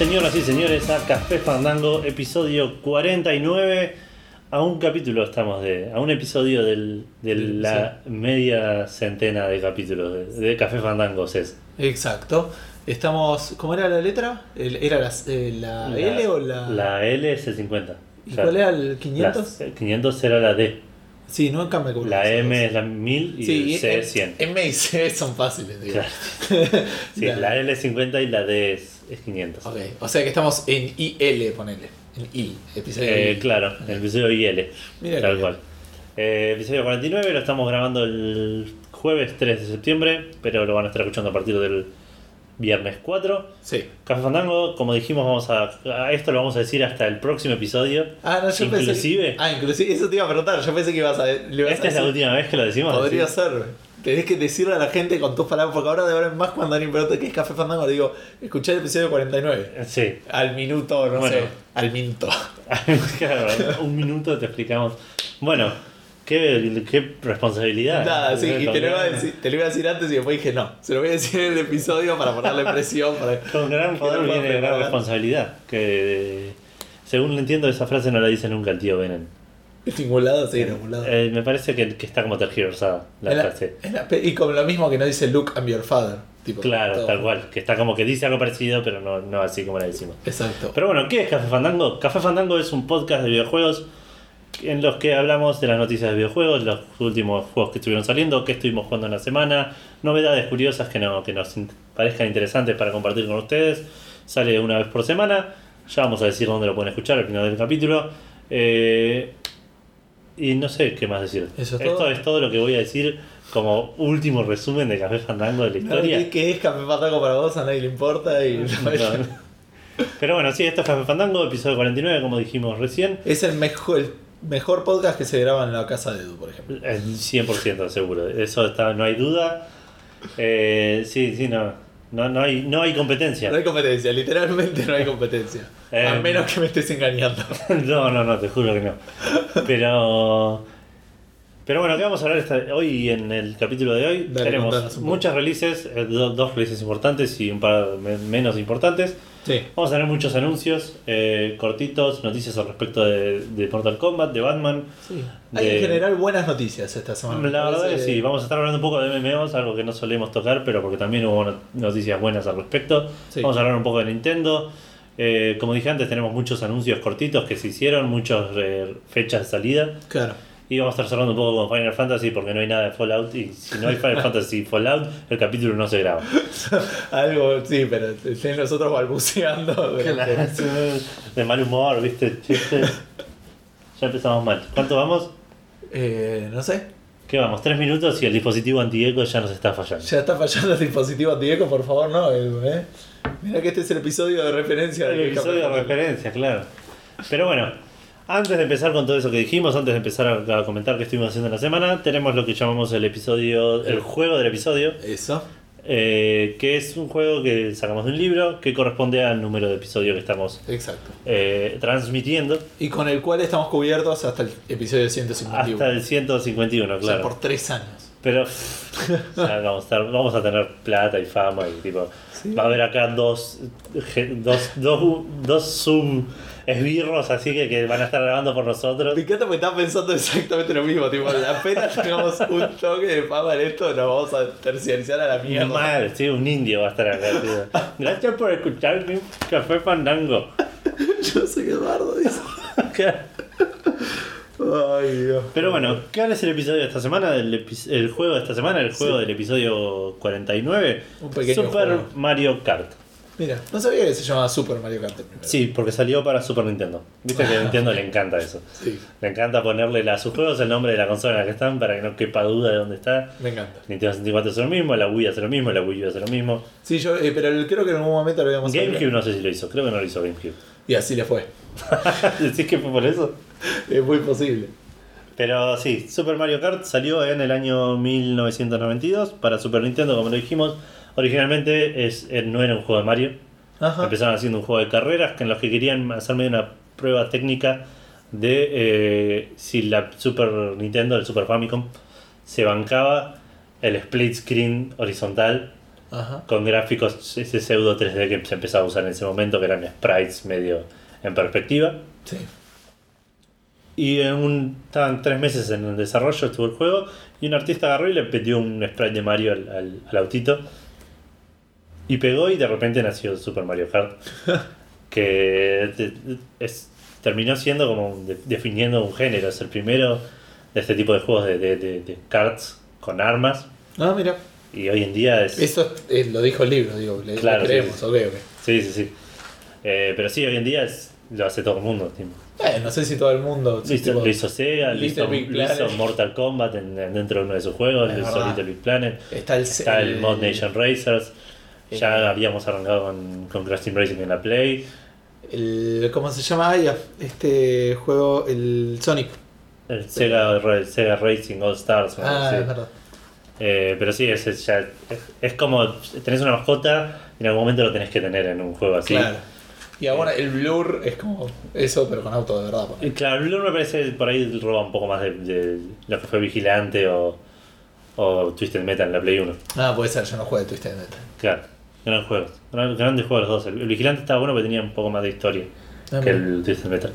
Señoras y señores, a Café Fandango, episodio 49. A un capítulo estamos de. A un episodio del, de la media centena de capítulos de, de Café Fandango, es. Exacto. Estamos. ¿Cómo era la letra? El- ¿Era la, eh, la L o la.? La L es el 50. ¿Y O sea, cuál era el 500? la- el 500 era la D. Sí, nunca me acuerdo. La M es la 1000 y Sí, el C es 100. M y C son fáciles, digo. Claro. Sí, La- la L es 50 y la D es, es 500. Ok, o sea que estamos en IL, ponele. En I, episodio Eh, I. claro, el episodio IL. Mira tal que cual. Eh, episodio 49 lo estamos grabando el jueves 3 de septiembre, pero lo van a estar escuchando a partir del viernes 4. Sí. Café Fandango, como dijimos, vamos a, a esto lo vamos a decir hasta el próximo episodio. Ah, no, yo Inclusive, pensé. Ah, inclusive, eso te iba a preguntar. Yo pensé que ibas a. Le ibas esta a es la última vez que lo decimos. Podría ¿sí? ser. Tenés que decirle a la gente con tus palabras, porque ahora de ahora en más cuando alguien pregunta qué es Café Fandango, le digo, escuché el episodio 49. Sí. Al minuto, no Bueno. sé, al minuto. Claro, un minuto te explicamos. Bueno, qué, qué responsabilidad. Nada, sí, y te lo, iba a decir, te lo iba a decir antes y después dije no. Se lo voy a decir en el episodio para ponerle presión. Para... Con gran poder Que viene gran responsabilidad. Que según entiendo, esa frase no la dice nunca el tío Benen. En ningún lado, sí, en ningún lado. Eh, me parece que, que está como tergiversada la la- frase. la y como lo mismo que no dice Look I'm your father. Tipo, Claro, todo. tal cual. Que está como que dice algo parecido, pero no, no así como la decimos. Exacto. Pero bueno, ¿qué es Café Fandango? Café Fandango es un podcast de videojuegos en los que hablamos de las noticias de videojuegos, los últimos juegos que estuvieron saliendo, qué estuvimos jugando en la semana, novedades curiosas que, no, que nos parezcan interesantes para compartir con ustedes. Sale una vez por semana. Ya vamos a decir dónde lo pueden escuchar al final del capítulo. Eh, y no sé qué más decir. ¿Eso es Esto todo? es todo lo que voy a decir como último resumen de Café Fandango de la No, historia. ¿qué, qué es Café Fandango para vos? A nadie le importa. Y... No. Pero bueno, sí, esto es Café Fandango, episodio 49, como dijimos recién. Es el mejor, el mejor podcast que se graba en la casa de Edu, por ejemplo. El 100% seguro, eso está, no hay duda. Eh, sí, sí, no. No, no, hay, no hay competencia. No hay competencia, literalmente no hay competencia. Eh, a menos que me estés engañando. No, no, no, te juro que no. Pero. Pero bueno, ¿qué vamos a hablar esta- hoy en el capítulo de hoy? Dale, Tenemos muchas releases, eh, do- dos releases importantes y un par me- menos importantes. Sí. Vamos a tener muchos anuncios eh, cortitos, noticias al respecto de, de Mortal Kombat, de Batman. sí. Hay De- en general buenas noticias esta semana. La verdad es que sí, vamos a estar hablando un poco de MMOs, algo que no solemos tocar, pero porque también hubo no- noticias buenas al respecto. Sí. Vamos a hablar un poco de Nintendo. Eh, como dije antes, tenemos muchos anuncios cortitos que se hicieron, muchas eh, fechas de salida. Claro. Y vamos a estar cerrando un poco con Final Fantasy porque no hay nada de Fallout. Y si no hay Final Fantasy Fallout, el capítulo no se graba. Algo, sí, pero estén nosotros balbuceando. De mal humor, ¿viste? Ya empezamos mal. ¿Cuánto vamos? Eh, no sé. ¿Qué vamos? Tres minutos y el dispositivo anti-eco ya nos está fallando. Ya está fallando el dispositivo antieco, por favor, no, Edu, ¿eh? Mira que este es el episodio de referencia El episodio de referencia, claro. Pero bueno, antes de empezar con todo eso que dijimos, antes de empezar a, a comentar qué estuvimos haciendo en la semana, tenemos lo que llamamos el episodio, el juego del episodio, Eso. eh, que es un juego que sacamos de un libro que corresponde al número de episodio que estamos Exacto. eh, transmitiendo Y con el cual estamos cubiertos hasta el episodio 151. hasta el 151, O sea, claro. por tres años. Pero vamos, a estar- vamos a tener plata y fama y tipo, va a haber acá dos, dos, dos, dos Zoom esbirros así que, que van a estar grabando por nosotros. Me encanta porque estaba pensando exactamente lo mismo. Tipo, apenas tengamos un toque de fama en esto, nos vamos a terciarizar a la mierda. Mal, sí, un indio va a estar acá. tío. Gracias por escuchar mi café fandango. Yo soy Eduardo, dice. Ay, Dios. Pero bueno, ¿cuál es el episodio de esta semana? El, epi- el juego de esta semana, el juego Sí. del episodio 49. Un pequeño Super juego. Mario Kart. Mira, no sabía que se llamaba Super Mario Kart primero. Sí, porque salió para Super Nintendo. Viste que a Nintendo le encanta eso. Sí, Le encanta ponerle a sus juegos el nombre de la consola en la que están para que no quepa duda de dónde está. me encanta. Nintendo 64 hace lo mismo, la Wii hace lo mismo, la Wii U hace lo mismo. Sí, yo, eh, pero creo que en algún momento lo habíamos. GameCube no sé si lo hizo, creo que no lo hizo GameCube. Y así le fue. ¿Decís que fue por eso? Es muy posible. Pero sí, Super Mario Kart salió en el año 1992 para Super Nintendo, como lo dijimos. Originalmente es, eh, no era un juego de Mario. Ajá. Empezaron haciendo un juego de carreras que en los que querían hacer medio una prueba técnica de eh, si la Super Nintendo, el Super Famicom, se bancaba el split screen horizontal Ajá. con gráficos, ese pseudo 3D que se empezaba a usar en ese momento, que eran sprites medio en perspectiva. Sí. Y en un, estaban tres meses en el desarrollo, estuvo el juego, y un artista agarró y le metió un sprite de Mario al, al- al autito. Y pegó y de repente nació Super Mario Kart. que es, terminó siendo como un- de- definiendo un género. Es el primero de este tipo de juegos de, de, de- de karts con armas. Ah, mira. Y hoy en día es... Eso eh, lo dijo el libro, digo, le, le Claro, sí, creemos, sí. ok, ok. Sí, sí, sí. Eh, pero sí, hoy en día es, lo hace todo el mundo. tipo. Eh, no sé si todo el mundo. Lo hizo, tipo, lo hizo Sega, lo hizo, lo hizo. Mortal Kombat en- en- dentro de uno de sus juegos, lo hizo. Little Big Planet, Está el, está el Mod Nation Racers, ya habíamos arrancado con, con Crash Team Racing en la Play, el- ¿Cómo se llama? Este juego, el Sonic. el Sega, Sega Racing All Stars. Ah, es verdad. Eh, pero sí, es, es ya, es, es como tenés una mascota y en algún momento lo tenés que tener en un juego así. Claro. Y ahora el Blur es como eso, pero con auto de verdad. pues. Y Claro, Blur me parece por ahí roba un poco más de, de lo que fue Vigilante o, o Twisted Metal en la Play 1. Ah, puede ser, yo no juego de Twisted Metal. Claro, gran juegos. Gran- Grandes juegos los dos. El, el Vigilante estaba bueno porque tenía un poco más de historia Ah, que el Twisted Metal.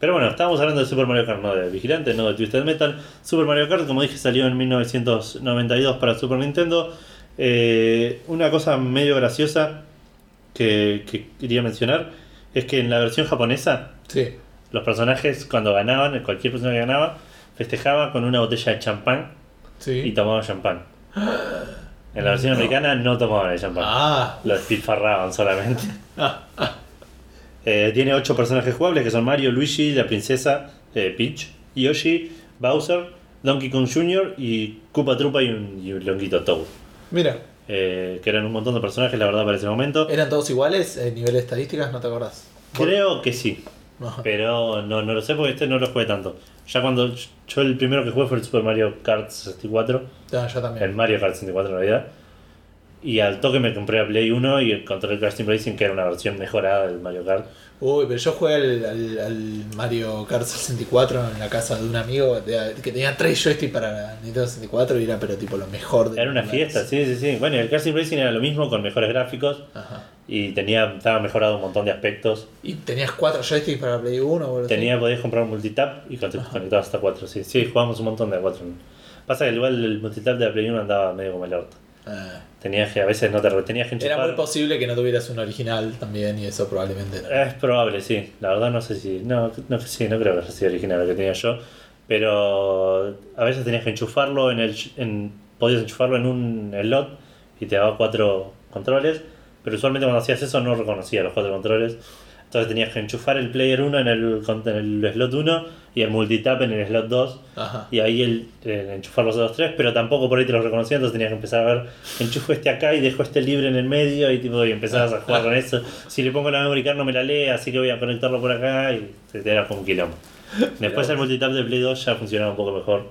Pero bueno, estábamos hablando de Super Mario Kart, no de Vigilante, no de Twisted Metal. Super Mario Kart, como dije, salió en 1992 para Super Nintendo. Eh, una cosa medio graciosa que, que quería mencionar es que en la versión japonesa, Sí. los personajes cuando ganaban, cualquier persona que ganaba, festejaba con una botella de champán y Sí. tomaban champán. En la versión americana no tomaban el champán. Ah. Lo despilfarraban solamente. Ah, ah. Eh, tiene ocho personajes jugables que son Mario, Luigi, la princesa eh, Peach, Yoshi, Bowser, Donkey Kong Jr. y Koopa Troopa y un, y un longuito Toad. Mira, Eh, que eran un montón de personajes, la verdad, para ese momento. ¿eran todos iguales? ¿En nivel de estadísticas? ¿No te acordás? Creo que sí, No. pero no, no lo sé porque este no lo jugué tanto. Ya cuando yo el primero que jugué fue el Super Mario Kart 64, No, yo el también. Mario Kart 64 en realidad. Y al toque me compré a Play 1 y encontré el Crash Team Racing, que era una versión mejorada del Mario Kart. Uy, pero yo jugué al, al- al Mario Kart 64 en la casa de un amigo de- que tenía tres joysticks para Nintendo 64 y era pero tipo lo mejor de Era una fiesta, sí, sí, sí. Bueno, y el Crash Team Racing era lo mismo con mejores gráficos Ajá. y tenía, estaba mejorado un montón de aspectos. ¿Y tenías cuatro joysticks para Play 1 o algo así? Tenía, podías comprar un multitap y con- conectabas hasta 4. Sí, sí, jugábamos un montón de 4. Pasa que igual el multitap de la Play 1 andaba medio como el orto. Ah. Tenías que, a veces no te tenías que Era muy enchufar. posible que no tuvieras un original también y eso probablemente no. Es probable, sí. La verdad no sé si. No, no, sí, no creo que haya sido original lo que tenía yo. Pero a veces tenías que enchufarlo en el. En, podías enchufarlo en un slot y te daba cuatro controles. Pero usualmente cuando hacías eso no reconocía los cuatro controles. Entonces tenías que enchufar el player 1 en el, en el slot 1 y el multitap en el slot 2. Ajá. Y ahí el, el enchufar los otros tres, pero tampoco por ahí te los reconocía, entonces tenías que empezar a ver, enchufo este acá y dejo este libre en el medio y tipo y empezabas a jugar con eso. Si le pongo la memory card no me la lee, así que voy a conectarlo por acá y te te era como un quilombo. Después el multitap de Play 2 ya funcionaba un poco mejor,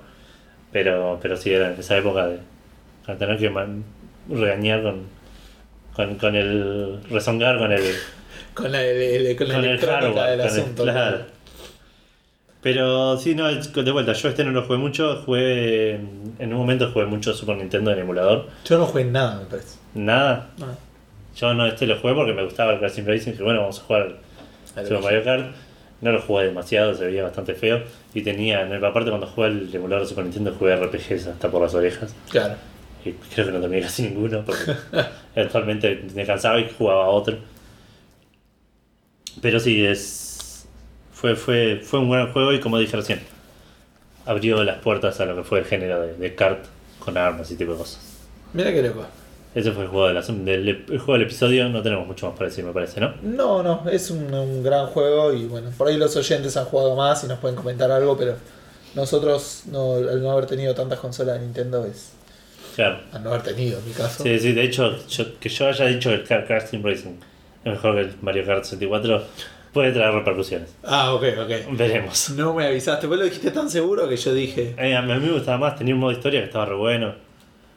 pero, pero sí era en esa época de, de tener que man- regañar con, con, con el rezongar con el Con la, el- el- con la con el electrónica hardware, del con el- asunto. claro. Pero sí, no, de vuelta, yo este no lo jugué mucho, jugué, en un momento jugué mucho Super Nintendo en emulador, Yo no jugué nada, me parece. nada, No. yo no este lo jugué porque me gustaba el Crash Team Racing, que bueno, vamos a jugar Al Super Mario Kart, no lo jugué demasiado, se veía bastante feo, y tenía, en el- aparte cuando jugué el emulador de Super Nintendo jugué RPGs hasta por las orejas, Claro. y creo que no terminé casi ninguno, porque eventualmente me cansaba y jugaba a otro. Pero sí, es fue, fue, fue un buen juego y como dije recién, abrió las puertas a lo que fue el género de, de kart con armas y tipo de cosas. Mira qué loco. Ese fue el juego, de la, del, el juego del episodio, no tenemos mucho más para decir, me parece, ¿no? No, no, es un, un gran juego y bueno, por ahí los oyentes han jugado más y nos pueden comentar algo, pero nosotros no, al no haber tenido tantas consolas de Nintendo es Claro. al no haber tenido en mi caso. Sí, sí, de hecho, yo- que yo haya dicho que el Crash Team Racing es mejor que el Mario Kart 64 puede traer repercusiones. Ah, ok, ok. Veremos. No me avisaste, vos lo dijiste tan seguro que yo dije. Eh, a mí me gustaba más, tenía un modo historia que estaba re bueno.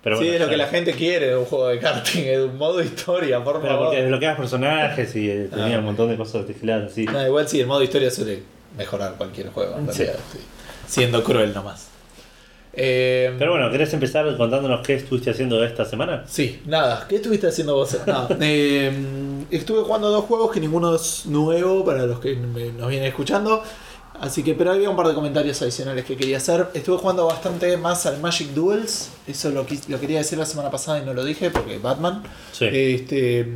Pero sí, bueno, es lo que la gente quiere de un juego de karting, es un modo historia, por favor. porque desbloqueabas personajes y eh, tenía Ah. un montón de cosas tecladas así. No, igual sí, el modo historia suele mejorar cualquier juego, en realidad, sí. siendo cruel nomás. Eh, Pero bueno, ¿querés empezar contándonos qué estuviste haciendo esta semana? Sí, nada. ¿Qué estuviste haciendo vos? Nada. Eh, estuve jugando dos juegos que ninguno es nuevo para los que me- nos vienen escuchando. Así que, pero había un par de comentarios adicionales que quería hacer. Estuve jugando bastante más al Magic Duels. Eso lo, lo quería decir la semana pasada y no lo dije porque Batman. Sí. Este,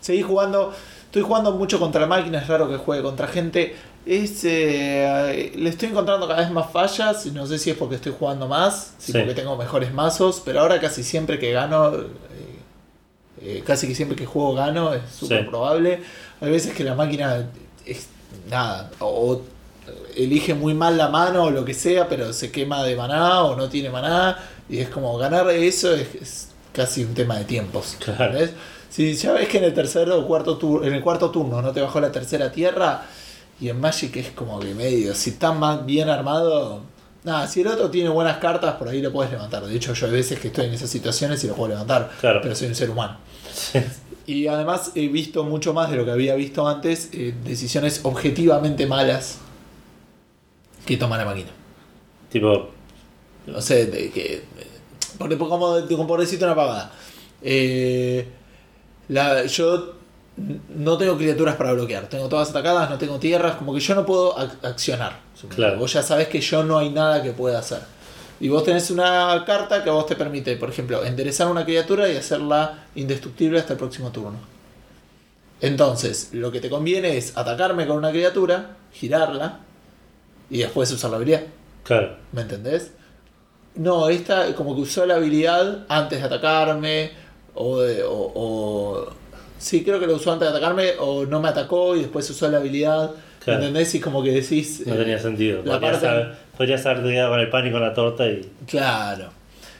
seguí jugando. Estoy jugando mucho contra máquinas, es raro que juegue contra gente. Es, eh, le estoy encontrando cada vez más fallas. No sé si es porque estoy jugando más, si Sí. porque tengo mejores mazos. Pero ahora casi siempre que gano, eh, casi que siempre que juego gano, es súper Sí. probable. Hay veces que la máquina es nada, o elige muy mal la mano o lo que sea, pero se quema de maná o no tiene maná. Y es como ganar eso es, es casi un tema de tiempos. Claro. Si ya ves que en el tercer o cuarto turno, en el cuarto turno no te bajó la tercera tierra, y en Magic es como que medio, si está más bien armado, nada, si el otro tiene buenas cartas, por ahí lo puedes levantar. De hecho, yo hay veces que estoy en esas situaciones y lo puedo levantar, Claro. pero soy un ser humano. Y además he visto mucho más de lo que había visto antes, eh, decisiones objetivamente malas que toma la máquina. tipo, No sé, de que. Por, como, como por decirte una pavada. Eh, la, yo no tengo criaturas para bloquear. Tengo todas atacadas, no tengo tierras. Como que yo no puedo ac- accionar. Claro. Vos ya sabés que yo no hay nada que pueda hacer. Y vos tenés una carta que a vos te permite, por ejemplo, enderezar una criatura y hacerla indestructible hasta el próximo turno. Entonces, lo que te conviene es atacarme con una criatura, girarla y después usar la habilidad. claro. ¿Me entendés? No, esta como que usó la habilidad antes de atacarme. O, de- o, o- Sí, creo que lo usó antes de atacarme. O no me atacó y después usó la habilidad. Claro. ¿Me entendés? Y como que decís. No eh, tenía sentido. la Podrías, parte- haber, podrías quedado con el pan y con la torta y. Claro.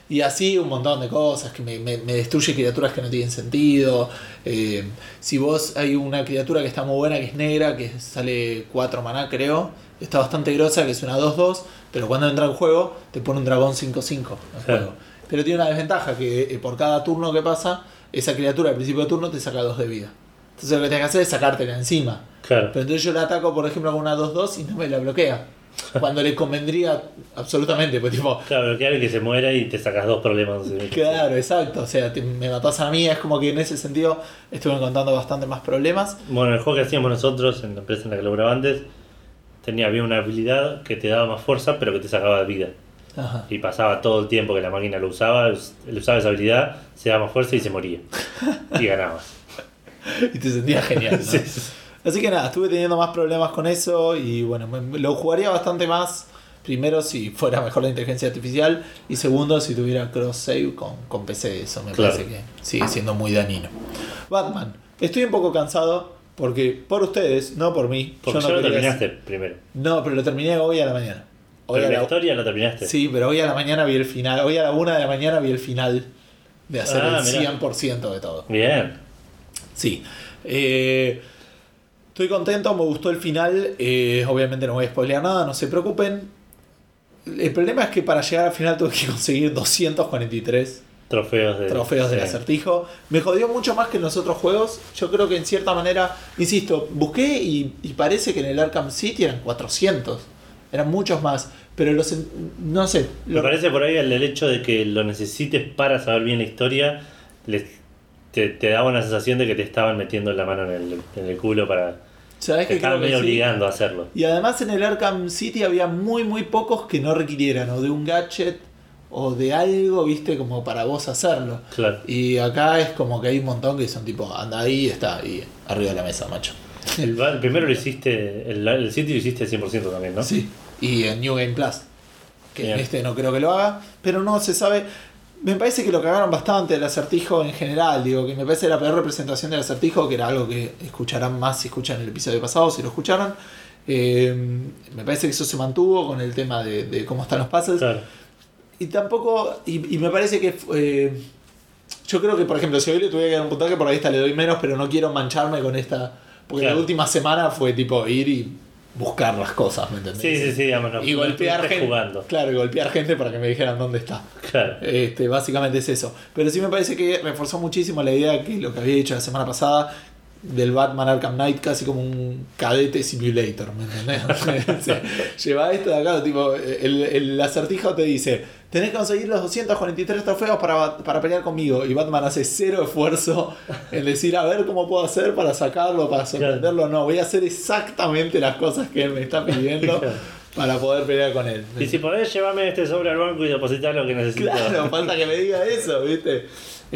Y así un montón de cosas que me, me, me destruye criaturas que no tienen sentido. Eh, si vos hay una criatura que está muy buena, que es negra, que sale 4 maná, creo. Está bastante grosa, que es una 2-2. Pero cuando entra en juego, te pone un dragón 5-5 en Claro. juego. Pero tiene una desventaja, que eh, por cada turno que pasa, esa criatura al principio de turno te saca 2 de vida. Entonces lo que tienes que hacer es sacártela encima. Claro. Pero entonces yo la ataco, por ejemplo, con una 2-2 y no me la bloquea. Cuando le convendría absolutamente, pues tipo, Claro, bloquear y que se muera y te sacas dos problemas. Claro, exacto. O sea, te- me matás a mí. Es como que en ese sentido estuve encontrando bastante más problemas. Bueno, el juego que hacíamos nosotros en la empresa en la que laburaba antes tenía bien una habilidad que te daba más fuerza, pero que te sacaba de vida. Ajá. Y pasaba todo el tiempo que la máquina lo usaba, us- él usaba esa habilidad, se daba más fuerza y se moría. Y ganabas. Y te sentías genial. ¿no? Sí, sí. Así que nada, estuve teniendo más problemas con eso. Y bueno, me- lo jugaría bastante más. Primero, si fuera mejor la inteligencia artificial. Y segundo, si tuviera cross save con, con PC. Eso me Claro. parece que sigue siendo muy dañino. Batman, estoy un poco cansado. Porque por ustedes, no por mí. Porque yo ya no lo terminaste primero. No, pero lo terminé hoy a la mañana. Hoy Pero la la- historia la terminaste. Sí, pero hoy a la mañana vi el final. Hoy a la una de la mañana vi el final de hacer Ah, el mirá. 100% de todo. Bien. Sí. Eh, estoy contento, me gustó el final. eh, obviamente no voy a spoilear nada, no se preocupen. El problema es que para llegar al final tuve que conseguir 243 Trofeos de. trofeos del sí. acertijo. Me jodió mucho más que en los otros juegos. Yo creo que en cierta manera, insisto, busqué y, y parece que en el Arkham City eran 400. Eran muchos más. Pero los. No sé. Me lo- parece por ahí el, el hecho de que lo necesites para saber bien la historia, les- te, te daba una sensación de que te estaban metiendo la mano en el, en el culo para. ¿Sabés Te estaban medio sí? obligando a hacerlo. Y además en el Arkham City había muy muy pocos que no requirieran o de un gadget o de algo, viste, como para vos hacerlo. Claro. Y acá es como que hay un montón que son tipo, anda ahí, está ahí, arriba de la mesa, macho. El, el primero lo hiciste, el, el City lo hiciste al 100% también, ¿no? Sí. Y en New Game Plus. Que en este no creo que lo haga, pero no se sabe. Me parece que lo cagaron bastante el acertijo en general. Digo, que me parece la peor representación del acertijo, que era algo que escucharán más si escuchan el episodio pasado, si lo escucharon. Eh, me parece que eso se mantuvo con el tema de, de cómo están los pases. Claro. Y tampoco, y, y me parece que eh, yo creo que, por ejemplo, si hoy le tuviera que dar un puntaje, por ahí esta le doy menos, pero no quiero mancharme con esta. Porque Claro. la última semana fue tipo ir y buscar las cosas, ¿me entendés? Sí, sí, sí, digamos, no, Y no golpear gente. jugando. Claro, y golpear gente para que me dijeran dónde está. Claro. Este, básicamente es eso. Pero sí me parece que reforzó muchísimo la idea que lo que había dicho la semana pasada, del Batman Arkham Knight casi como un cadete simulator, ¿me entendés? Lleva esto de acá, tipo, el, el acertijo te dice, tenés que conseguir los 243 trofeos para, para pelear conmigo. Y Batman hace cero esfuerzo en decir, a ver cómo puedo hacer para sacarlo, para sorprenderlo. No, voy a hacer exactamente las cosas que él me está pidiendo. Para poder pelear con él. Y si podés, llévame este sobre al banco y depositar lo que necesito. Claro, falta que me diga eso, ¿viste?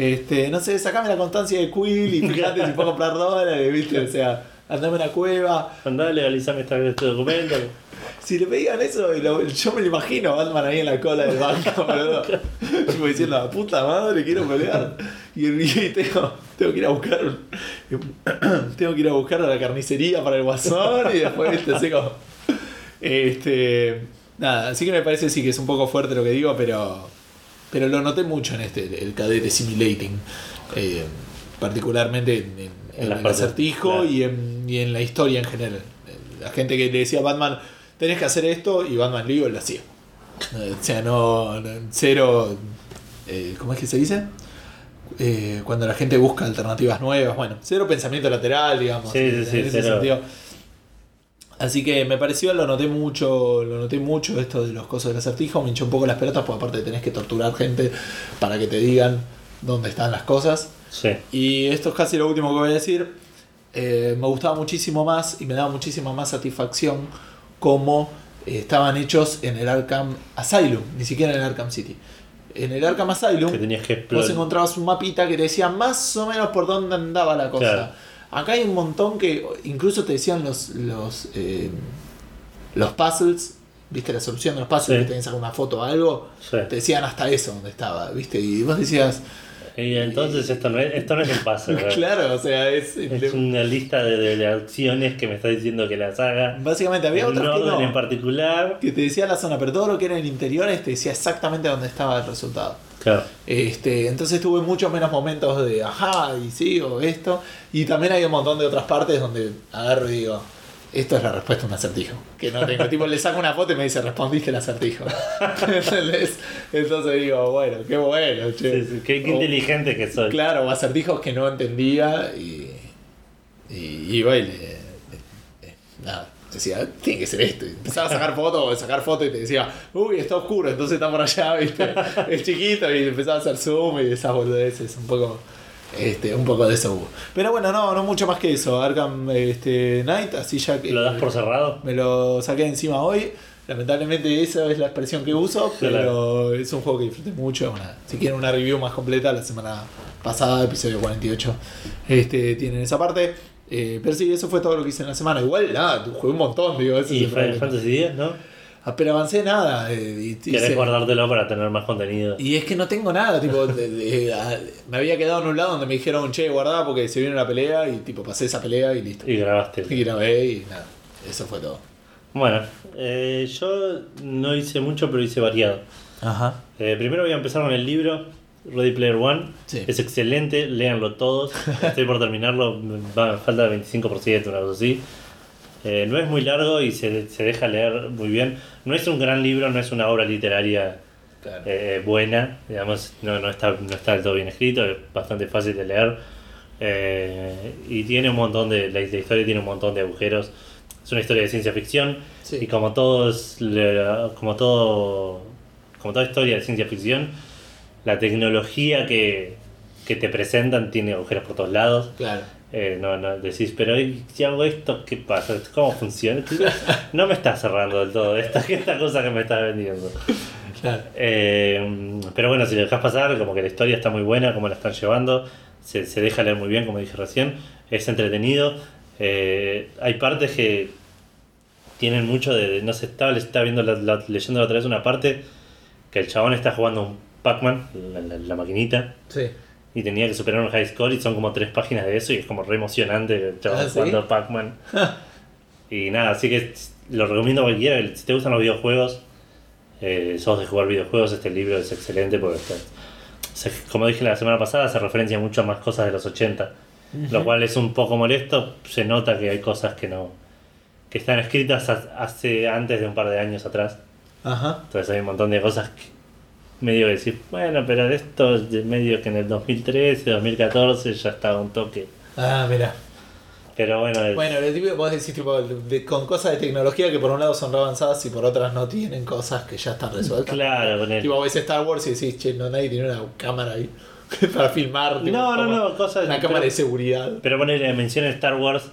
Este, no sé, sacame la constancia de Quill y fíjate si puedo comprar dólares, ¿viste? O sea, andame a una cueva. Andá, legalizame este, este documento. Si le pedían eso, lo- yo me lo imagino a Batman ahí en la cola del banco, boludo. Como diciendo, la puta madre, quiero pelear. Y, y tengo, tengo que ir a buscar tengo que ir a buscar a la carnicería para el guasón y después este así como. Este. Nada, así que me parece sí que es un poco fuerte lo que digo, pero. Pero lo noté mucho en este, el cadete simulating. eh, particularmente en, el acertijo claro. y, en, y en la historia en general. La gente que le decía a Batman, tenés que hacer esto, y Batman le digo, lo hacía. Eh, O sea, no. no- cero. eh, ¿Cómo es que se dice? Eh, cuando la gente busca alternativas nuevas, bueno, cero pensamiento lateral, digamos. Sí, sí, sí, en ese cero. sentido. Así que me pareció, lo noté mucho, lo noté mucho esto de los cosas del acertijo, me hinchó un poco las pelotas, porque aparte tenés que torturar gente para que te digan dónde están las cosas. Sí. Y esto es casi lo último que voy a decir. Eh, me gustaba muchísimo más y me daba muchísima más satisfacción cómo eh, estaban hechos en el Arkham Asylum, ni siquiera en el Arkham City. En el Arkham Asylum Que tenías que vos encontrabas un mapita que te decía más o menos por dónde andaba la cosa. Claro. Acá hay un montón que incluso te decían los los eh, los puzzles, viste la solución de los puzzles, Sí. que tenías que sacar una foto o algo, Sí. te decían hasta eso donde estaba, viste, y vos decías, Y entonces esto no es, esto no es un ¿verdad? claro, o sea, es, Es una lista de, de- de acciones que me está diciendo que las haga. básicamente había otras que no. en particular. que te decía la zona, pero todo lo que era en interiores te decía exactamente dónde estaba el resultado. Claro. Este, entonces tuve muchos menos momentos de ajá y sí o esto. Y también hay un montón de otras partes donde agarro y digo, esto es la respuesta a un acertijo. Que no tengo. tipo, le saco una foto y me dice, respondiste el acertijo. Entonces digo, bueno, qué bueno, che. Sí, sí, Qué, qué O- inteligente que soy. Claro, o acertijos que no entendía y. Y y le- nada. Decía, tiene que ser esto. Y empezaba a sacar fotos, sacar fotos y te decía, uy, está oscuro, entonces está por allá, ¿viste? Es chiquito y empezaba a hacer zoom y esas boludeces, un poco. Este, un poco de eso hubo. Pero bueno, no, no mucho más que eso. Arkham este, Knight, así ya que. ¿Lo das por cerrado? Me lo saqué encima hoy. Lamentablemente esa es la expresión que uso, pero Claro. es un juego que disfruté mucho. Una- si quieren una review más completa, la semana pasada, episodio 48, este, tienen esa parte. Eh, pero sí, eso fue todo lo que hice en la semana. Igual, nada, jugué un montón, digo. ese es Y Final. Fantasy X, ¿no? Ah, pero avancé nada. eh, y, Querés guardártelo para tener más contenido. y es que no tengo nada, tipo, de- de- a- me había quedado en un lado donde me dijeron, che, guardá porque se viene una pelea y tipo pasé esa pelea y listo. Y grabaste. Y grabé y nada, eso fue todo. Bueno, eh, yo no hice mucho, pero hice variado. Ajá. Eh, primero voy a empezar con el libro, Ready Player One. Sí. Es excelente, léanlo todos. Estoy por terminarlo, va- falta el 25%, una cosa así. Eh, no es muy largo y se, se deja leer muy bien. No es un gran libro, no es una obra literaria Claro. eh, buena, digamos, no, no, está, no está del todo bien escrito, es bastante fácil de leer. Eh, y tiene un montón de. La, la historia tiene un montón de agujeros. Es una historia de ciencia ficción. Sí. Y como todos como todo. Como toda historia de ciencia ficción, la tecnología que, que te presentan tiene agujeros por todos lados. Claro. Eh, no, no, decís, pero ¿y si hago esto, ¿qué pasa? ¿Cómo funciona? No me está cerrando del todo esta, esta cosa que me estás vendiendo. Claro. Eh, pero bueno, si lo dejas pasar, como que la historia está muy buena, como la están llevando, se, se deja leer muy bien, como dije recién, es entretenido. Eh, hay partes que tienen mucho de. de- no sé, estaba, estaba viendo la, la- leyendo la otra vez una parte que el chabón está jugando un Pac-Man, la, la- la maquinita, Sí. y tenía que superar un high score y son como tres páginas de eso y es como re emocionante Ah, ¿sí? jugando Pac-Man. y nada, así que lo recomiendo a cualquiera. Si te gustan los videojuegos, eh, sos de jugar videojuegos, este libro es excelente porque está- se- como dije la semana pasada, se referencia mucho a más cosas de los 80, lo cual es un poco molesto. Se nota que hay cosas que no que están escritas ha- hace antes de un par de años atrás. Ajá. Entonces hay un montón de cosas que medio que decir, bueno, pero de esto medio que en el 2013, 2014 ya estaba un toque. Ah, mira. Pero bueno, es- Bueno, lo típico vos decís tipo de- con cosas de tecnología que por un lado son re avanzadas y por otras no tienen cosas que ya están resueltas. claro, con el- Tipo, ves Star Wars y decís, che, no nadie tiene una cámara ahí para filmar. tipo, No, no, no, cosas Una pero- cámara de seguridad. Pero ponele mención en Star Wars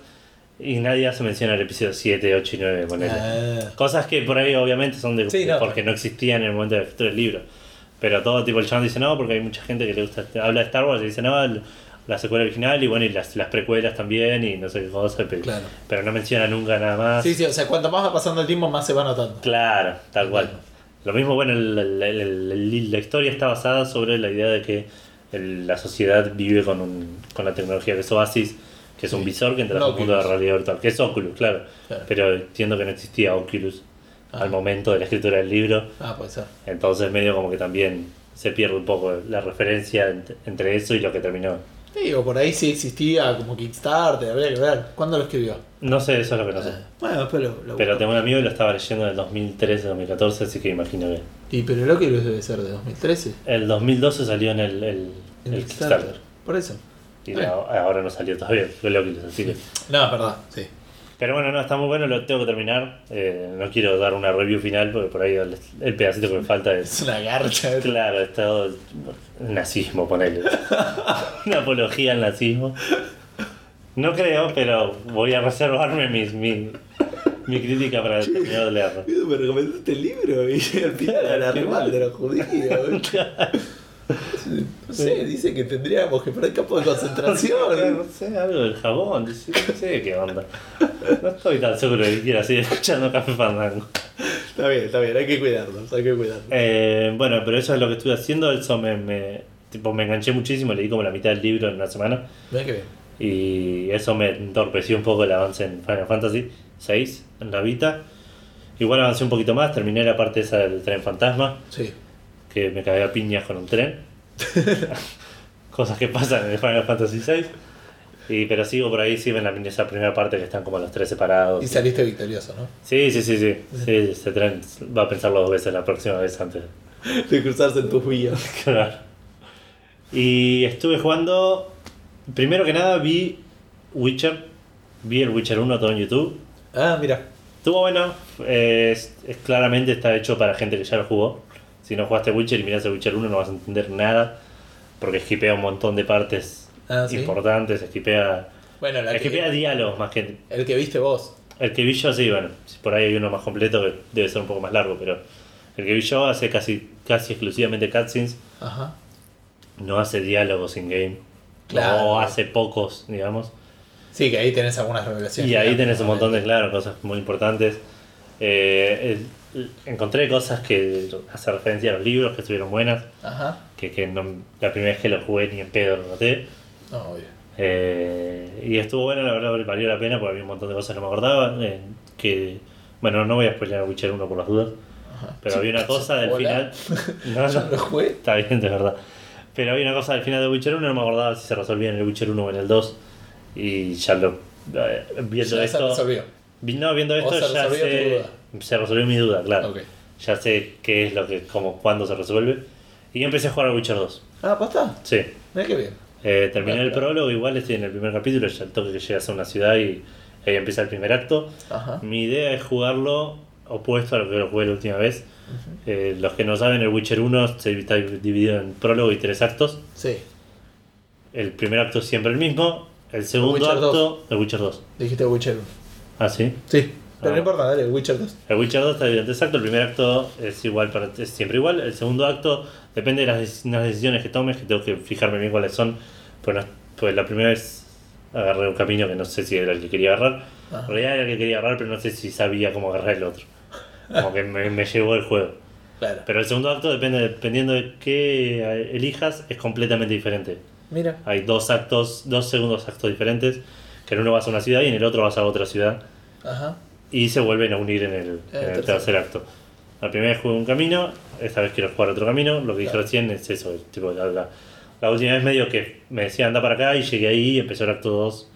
y nadie hace mención al episodio 7, 8 y 9, ponele. Ah. Cosas que por ahí obviamente son de Sí, no. porque no existían en el momento de la escritura del libro. Pero todo tipo el chabón dice no, porque hay mucha gente que le gusta, habla de Star Wars y dice no, el- la secuela original y bueno, y las, las precuelas también y no sé qué cosa, pero, Claro. pero no menciona nunca nada más. Sí, sí, o sea, cuanto más va pasando el tiempo, más se va notando. Claro, tal cual. Lo mismo, bueno, el- el- la historia está basada sobre la idea de que la sociedad vive con, un, con la tecnología que es Oasis, que es un Sí. visor que entra Un al mundo de realidad virtual, que es Oculus, claro. Claro. Pero entiendo que no existía Oculus Ah. al momento de la escritura del libro, Ah, puede ser. entonces medio como que también se pierde un poco la referencia ent- entre eso y lo que terminó. Sí, o por ahí sí existía como Kickstarter, habría que ver. ¿Cuándo lo escribió? No sé, eso es lo que no sé. Ah, Bueno, después lo, lo Pero tengo un amigo que lo estaba leyendo en el 2013, 2014, así que imagino que... Y pero el Oculus debe ser de 2013. El 2012 salió en el, el, En el Kickstarter. Por eso. Y Ah. ahora no salió todavía, fue el Oculus, así que. No, es verdad, sí. Pero bueno, no, está muy bueno, lo tengo que terminar. Eh, no quiero dar una review final porque por ahí el, el pedacito que me falta Es es. una garcha. Claro, es todo nazismo, ponele. una apología al nazismo. No creo, pero voy a reservarme mis, mi, mi crítica para terminar de leerlo. Me recomendaste el libro y al final era re mal de los judíos. No sé, dice que tendríamos que poner campo de No concentración. sé, algo del jabón, no sé, no qué onda. No estoy tan seguro de que quiera seguir escuchando Café Fandango. Está bien, está bien, hay que cuidarnos, hay que cuidarnos. Eh, bueno, pero eso es lo que estuve haciendo, eso me, me, tipo, me enganché muchísimo, leí como la mitad del libro en una semana Mira que bien. y eso me entorpeció un poco el avance en Final Fantasy VI, en la Vita. Igual avancé un poquito más, terminé la parte esa del tren fantasma, Sí. Que me cagué a piñas con un tren. Cosas que pasan en el Final Fantasy VI. Y, pero sigo por ahí, sí, en la, esa primera parte que están como los tres separados. Y saliste victorioso, ¿no? Sí, sí, sí, sí. Sí, ese tren va a pensarlo dos veces la próxima vez antes. De cruzarse en tus vías. Claro. Y estuve jugando. Primero que nada vi Witcher. Vi el Witcher 1 todo en YouTube. Ah, mira. Estuvo bueno. Es, es- claramente está hecho para gente que ya lo jugó. Si no jugaste Witcher y miras el Witcher 1 no vas a entender nada. Porque esquipea un montón de partes Ah, ¿sí? importantes. Esquipea, Bueno, la esquipea que, diálogos más que. el que viste vos. El que vi yo, sí, bueno. Por ahí hay uno más completo que debe ser un poco más largo. Pero el que vi yo hace casi, casi exclusivamente cutscenes. Ajá. no hace diálogos in-game. Claro. O hace pocos, digamos. Sí, que ahí tenés algunas revelaciones. Y ahí tenés un montón de, claro, cosas muy importantes. Eh, encontré cosas que hacen referencia a los libros que estuvieron buenas. Ajá. Que, que no- la primera vez que los jugué ni en pedo lo noté. No, obvio. Eh, y estuvo bueno, la verdad valió la pena porque había un montón de cosas que no me acordaba. eh, que, bueno, no voy a spoiler Witcher 1 por las dudas. Ajá. Pero había una cosa del Hola. final. No, lo jugué. Está bien, de verdad. Pero había una cosa al final de Witcher 1, no me acordaba si se resolvía en el Witcher 1 o en el 2. Y ya lo. eh, Viendo Ya se esto. resolvió. vi- No, viendo O esto se ya resolvió tu sé. Se resolvió mi duda, claro. Ya sé qué es lo que. como cuándo se resuelve. Y empecé a jugar al Witcher 2. Ah, ¿posta? Sí. Mira qué bien. Eh, terminé el Claro. prólogo, igual estoy en el primer capítulo, ya el toque que llegas a una ciudad y ahí empieza el primer acto. Ajá. Mi idea es jugarlo opuesto a lo que lo jugué la última vez. Eh, los que no saben, el Witcher 1 se está dividido en prólogo y tres actos. Sí. El primer acto es siempre el mismo. El segundo acto, el Witcher 2. Dijiste Witcher 1. Ah, sí. Sí. Pero Ah. no importa, dale, Witcher 2. El Witcher 2 está dividido en tres actos. El primer acto es igual para, es siempre igual. El segundo acto depende de las, las decisiones que tomes, que tengo que fijarme bien cuáles son. Pues, pues la primera vez agarré un camino que no sé si era el que quería agarrar. Ajá. En realidad era el que quería agarrar, pero no sé si sabía cómo agarrar el otro. Como que me, me llevó el juego. Claro. Pero el segundo acto, depende, dependiendo de qué elijas, es completamente diferente. Mira. Hay dos actos, dos segundos actos diferentes, que en uno vas a una ciudad y en el otro vas a otra ciudad. Ajá. Y se vuelven a unir en el, en el tercero. tercer acto. La primera vez jugué un camino, esta vez quiero jugar otro camino. Lo que dije Claro. recién es eso. es tipo, la, la- la última vez medio que me decía anda para acá y llegué ahí y empezó el acto 2.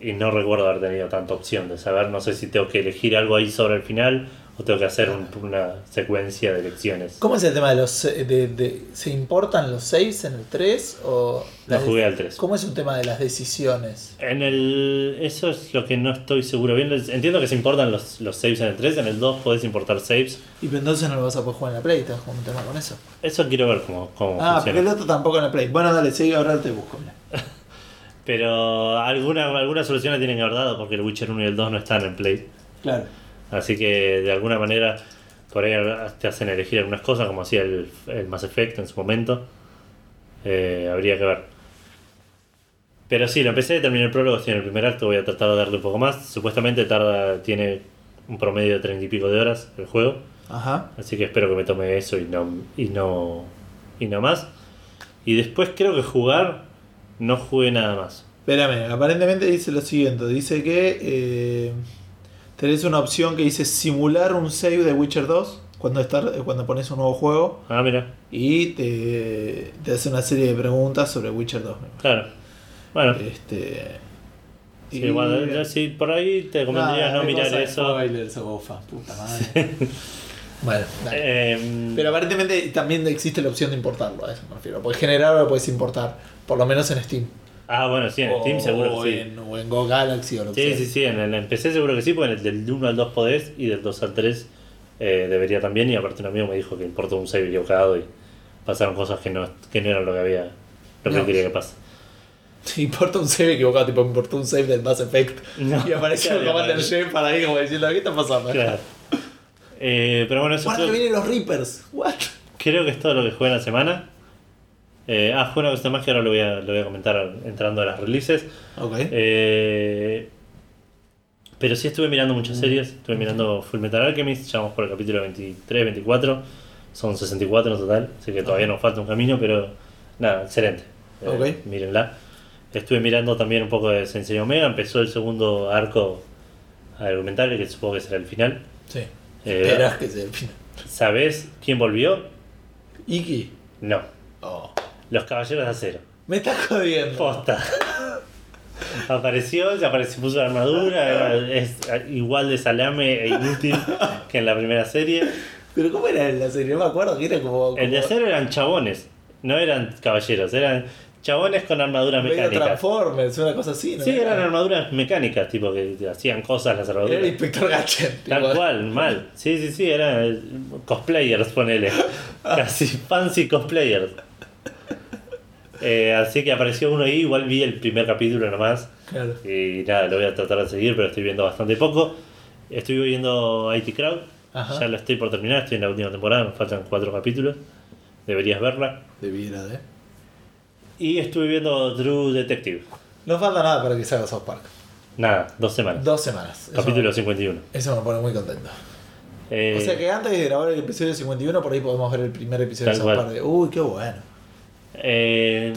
Y no recuerdo haber tenido tanta opción de saber, no sé si tengo que elegir algo ahí sobre el final o tengo que hacer un- una secuencia de lecciones. ¿Cómo es el tema de los... de, de- ¿Se importan los saves en el 3 o...? No jugué al 3. ¿Cómo es un tema de las decisiones? En el. Eso es lo que no estoy seguro bien. Entiendo que se importan los, los saves en el 3. En el 2 podés importar saves. Y pero entonces no lo vas a poder jugar en la Play, estás un tema con eso. Eso quiero ver cómo, cómo Ah, porque funciona. el otro tampoco en la Play. Bueno, dale, sigue ahora te busco. Pero alguna, alguna solución la tienen que haber dado porque el Witcher 1 y el 2 no están en Play. Claro. Así que de alguna manera por ahí te hacen elegir algunas cosas como hacía el, el Mass Effect en su momento. Eh, habría que ver. Pero sí, lo empecé, terminé el prólogo, estoy en el primer acto, voy a tratar de darle un poco más. Supuestamente tarda, tiene un promedio de treinta y pico de horas el juego. Ajá. Así que espero que me tome eso y no, y no, y no más. Y después creo que jugar, no jugué nada más. Espérame, aparentemente dice lo siguiente. Dice que eh, tenés una opción que dice simular un save de Witcher 2 cuando, estar, cuando pones un nuevo juego Ah, mira, y te, te hace una serie de preguntas sobre Witcher 2. claro. Bueno, Este, sí, y- igual, ya sí, por ahí te recomendaría no qué mirar eso. spoilers, bofa, puta madre. bueno, dale. Em, Pero aparentemente también existe la opción de importarlo, a eso me refiero. Puedes generar o lo puedes importar, por lo menos en Steam. Ah, bueno, sí, en Steam O- seguro o que sí. En, o en Go Galaxy o lo que Sí, sea. sí, sí, en el PC seguro que sí, porque en el del 1 al 2 podés y del 2 al 3 eh, debería también. Y aparte un amigo me dijo que importó un save equivocado y pasaron cosas que no, que no eran lo que había, lo que No. quería que pase. Importa un save equivocado, tipo importó un save del Mass Effect. No, y aparece el Commander. Chef para ahí como diciendo, ¿qué está pasando? Claro. Eh, pero bueno, eso creo, que vienen los Reapers. What? creo que es todo lo que jugué en la semana. Eh, ah, jugué una cosa más que ahora lo voy a, lo voy a comentar entrando a las releases. Ok. Eh, pero sí estuve mirando muchas series. Estuve mirando Full Metal Alchemist. Ya vamos por el capítulo 23, 24. Son 64 en total. Así que todavía nos falta un camino, pero nada, excelente. Eh, Ok. Mírenla. Estuve mirando también un poco de Sensei Omega. Empezó el segundo arco argumental, que supongo que será el final. Sí. Eh, Esperas que sea el final. ¿Sabés quién volvió? Iki. No. Oh. Los Caballeros de Acero. Me estás jodiendo. Posta. Apareció, apareció, puso la armadura, es igual de salame e inútil que en la primera serie. Pero ¿cómo era en la serie? No me acuerdo que era como. El de como acero eran chabones, no eran caballeros, eran chabones con armaduras mecánicas. Transformers, una cosa así, ¿no? Sí, eran armaduras mecánicas, tipo que hacían cosas las Era el armaduras. Inspector Gadget. Tal tipo. cual, mal. Sí, sí, sí, eran cosplayers, ponele. Casi fancy cosplayers. Eh, así que apareció uno ahí, igual vi el primer capítulo nomás. Claro. Y nada, lo voy a tratar de seguir, pero estoy viendo bastante poco. Estoy viendo IT Crowd, Ajá. ya lo estoy por terminar, estoy en la última temporada, me faltan cuatro capítulos. Deberías verla. Debiera de. Y estuve viendo True Detective. No falta nada para que salga South Park. Nada, dos semanas. Dos semanas. Eso- Capítulo 51. Eso me pone muy contento. Eh, O sea que antes de grabar el episodio 51, por ahí podemos ver el primer episodio de South cual. Park. Uy, qué bueno. Eh,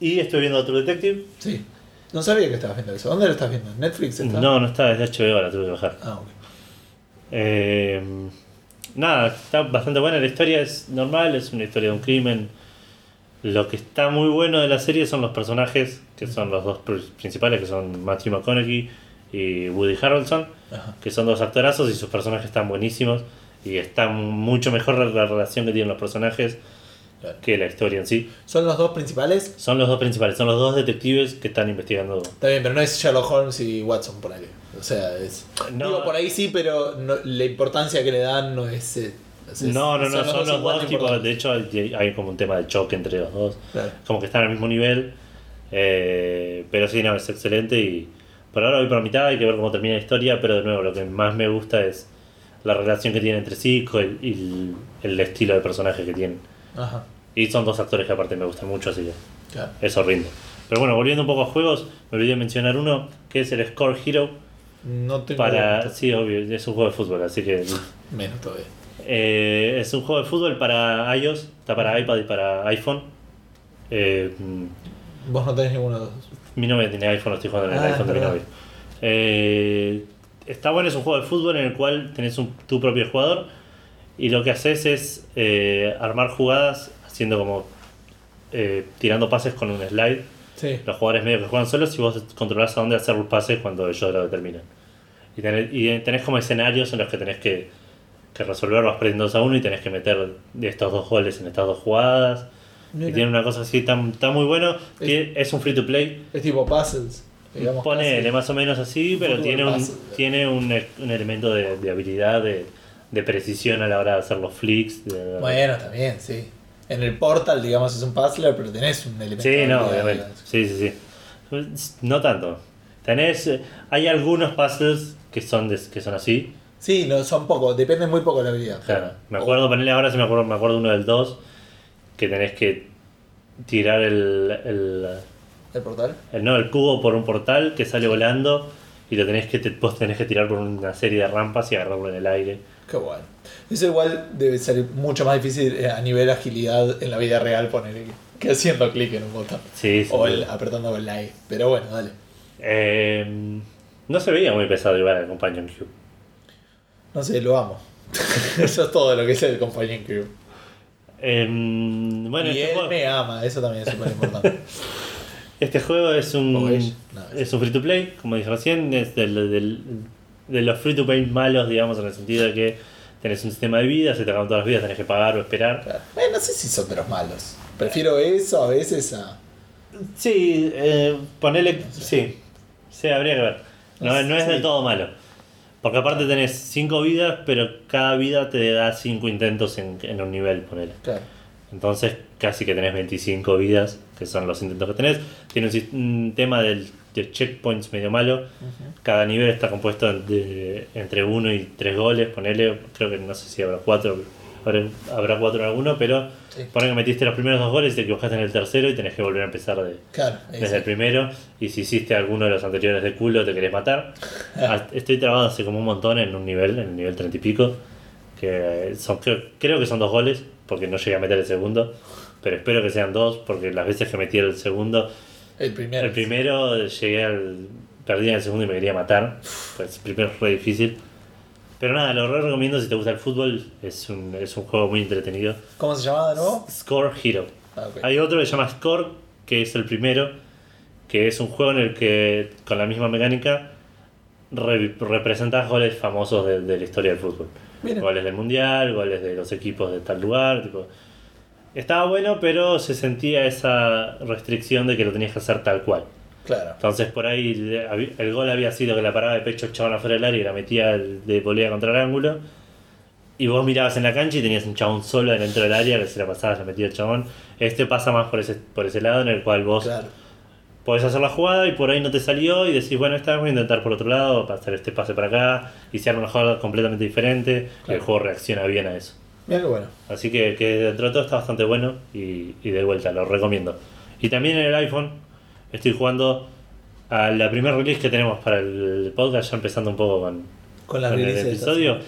y estoy viendo True Detective. Sí. No sabía que estabas viendo eso. ¿Dónde lo estás viendo? ¿En ¿Netflix está? No, no está, es de HBO, la tuve que bajar. Ah, ok. Eh, nada, está bastante buena. La historia es normal, es una historia de un crimen. Lo que está muy bueno de la serie son los personajes, que son los dos pr- principales, que son Matthew McConaughey y Woody Harrelson, Ajá. que son dos actorazos y sus personajes están buenísimos. Y está mucho mejor la relación que tienen los personajes Claro. que la historia en sí. ¿Son los dos principales? Son los dos principales, son los dos detectives que están investigando. Está bien, pero no es Sherlock Holmes y Watson, por ahí. O sea, es. No. Digo, por ahí sí, pero no- la importancia que le dan no es. eh, es- No, no, no, son los dos tipos. De hecho, hay, como un tema de choque entre los dos. Claro. como que están al mismo nivel. eh, pero sí, no, es excelente y por ahora voy por la mitad, hay que ver cómo termina la historia, pero de nuevo, lo que más me gusta es la relación que tienen entre sí y el, el estilo de personaje que tienen. Ajá. Y son dos actores que aparte me gustan mucho, así que Claro. eso rinde. Pero bueno, volviendo un poco a juegos, me olvidé mencionar uno, que es el Score Hero. No tengo. Para, sí, obvio, es un juego de fútbol, así que Menos todavía. eh, es un juego de fútbol para iOS, está para iPad y para iPhone. Eh, Vos no tenés ninguno de los dos. Mi novia tiene iPhone, estoy jugando en el Ah, iPhone de mi novia. Eh, está bueno, es un juego de fútbol en el cual tenés un- tu propio jugador y lo que haces es armar jugadas haciendo como eh, tirando pases con un slide. Sí. Los jugadores medio que juegan solos y vos controlás a dónde hacer los pases cuando ellos lo determinan. Y tenés, y tenés como escenarios en los que tenés que que resolver, vas perdiendo 2 a 1 y tenés que meter de estos dos goles en estas dos jugadas. Y tiene una cosa así, tan, tan muy bueno. Es- que es un free to play. Es tipo puzzles. Digamos, Ponele casi. más o menos así, Un pero tiene un, puzzle. tiene un, e- un elemento de, de habilidad, de, de precisión a la hora de hacer los flicks. de- Bueno, también, sí. En el Portal, digamos, es un puzzler, pero tenés un elemento. Sí, no, obviamente. Sí, sí, sí. No tanto. Tenés, eh, hay algunos puzzles que son, de- que son así. Sí, no, son pocos, depende muy poco de la habilidad. Claro. Me acuerdo, ponerle ahora si me acuerdo, me acuerdo uno del 2, que tenés que tirar el, el, ¿El portal? el- no, el cubo por un portal que sale volando y lo tenés que, te, vos tenés que tirar por una serie de rampas y agarrarlo en el aire. Qué bueno. Eso igual debe ser mucho más difícil eh, a nivel agilidad en la vida real poner que haciendo clic en un botón. Sí, sí. O el, apretando con la E. Pero bueno, dale. Eh, no se veía muy pesado igual el Companion Cube. No sé, lo amo. eso es todo lo que es el Companion Cube. Eh, bueno, y este él juego, me ama, eso también es súper importante. este juego es un, es un free to play, como dije recién, es del, del- de los free to play malos, digamos, en el sentido de que tenés un sistema de vida, se te acaban todas las vidas, tenés que pagar o esperar. Claro. Eh, no sé si son de los malos. Prefiero eso a veces a. Sí, eh, ponele. Sí, sí, habría que ver. No, no es Sí. del todo malo. Porque aparte tenés 5 vidas, pero cada vida te da 5 intentos en, en un nivel, ponele. Claro. Entonces casi que tenés 25 vidas, que son los intentos que tenés. Tiene un, un tema del, de checkpoints medio malo. Cada nivel está compuesto de, entre 1 y 3 goles, ponele. Creo que no sé si habrá 4, habrá, habrá 4 en alguno, pero Sí. pone que metiste los primeros dos goles y te equivocaste en el tercero y tenés que volver a empezar de, Claro. desde ese. el primero. Y si hiciste alguno de los anteriores de culo, te querés matar. Ah, Estoy trabado hace como un montón en un nivel, en el nivel 30 y pico. Que son, creo, creo que son dos goles, porque no llegué a meter el segundo. Pero espero que sean dos, porque las veces que metí el segundo, El primero. el primero llegué al. Perdí en el segundo y me quería matar. Pues el primero fue difícil. Pero nada, lo re recomiendo si te gusta el fútbol. Es un, es un juego muy entretenido. ¿Cómo se llamaba de nuevo? Score Hero. Ah, ok. Hay otro que se llama Score, que es el primero, que es un juego en el que, con la misma mecánica, re- representas goles famosos de, de la historia del fútbol. Mira. Goles del mundial, goles de los equipos de tal lugar. Tipo. Estaba bueno, pero se sentía esa restricción de que lo tenías que hacer tal cual. Claro. Entonces por ahí el gol había sido que la paraba de pecho echaban afuera del área y la metía el- de volea contra el ángulo. Y vos mirabas en la cancha y tenías un chabón solo dentro del área que se la pasabas, la metía el chabón. Este pasa más por ese, por ese lado en el cual vos Claro. podés hacer la jugada y por ahí no te salió y decís, bueno, esta vez voy a intentar por otro lado, para hacer este pase para acá y se arma una jugada completamente diferente y el juego reacciona bien a eso. Mira qué bueno. Así que, que dentro de todo está bastante bueno y, y de vuelta, lo recomiendo. Y también en el iPhone estoy jugando a la primera release que tenemos para el podcast, ya empezando un poco con, Con el episodio,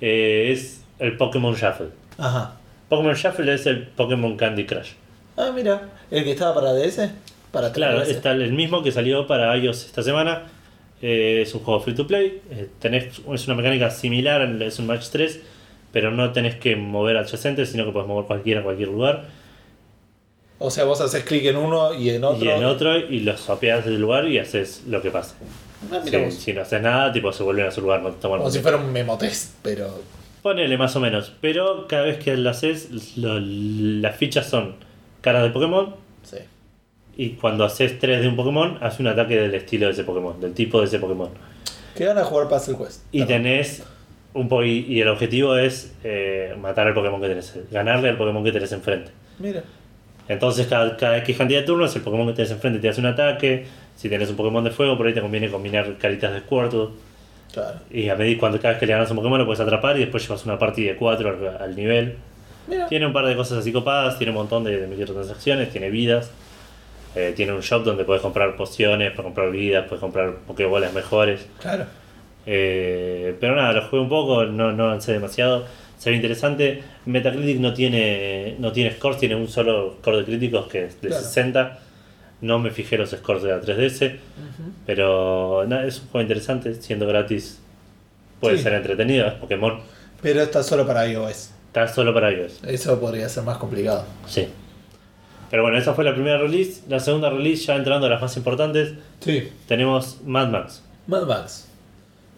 eh, es el Pokémon Shuffle. Ajá. Pokémon Shuffle es el Pokémon Candy Crush. Ah, mira. ¿El que estaba para DS? Para Claro, 3DS. está el mismo que salió para iOS esta semana. Eh, es un juego free to play. eh, tenés, es una mecánica similar, es un match 3, pero no tenés que mover adyacentes, sino que puedes mover cualquiera a cualquier lugar. O sea, vos haces clic en uno y en otro. Y en otro, y los sopeas del lugar y haces lo que pase. Ah, Si, no haces nada, tipo se vuelven a su lugar, no te toman Como si fuera un memotest, pero. Ponele más o menos. Pero cada vez que lo haces, lo- las fichas son caras de Pokémon. Sí. Y cuando haces tres de un Pokémon, hace un ataque del estilo de ese Pokémon, del tipo de ese Pokémon. Que van a jugar Puzzle Quest. Y Perdón. tenés un po y, y el objetivo es eh, matar al Pokémon que tenés, ganarle al Pokémon que tenés enfrente. Mira. Entonces cada, cada X cantidad de turnos el Pokémon que tenés enfrente te hace un ataque. Si tenés un Pokémon de fuego, por ahí te conviene combinar caritas de Squirtle. Claro. Y a medida cuando cada vez que le ganas un Pokémon lo puedes atrapar y después llevas una partida de 4 al, al nivel. Mira. Tiene un par de cosas así copadas, tiene un montón de, de microtransacciones, tiene vidas. eh, tiene un shop donde puedes comprar pociones, puedes comprar vidas, puedes comprar Pokébolas mejores. Claro. Eh, pero nada, lo jugué un poco, no, no avancé demasiado. Se ve interesante. Metacritic no tiene, no tiene scores, tiene un solo score de críticos que es de Claro. 60. No me fijé los scores de la 3DS, pero nada, es un juego interesante, siendo gratis. Puede Sí. ser entretenido, es Pokémon. Pero está solo para iOS. Está solo para iOS. Eso podría ser más complicado. Sí. Pero bueno, esa fue la primera release. La segunda release, ya entrando a las más importantes, Sí. tenemos Mad Max. Mad Max.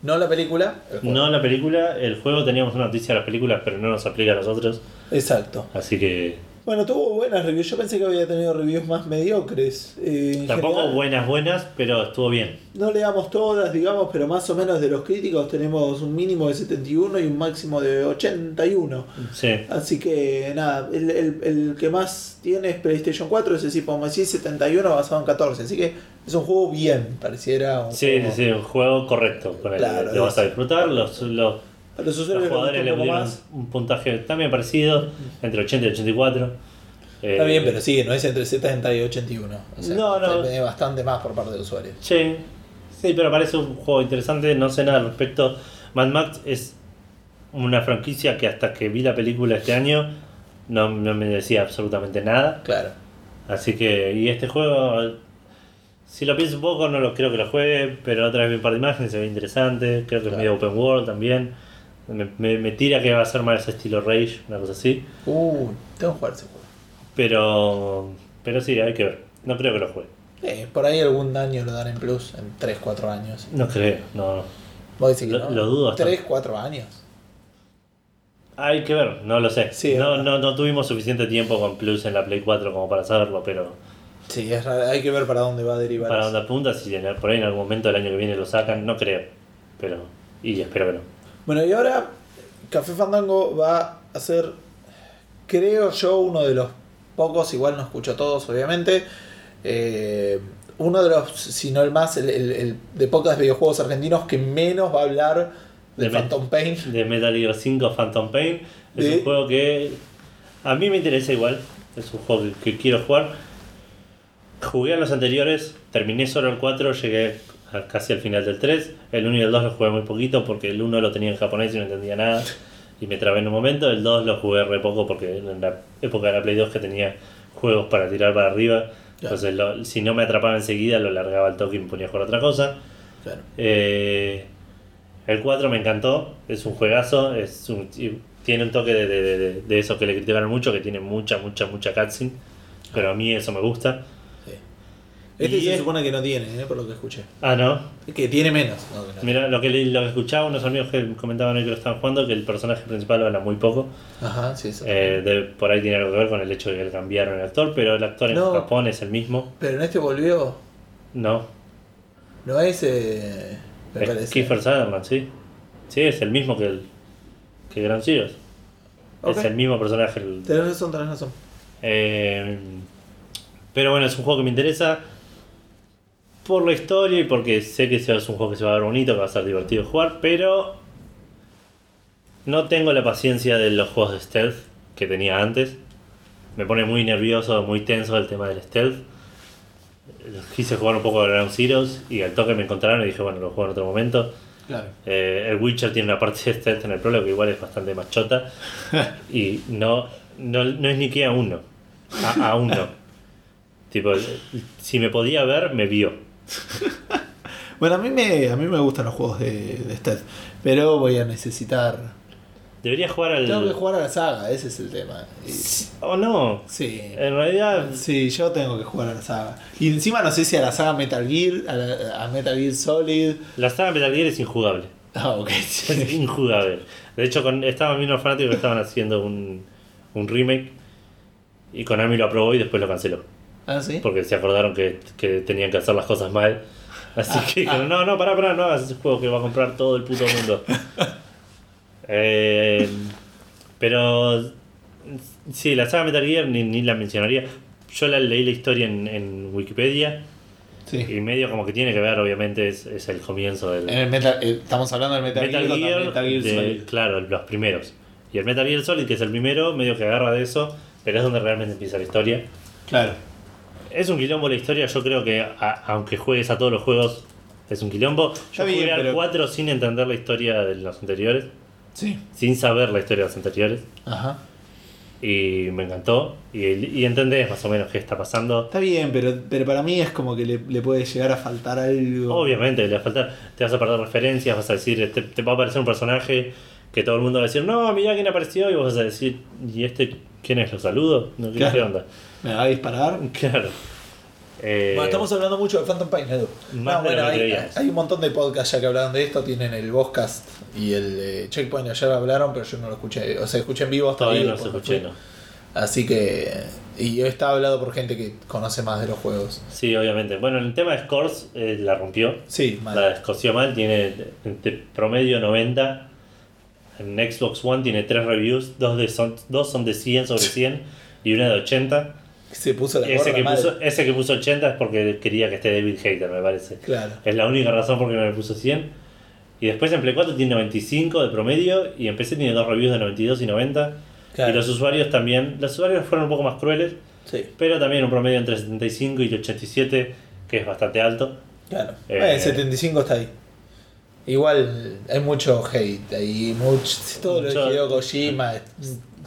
No la película. el juego. No la película, el juego teníamos una noticia de las películas, pero no nos aplica a nosotros. Exacto. Así que Bueno, tuvo buenas reviews. Yo pensé que había tenido reviews más mediocres. Eh, tampoco general, buenas, buenas, pero estuvo bien. No le damos todas, digamos, pero más o menos de los críticos tenemos un mínimo de 71 y un máximo de 81. Sí. Así que nada, el, el- el que más tiene es PlayStation 4, ese sí, como decís, 71 basado en 14. Así que es un juego bien, pareciera un Sí, sí, juego. sí, un juego correcto. El, Claro, lo vas a disfrutar. Los, los, A los los usuarios jugadores les le pusieron más. un puntaje también parecido, entre 80 y 84. Está Eh, bien, pero sí, no es entre 70 y 81. O sea, No, no. es bastante más por parte del usuario. Sí, sí, pero parece un juego interesante. No sé nada al respecto. Mad Max es una franquicia que hasta que vi la película este año no, no me decía absolutamente nada. Claro. Así que, y este juego, si lo pienso un poco, no lo creo que lo juegue, pero otra vez vi un par de imágenes, se ve interesante. Creo que Claro. es medio open world también. Me, me- me tira que va a ser más estilo Rage, una cosa así. Uh, tengo que jugar ese juego. Pero, pero sí, hay que ver. No creo que lo juegue. Eh, por ahí algún año lo dan en plus, en 3, 4 años. No creo, no. Vos decís que Lo- no. lo dudo bastante. 3, 4 años. Hay que ver, no lo sé. Sí, no, no, no tuvimos suficiente tiempo con Plus en la Play 4 como para saberlo, pero Sí, es raro, hay que ver para dónde va a derivar. para dónde apunta, si por ahí en algún momento del año que viene lo sacan, no creo. Pero, y espero que no. Bueno, y ahora Café Fandango va a ser, creo yo, uno de los pocos, igual no escucho todos, obviamente. eh, uno de los, si no el más, el, el- el de pocos videojuegos argentinos que menos va a hablar de, Phantom Pain. De Metal Gear 5 Phantom Pain, es De- un juego que a mí me interesa igual, es un juego que, que quiero jugar. Jugué a los anteriores, terminé solo el 4, llegué a- casi al final del 3. El 1 y el 2 lo jugué muy poquito porque el 1 lo tenía en japonés y no entendía nada. Y me trabé en un momento. El 2 lo jugué re poco porque en la época de la Play 2 que tenía juegos para tirar para arriba. Entonces lo- si no me atrapaba enseguida lo largaba al toque y me ponía a jugar otra cosa. Claro. Eh, el 4 me encantó, es un juegazo, es un- tiene un toque de, de, de- de eso que le criticaron mucho, que tiene mucha, mucha, mucha cutscene. Pero a mí eso me gusta. Este se es- supone que no tiene, eh, por lo que escuché. Ah, no. Que tiene menos. no, no. Mira, lo que, lo que escuchaba unos amigos que comentaban hoy que lo estaban jugando, que el personaje principal habla muy poco. Ajá, sí, eso. Eh, de- por ahí tiene algo que ver con el hecho de que le cambiaron el actor, pero el actor en. Japón es el mismo. Pero en este volvió. No, No es. Eh, me es parece. Kiefer Sutherland, sí. Sí, es el mismo que el que Gran. Ok. Es el mismo personaje. el- Tenés razón, tenés razón. Eh, pero bueno, es un juego que me interesa por la historia y porque sé que es un juego que se va a ver bonito, que va a ser divertido jugar, pero no tengo la paciencia de los juegos de stealth que tenía antes. Me pone muy nervioso, muy tenso el tema del stealth. Quise jugar un poco de Ground Zeroes y al toque me encontraron y dije, bueno, lo juego en otro momento. Claro. Eh, el Witcher tiene una parte de stealth en el prólogo que igual es bastante más chota. y no, no, no es ni que a uno. A, a uno. tipo, si me podía ver, me vio. Bueno, a mí me, a mí me gustan los juegos de, de pero voy a necesitar... Debería jugar al. Tengo que jugar a la saga, ese es el tema. O no. sí. En realidad, Sí, yo tengo que jugar a la saga. Y encima no sé si a la saga Metal Gear, a, la- a Metal Gear Solid... la saga Metal Gear es injugable. Ah, ok. Es injugable. De hecho, con, estaban viendo fanáticos que estaban haciendo un, un remake. Y Konami lo aprobó y después lo canceló. Ah, sí. Porque se acordaron que, que tenían que hacer las cosas mal. Así que dijeron, no, no, pará, pará, no hagas ese juego que va a comprar todo el puto mundo. Eh, pero sí, la saga Metal Gear ni, ni la mencionaría. Yo la leí la historia en, en Wikipedia Sí. y medio como que tiene que ver, obviamente, es, es el comienzo del En el Metal, eh, estamos hablando del Metal, Metal Gear, o Gear, también Metal Gear de- Solid. claro, los primeros. Y el Metal Gear Solid, que es el primero, medio que agarra de eso, pero es donde realmente empieza la historia. Claro. Es un quilombo la historia, yo creo que a- aunque juegues a todos los juegos, es un quilombo. Yo Está jugué bien, al pero- 4 sin entender la historia de los anteriores, Sí. sin saber la historia de los anteriores, Ajá. y me encantó. Y, y entendés más o menos qué está pasando. Está bien, pero, pero para mí es como que le, le puede llegar a faltar algo. Obviamente, le va a faltar, te vas a perder referencias, vas a decir, te, te va a aparecer un personaje que todo el mundo va a decir, no, mira quién apareció, y vos vas a decir, ¿y este quién es? ¿Lo saludo? No, ¿qué, Claro. qué onda? ¿Me va a disparar? Claro. Eh, Bueno, estamos hablando mucho de Phantom Pain, Edu. No, lo bueno, hay, hay un montón de podcasts ya que hablaron de esto. Tienen el Voscast y el eh, Checkpoint. Ayer hablaron, pero yo no lo escuché. O sea, escuché en vivo hasta todavía ahí, no se cuando escuché. ¿no? Así que. Y está hablado por gente que conoce más de los juegos. Sí, obviamente. Bueno, el tema de scores eh, la rompió. Sí, mal. La escoció mal, tiene promedio 90. En Xbox One tiene 3 reviews, dos, de son, dos son de 100 sobre 100 y una de 80. Se puso la Ese que, puso, ese que puso 80 es porque quería que esté David Hater, me parece. Claro. Es la única razón por qué no le puso 100. Y después en Play 4 tiene 95 de promedio y en PC tiene dos reviews de 92 y 90. Claro. Y los usuarios también, los usuarios fueron un poco más crueles, Sí, pero también un promedio entre 75 y 87, que es bastante alto. claro. Eh, Eh, 75 está ahí. Igual hay mucho hate ahí, mucho, todo lo Mucho- de Hideo Kojima.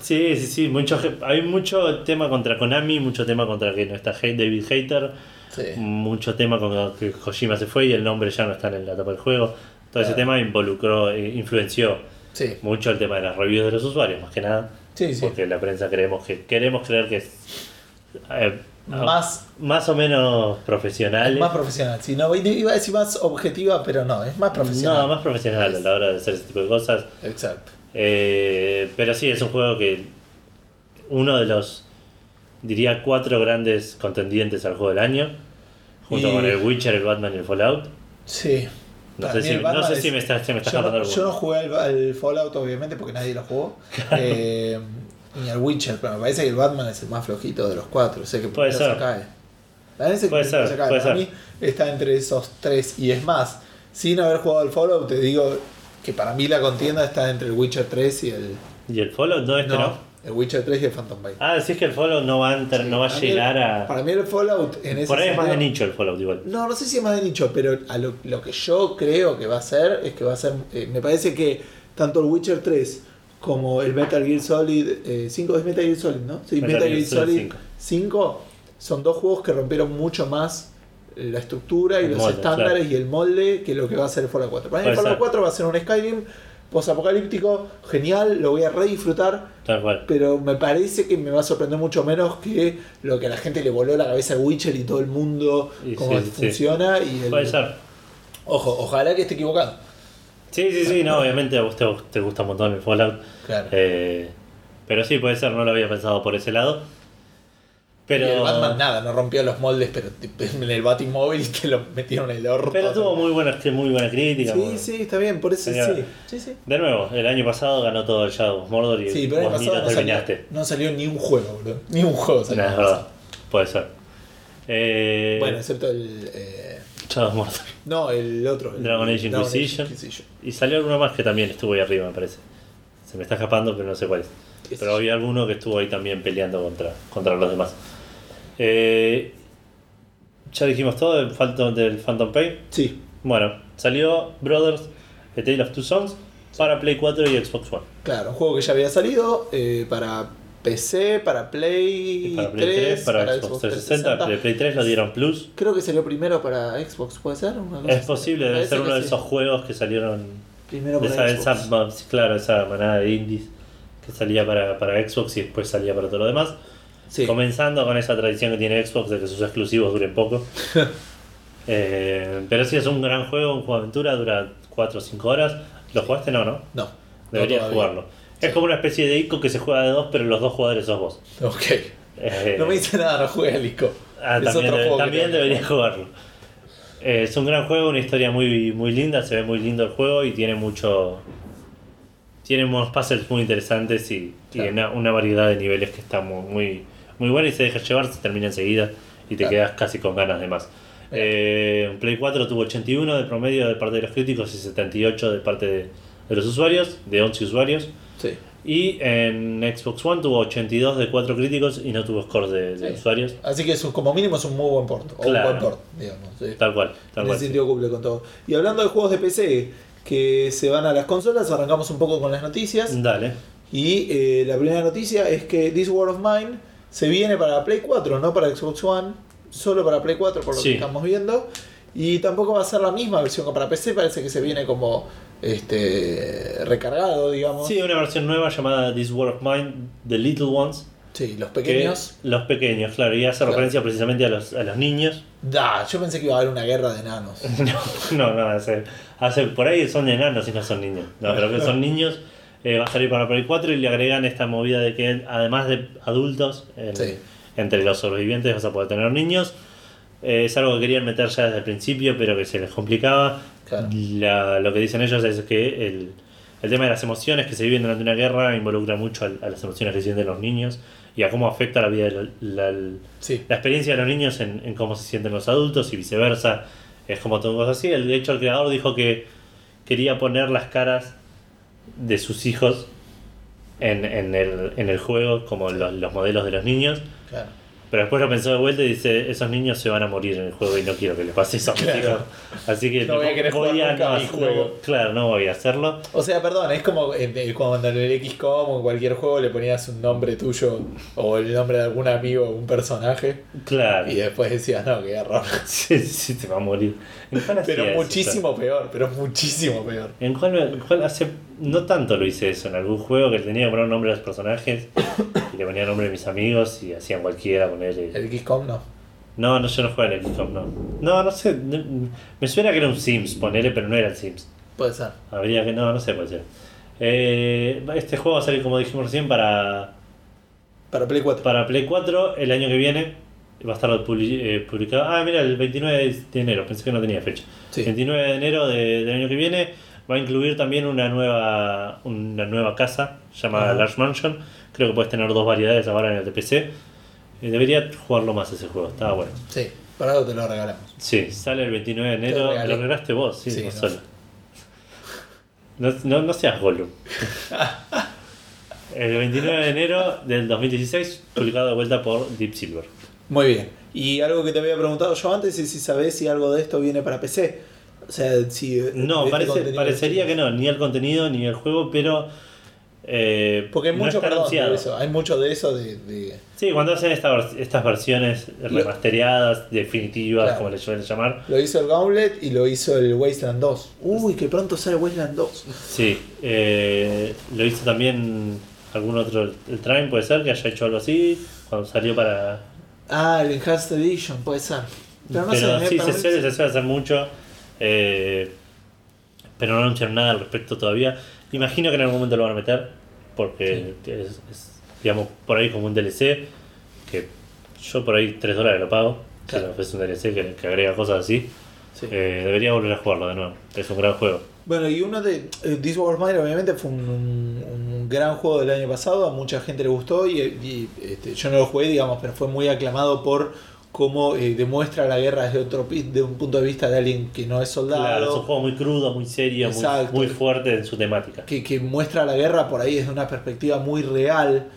Sí, sí, sí, mucho, hay mucho tema contra Konami, mucho tema contra que no está David Hater, Sí. mucho tema con que Kojima se fue y el nombre ya no está en la tapa del juego. Todo ese tema involucró, eh, influenció Sí, mucho el tema de las reviews de los usuarios, más que nada. sí. Porque la prensa creemos que queremos creer que es eh, Más, más o menos profesional. más profesional. Sí, no, iba a decir más objetiva, pero no, es más profesional. no, más profesional a la hora de hacer ese tipo de cosas. Exacto. Eh, pero sí, es un juego que uno de los, diría, cuatro grandes contendientes al juego del año, junto Y- con el Witcher, el Batman y el Fallout. Sí. No sé, si, el no Batman sé es- si me me Yo no, algo. yo no jugué al, al Fallout, obviamente, porque nadie lo jugó. eh, ni al Witcher, pero me parece que el Batman es el más flojito de los cuatro. Sé que Puede ser. se cae. Parece que Puede primero ser, se cae. puede Para ser. mí está entre esos tres. Y es más, sin haber jugado al Fallout, te digo que para mí la contienda está entre el Witcher 3 y el. ¿Y el Fallout? No, este no. el Witcher 3 y el Phantom Pain. Ah, decís que el Fallout no va a, entrar- no va a llegar el- a... Para mí el Fallout en ese Por ahí es más de nicho el Fallout igual. No, no sé si es más de nicho, pero a lo, lo que yo creo que va a ser es que va a ser. eh, me parece que tanto el Witcher 3 como el Metal Gear Solid 5 es Metal Gear Solid, ¿no? Sí, Metal Metal, Gear Solid Solid 5. 5 son dos juegos que rompieron mucho más la estructura y El los molde, estándares claro. y el molde que lo que va a ser el Fallout 4. Para mí el Fallout ser. 4 va a ser un Skyrim posapocalíptico, genial, lo voy a re disfrutar, Tal cual. pero me parece que me va a sorprender mucho menos que lo que a la gente le voló la cabeza a Witcher y todo el mundo, Y cómo sí, sí. funciona. Y el- Puede ser. Ojo, ojalá que esté equivocado. Sí, sí, sí, no, obviamente a vos te, te gusta un montón el Fallout. Claro. Eh, pero sí, puede ser, no lo había pensado por ese lado. Pero, Y el Batman nada, no rompió los moldes, pero en el Batimóvil te lo metieron en el orto. pero tuvo muy buena, muy buena crítica. Sí, muy- sí, está bien, por eso sí. Sí, sí. De nuevo, el año pasado ganó todo el Shadow of Mordor y Sí, pero el año pasado no salió, terminaste. no salió ni un juego, bro. Ni un juego No, salió. es el año verdad, puede ser. Eh, Bueno, excepto el. eh, Shadow of Mordor. no, el otro. el Dragon Age Inquisition. Y salió alguno más que también estuvo ahí arriba, me parece. Se me está escapando, pero no sé cuál es. Pero había alguno que estuvo ahí también peleando contra, contra los demás. Eh, ya dijimos todo del Phantom, del Phantom Pain. Sí, Bueno, salió Brothers, A Tale of Two Sons para Play 4 y Xbox One. claro, un juego que ya había salido eh, para PC, para Play, Para Play 3, para, Xbox 360, Play, Play 3 lo dieron Plus. Creo que salió primero para Xbox, ¿puede ser? Una cosa Es posible, debe ser uno de sí. esos juegos que salieron Primero de para esa, Xbox. esa- claro, esa manada de indies que salía para, para Xbox y después salía para todo lo demás. Sí. Comenzando con esa tradición que tiene Xbox de que sus exclusivos duren poco. Eh, pero sí, es un gran juego, un juego de aventura, dura 4 o 5 horas. ¿Lo jugaste? No, ¿no? No. Deberías no jugarlo. Es como una especie de ICO que se juega de dos, pero los dos jugadores sos vos. Ok. Eh, No me dice nada, no juega el ICO. Ah, Es también, otro debe- también deberías jugarlo. Eh, es un gran juego, una historia muy, muy linda, se ve muy lindo el juego y tiene mucho. Tiene unos puzzles muy interesantes y, y Claro. una, una variedad de niveles que está muy, muy, muy buena y se deja llevar, se termina enseguida y te Claro. quedas casi con ganas de más. Eh, Play 4 tuvo 81 de promedio de parte de los críticos y 78 de parte de, de los usuarios, de 11 usuarios. Sí. Y en Xbox One tuvo 82 de 4 críticos y no tuvo score de, de Sí. usuarios. Así que es un- como mínimo es un muy buen port. O Claro. un buen port, digamos. sí. Tal cual, tal en cual. ese sentido cumple con todo. Y hablando de juegos de PC que se van a las consolas, arrancamos un poco con las noticias. Dale. Y eh, la primera noticia es que This War of Mine se viene para Play 4, no para Xbox One, solo para Play 4 por lo Sí. que estamos viendo. Y tampoco va a ser la misma versión que para PC, parece que se viene como este recargado, digamos. Sí, una versión nueva llamada This War of Mine, The Little Ones, Sí, los que- pequeños. los pequeños, claro, y hace Claro. referencia precisamente a los, a los niños. Da, yo pensé que iba a haber una guerra de enanos. No, no, hace, hace- por ahí son enanos y no son niños. No, pero que son niños. Eh, va a salir para Play 4 y le agregan esta movida de que además de adultos, Sí. entre los sobrevivientes vas a poder tener niños. Eh, es algo que querían meter ya desde el principio, pero que se les complicaba. Claro. La- lo que dicen ellos es que el, el tema de las emociones que se viven durante una guerra involucra mucho a, las emociones que sienten los niños y a cómo afecta la vida de la, Sí. la experiencia de los niños en, en cómo se sienten los adultos y viceversa. Es como todo así. De hecho, el creador dijo que quería poner las caras de sus hijos en, en el, en el juego como los, los modelos de los niños. Pero después lo pensó de vuelta y dice, esos niños se van a morir en el juego y no quiero que les pase eso a mis Claro. hijos. Así que No voy a querer jugar voy a nunca no hacerlo. juego. Claro, no voy a hacerlo. O sea, perdón, es como eh, eh, cuando en el XCOM o en cualquier juego le ponías un nombre tuyo o el nombre de algún amigo o un personaje Claro. y después decías, no, qué error. Sí, sí, te va a morir. ¿En cuál hacía Pero eso? muchísimo peor, pero muchísimo peor. ¿En cuál, hace no tanto lo hice eso? En algún juego que tenía que poner nombre a los personajes y le ponía nombre a mis amigos y hacían cualquiera con él. El XCOM no. No, no, yo no juego en el XCOM, no. No, no sé. me suena que era un Sims, ponele, pero no era el Sims. Puede ser. Habría que. No, no sé cuál sea. Eh, este juego va a salir, como dijimos recién, para, Para Play 4. para Play 4 el año que viene. Va a estar eh, publicado. Ah, mira, el 29 de enero. Pensé que no tenía fecha. Sí. 29 de enero de- del año que viene va a incluir también una nueva una nueva casa llamada Ajá. Large Mansion. Creo que puedes tener dos variedades ahora en el de PC. Eh, debería jugarlo más ese juego, estaba bueno. Sí, para algo te lo regalamos. Sí, sale el 29 de enero. regalé. Lo regalaste vos, sí, Sí, vos no. solo. No, no, no seas Gollum. El 29 de enero del 2016, publicado de vuelta por Deep Silver. Muy bien. Y algo que te había preguntado yo antes es si sabés si algo de esto viene para PC. O sea, si. No, este parece, parecería que no, ni el contenido ni el juego, pero. Eh, Porque hay no mucho, perdón, de anunciado. eso, hay mucho de eso de. de- Sí, cuando hacen esta estas versiones remastereadas, definitivas, Claro. como le suelen llamar. Lo hizo el Gauntlet y lo hizo el Wasteland 2. Uy, que pronto sale Wasteland 2. Sí, eh, lo hizo también algún otro, el Trine puede ser que haya hecho algo así, cuando salió para... Ah, el Enhanced Edition, puede ser. Pero no pero sé, sí, me se suele, se suele hacer mucho, eh, pero no anunciaron nada al respecto todavía. Imagino que en algún momento lo van a meter, porque es, es, digamos, por ahí como un DLC, que yo por ahí 3 dólares lo pago, Claro. es un DLC que, que agrega cosas así. Sí. Eh, debería volver a jugarlo de nuevo, es un gran juego. Bueno, y uno de. eh, This War of Mine, obviamente, fue un, un- un gran juego del año pasado. A mucha gente le gustó y, y, este, yo no lo jugué, digamos, pero fue muy aclamado por cómo eh, demuestra la guerra desde otro de un punto de vista de alguien que no es soldado. Claro, es un juego muy crudo, muy serio, muy, Exacto. muy fuerte en su temática. que, que muestra la guerra por ahí desde una perspectiva muy real.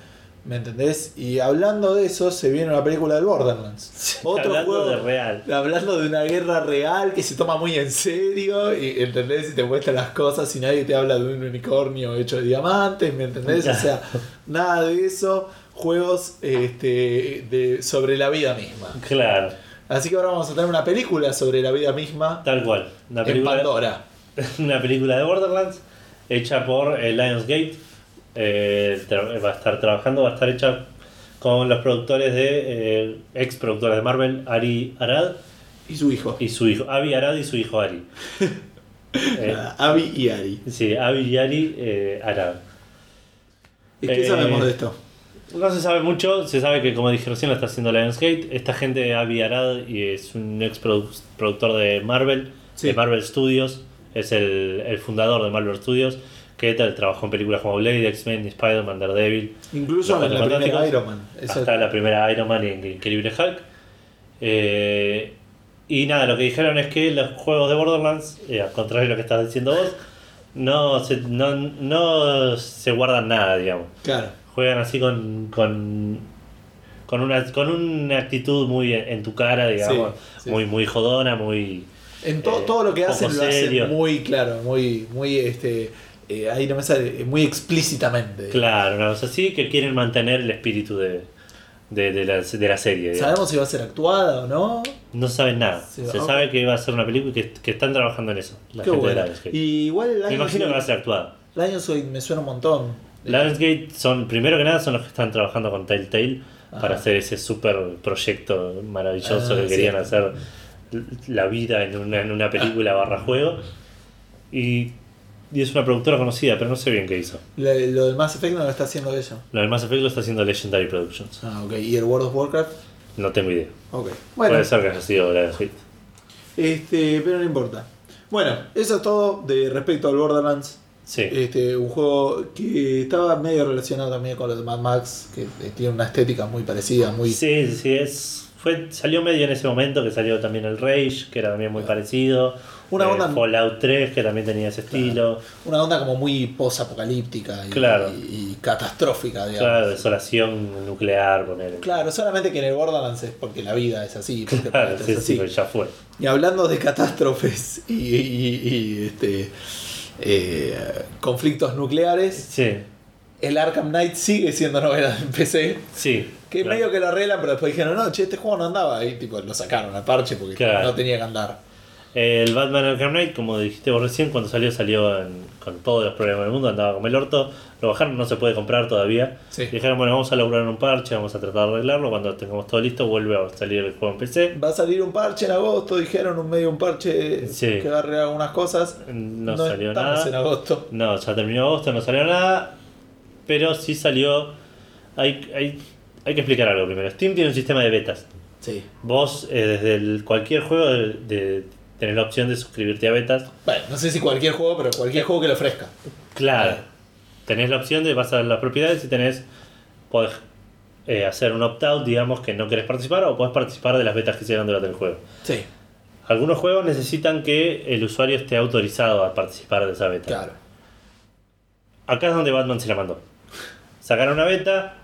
¿Me entendés? Y hablando de eso, se viene una película del Borderlands. Otro Hablando juego. de real. Hablando de una guerra real que se toma muy en serio, y, ¿entendés? Y te muestra las cosas y nadie te habla de un unicornio hecho de diamantes, ¿me entendés? O sea, nada de eso. Juegos este, de, sobre la vida misma. Claro, Así que ahora vamos a tener una película sobre la vida misma tal cual. Una en película, Pandora. una película de Borderlands hecha por eh, Lionsgate. Eh, va a estar trabajando, va a estar hecha con los productores de eh, ex productores de Marvel, Ari Arad Y su hijo. y su hijo, Avi Arad y su hijo Ari. Eh, Abby y Ari. sí, Avi y Ari Arad. ¿Y qué sabemos de esto? No se sabe mucho, se sabe que como dije recién lo está haciendo Lionsgate. Esta gente, Avi Arad, y es un ex produ- productor de Marvel, Sí. de Marvel Studios, es el, el fundador de Marvel Studios, que tal, trabajó en películas como Blade, X-Men, Spider-Man, Daredevil, Incluso en la primera Iron Man. Hasta la primera Iron Man y en Increíble Hulk. Eh, y nada, lo que dijeron es que los juegos de Borderlands, eh, al contrario de lo que estás diciendo vos, no se, no, no se guardan nada, digamos Claro. Juegan así con con con una con una actitud muy en, tu cara digamos Sí, sí. muy muy jodona muy En to- Eh, todo lo que hacen lo serio. hacen muy claro, muy, muy este eh, ahí no me sale, muy explícitamente. claro una cosa así que quieren mantener el espíritu de, de, de la, de la serie digamos. ¿Sabemos si va a ser actuada o no? no saben nada se sabe que va a ser una película y que, que están trabajando en eso la Qué gente de bueno. Lionsgate. Y igual el me año imagino que va a ser actuada me suena un montón. Lionsgate son, primero que nada, son los que están trabajando con Telltale Ajá. para hacer ese super proyecto maravilloso Ah, que querían sí. hacer la vida en una, en una película barra juego. Y, y es una productora conocida, pero no sé bien qué hizo. Lo, lo del Mass Effect no lo está haciendo ella. Lo del Mass Effect lo está haciendo Legendary Productions. Ah, ok. ¿Y el World of Warcraft? No tengo idea. Ok. Bueno, Puede ser que haya sido Lionsgate. este, pero no importa. Bueno, eso es todo de respecto al Borderlands. Sí. Este, un juego que estaba medio relacionado también con los de Mad Max, que eh, tiene una estética muy parecida, muy... Sí, sí, es. Fue, salió medio en ese momento que salió también el Rage, que era también muy parecido. Una Eh, onda- Fallout 3, que también tenía ese estilo. Una onda como muy post-apocalíptica y, Claro. y- y catastrófica, digamos. Claro, desolación nuclear, poner. Claro, solamente que en el Borderlands es porque la vida es así, porque Claro, es sí, así. sí, pero ya fue. Y hablando de catástrofes y, y- y, este, eh, conflictos nucleares, Sí, el Arkham Knight sigue siendo novela en PC. sí. Que Claro. medio que lo arreglan, pero después dijeron, no, che, este juego no andaba. Y tipo, lo sacaron al parche porque Claro. no tenía que andar. El Batman Arkham Knight, como dijiste vos recién, cuando salió, salió en- con todos los problemas del mundo, andaba como el orto. Lo bajaron, no se puede comprar todavía. Sí. Dijeron, bueno, vamos a lograr un parche, vamos a tratar de arreglarlo. Cuando tengamos todo listo, vuelve a salir el juego en PC. Va a salir un parche en agosto, dijeron, un medio un parche Sí. que va a arreglar algunas cosas. No, salió nada. en agosto. No, ya terminó agosto, no salió nada. Pero sí salió. Hay, hay, hay que explicar algo primero. Steam tiene un sistema de betas. Sí. Vos, eh, desde el- cualquier juego, de, de- tenés la opción de suscribirte a betas. Bueno, no sé si cualquier juego, pero cualquier juego que lo ofrezca. Claro. Tenés la opción de vas a las propiedades y tenés. Podés eh, hacer un opt-out, digamos, que no querés participar, o podés participar de las betas que se dan durante el juego. Sí, Algunos juegos necesitan que el usuario esté autorizado a participar de esa beta. claro. Acá es donde Batman se la mandó. Sacaron una beta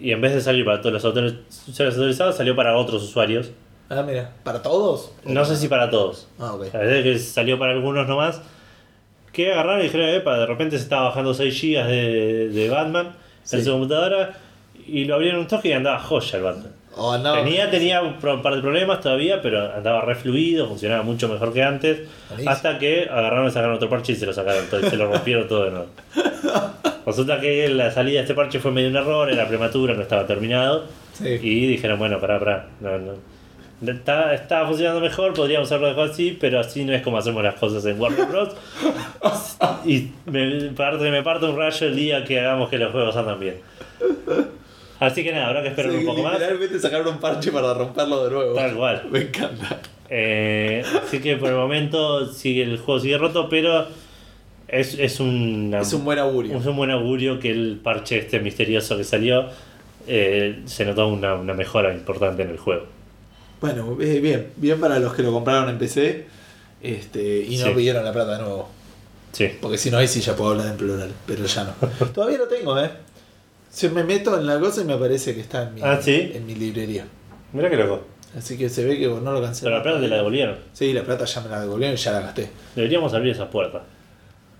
y en vez de salir para todos los usuarios autorizados, salió para otros usuarios. Ah, mira, ¿para todos? No sé si para todos. Ah, ok. Que salió para algunos nomás. Que agarraron y dijeron, epa, de repente se estaba bajando 6 GB de, de Batman Sí. en su computadora. Y lo abrieron un toque y andaba joya el Batman. O andaba- Tenía, tenía un par de problemas todavía, pero andaba re fluido, funcionaba mucho mejor que antes. Hasta que agarraron y sacaron otro parche y se lo sacaron todo, y se lo rompieron todo de nuevo. Resulta que la salida de este parche fue medio un error, era prematura, no estaba terminado. Sí. Y dijeron, bueno, pará, pará. No, no. Está, estaba funcionando mejor, podríamos hacerlo mejor así, pero así no es como hacemos las cosas en Warner Bros. y me, parte, me un rayo el día que hagamos que los juegos andan bien. Así que nada, habrá que esperar Sí, un poco más. literalmente sacaron un parche para romperlo de nuevo. Tal cual. Me encanta. Eh, así que por el momento sigue el juego sigue roto, pero es, es, una- Es un buen augurio. es un buen augurio que el parche este misterioso que salió eh, se notó una, una mejora importante en el juego. Bueno, eh, bien, bien para los que lo compraron en PC este, y no Sí. pidieron la plata de nuevo. Sí. Porque si no, ahí sí ya puedo hablar en plural, pero ya no. Todavía lo tengo, ¿eh? Si me meto en la cosa y me parece que está en mi, Ah, ¿sí? en mi librería. Mira que loco. Así que se ve que no lo cancelé. Pero la plata te la devolvieron. Sí, la plata ya me la devolvieron y ya la gasté. Deberíamos abrir esa puerta.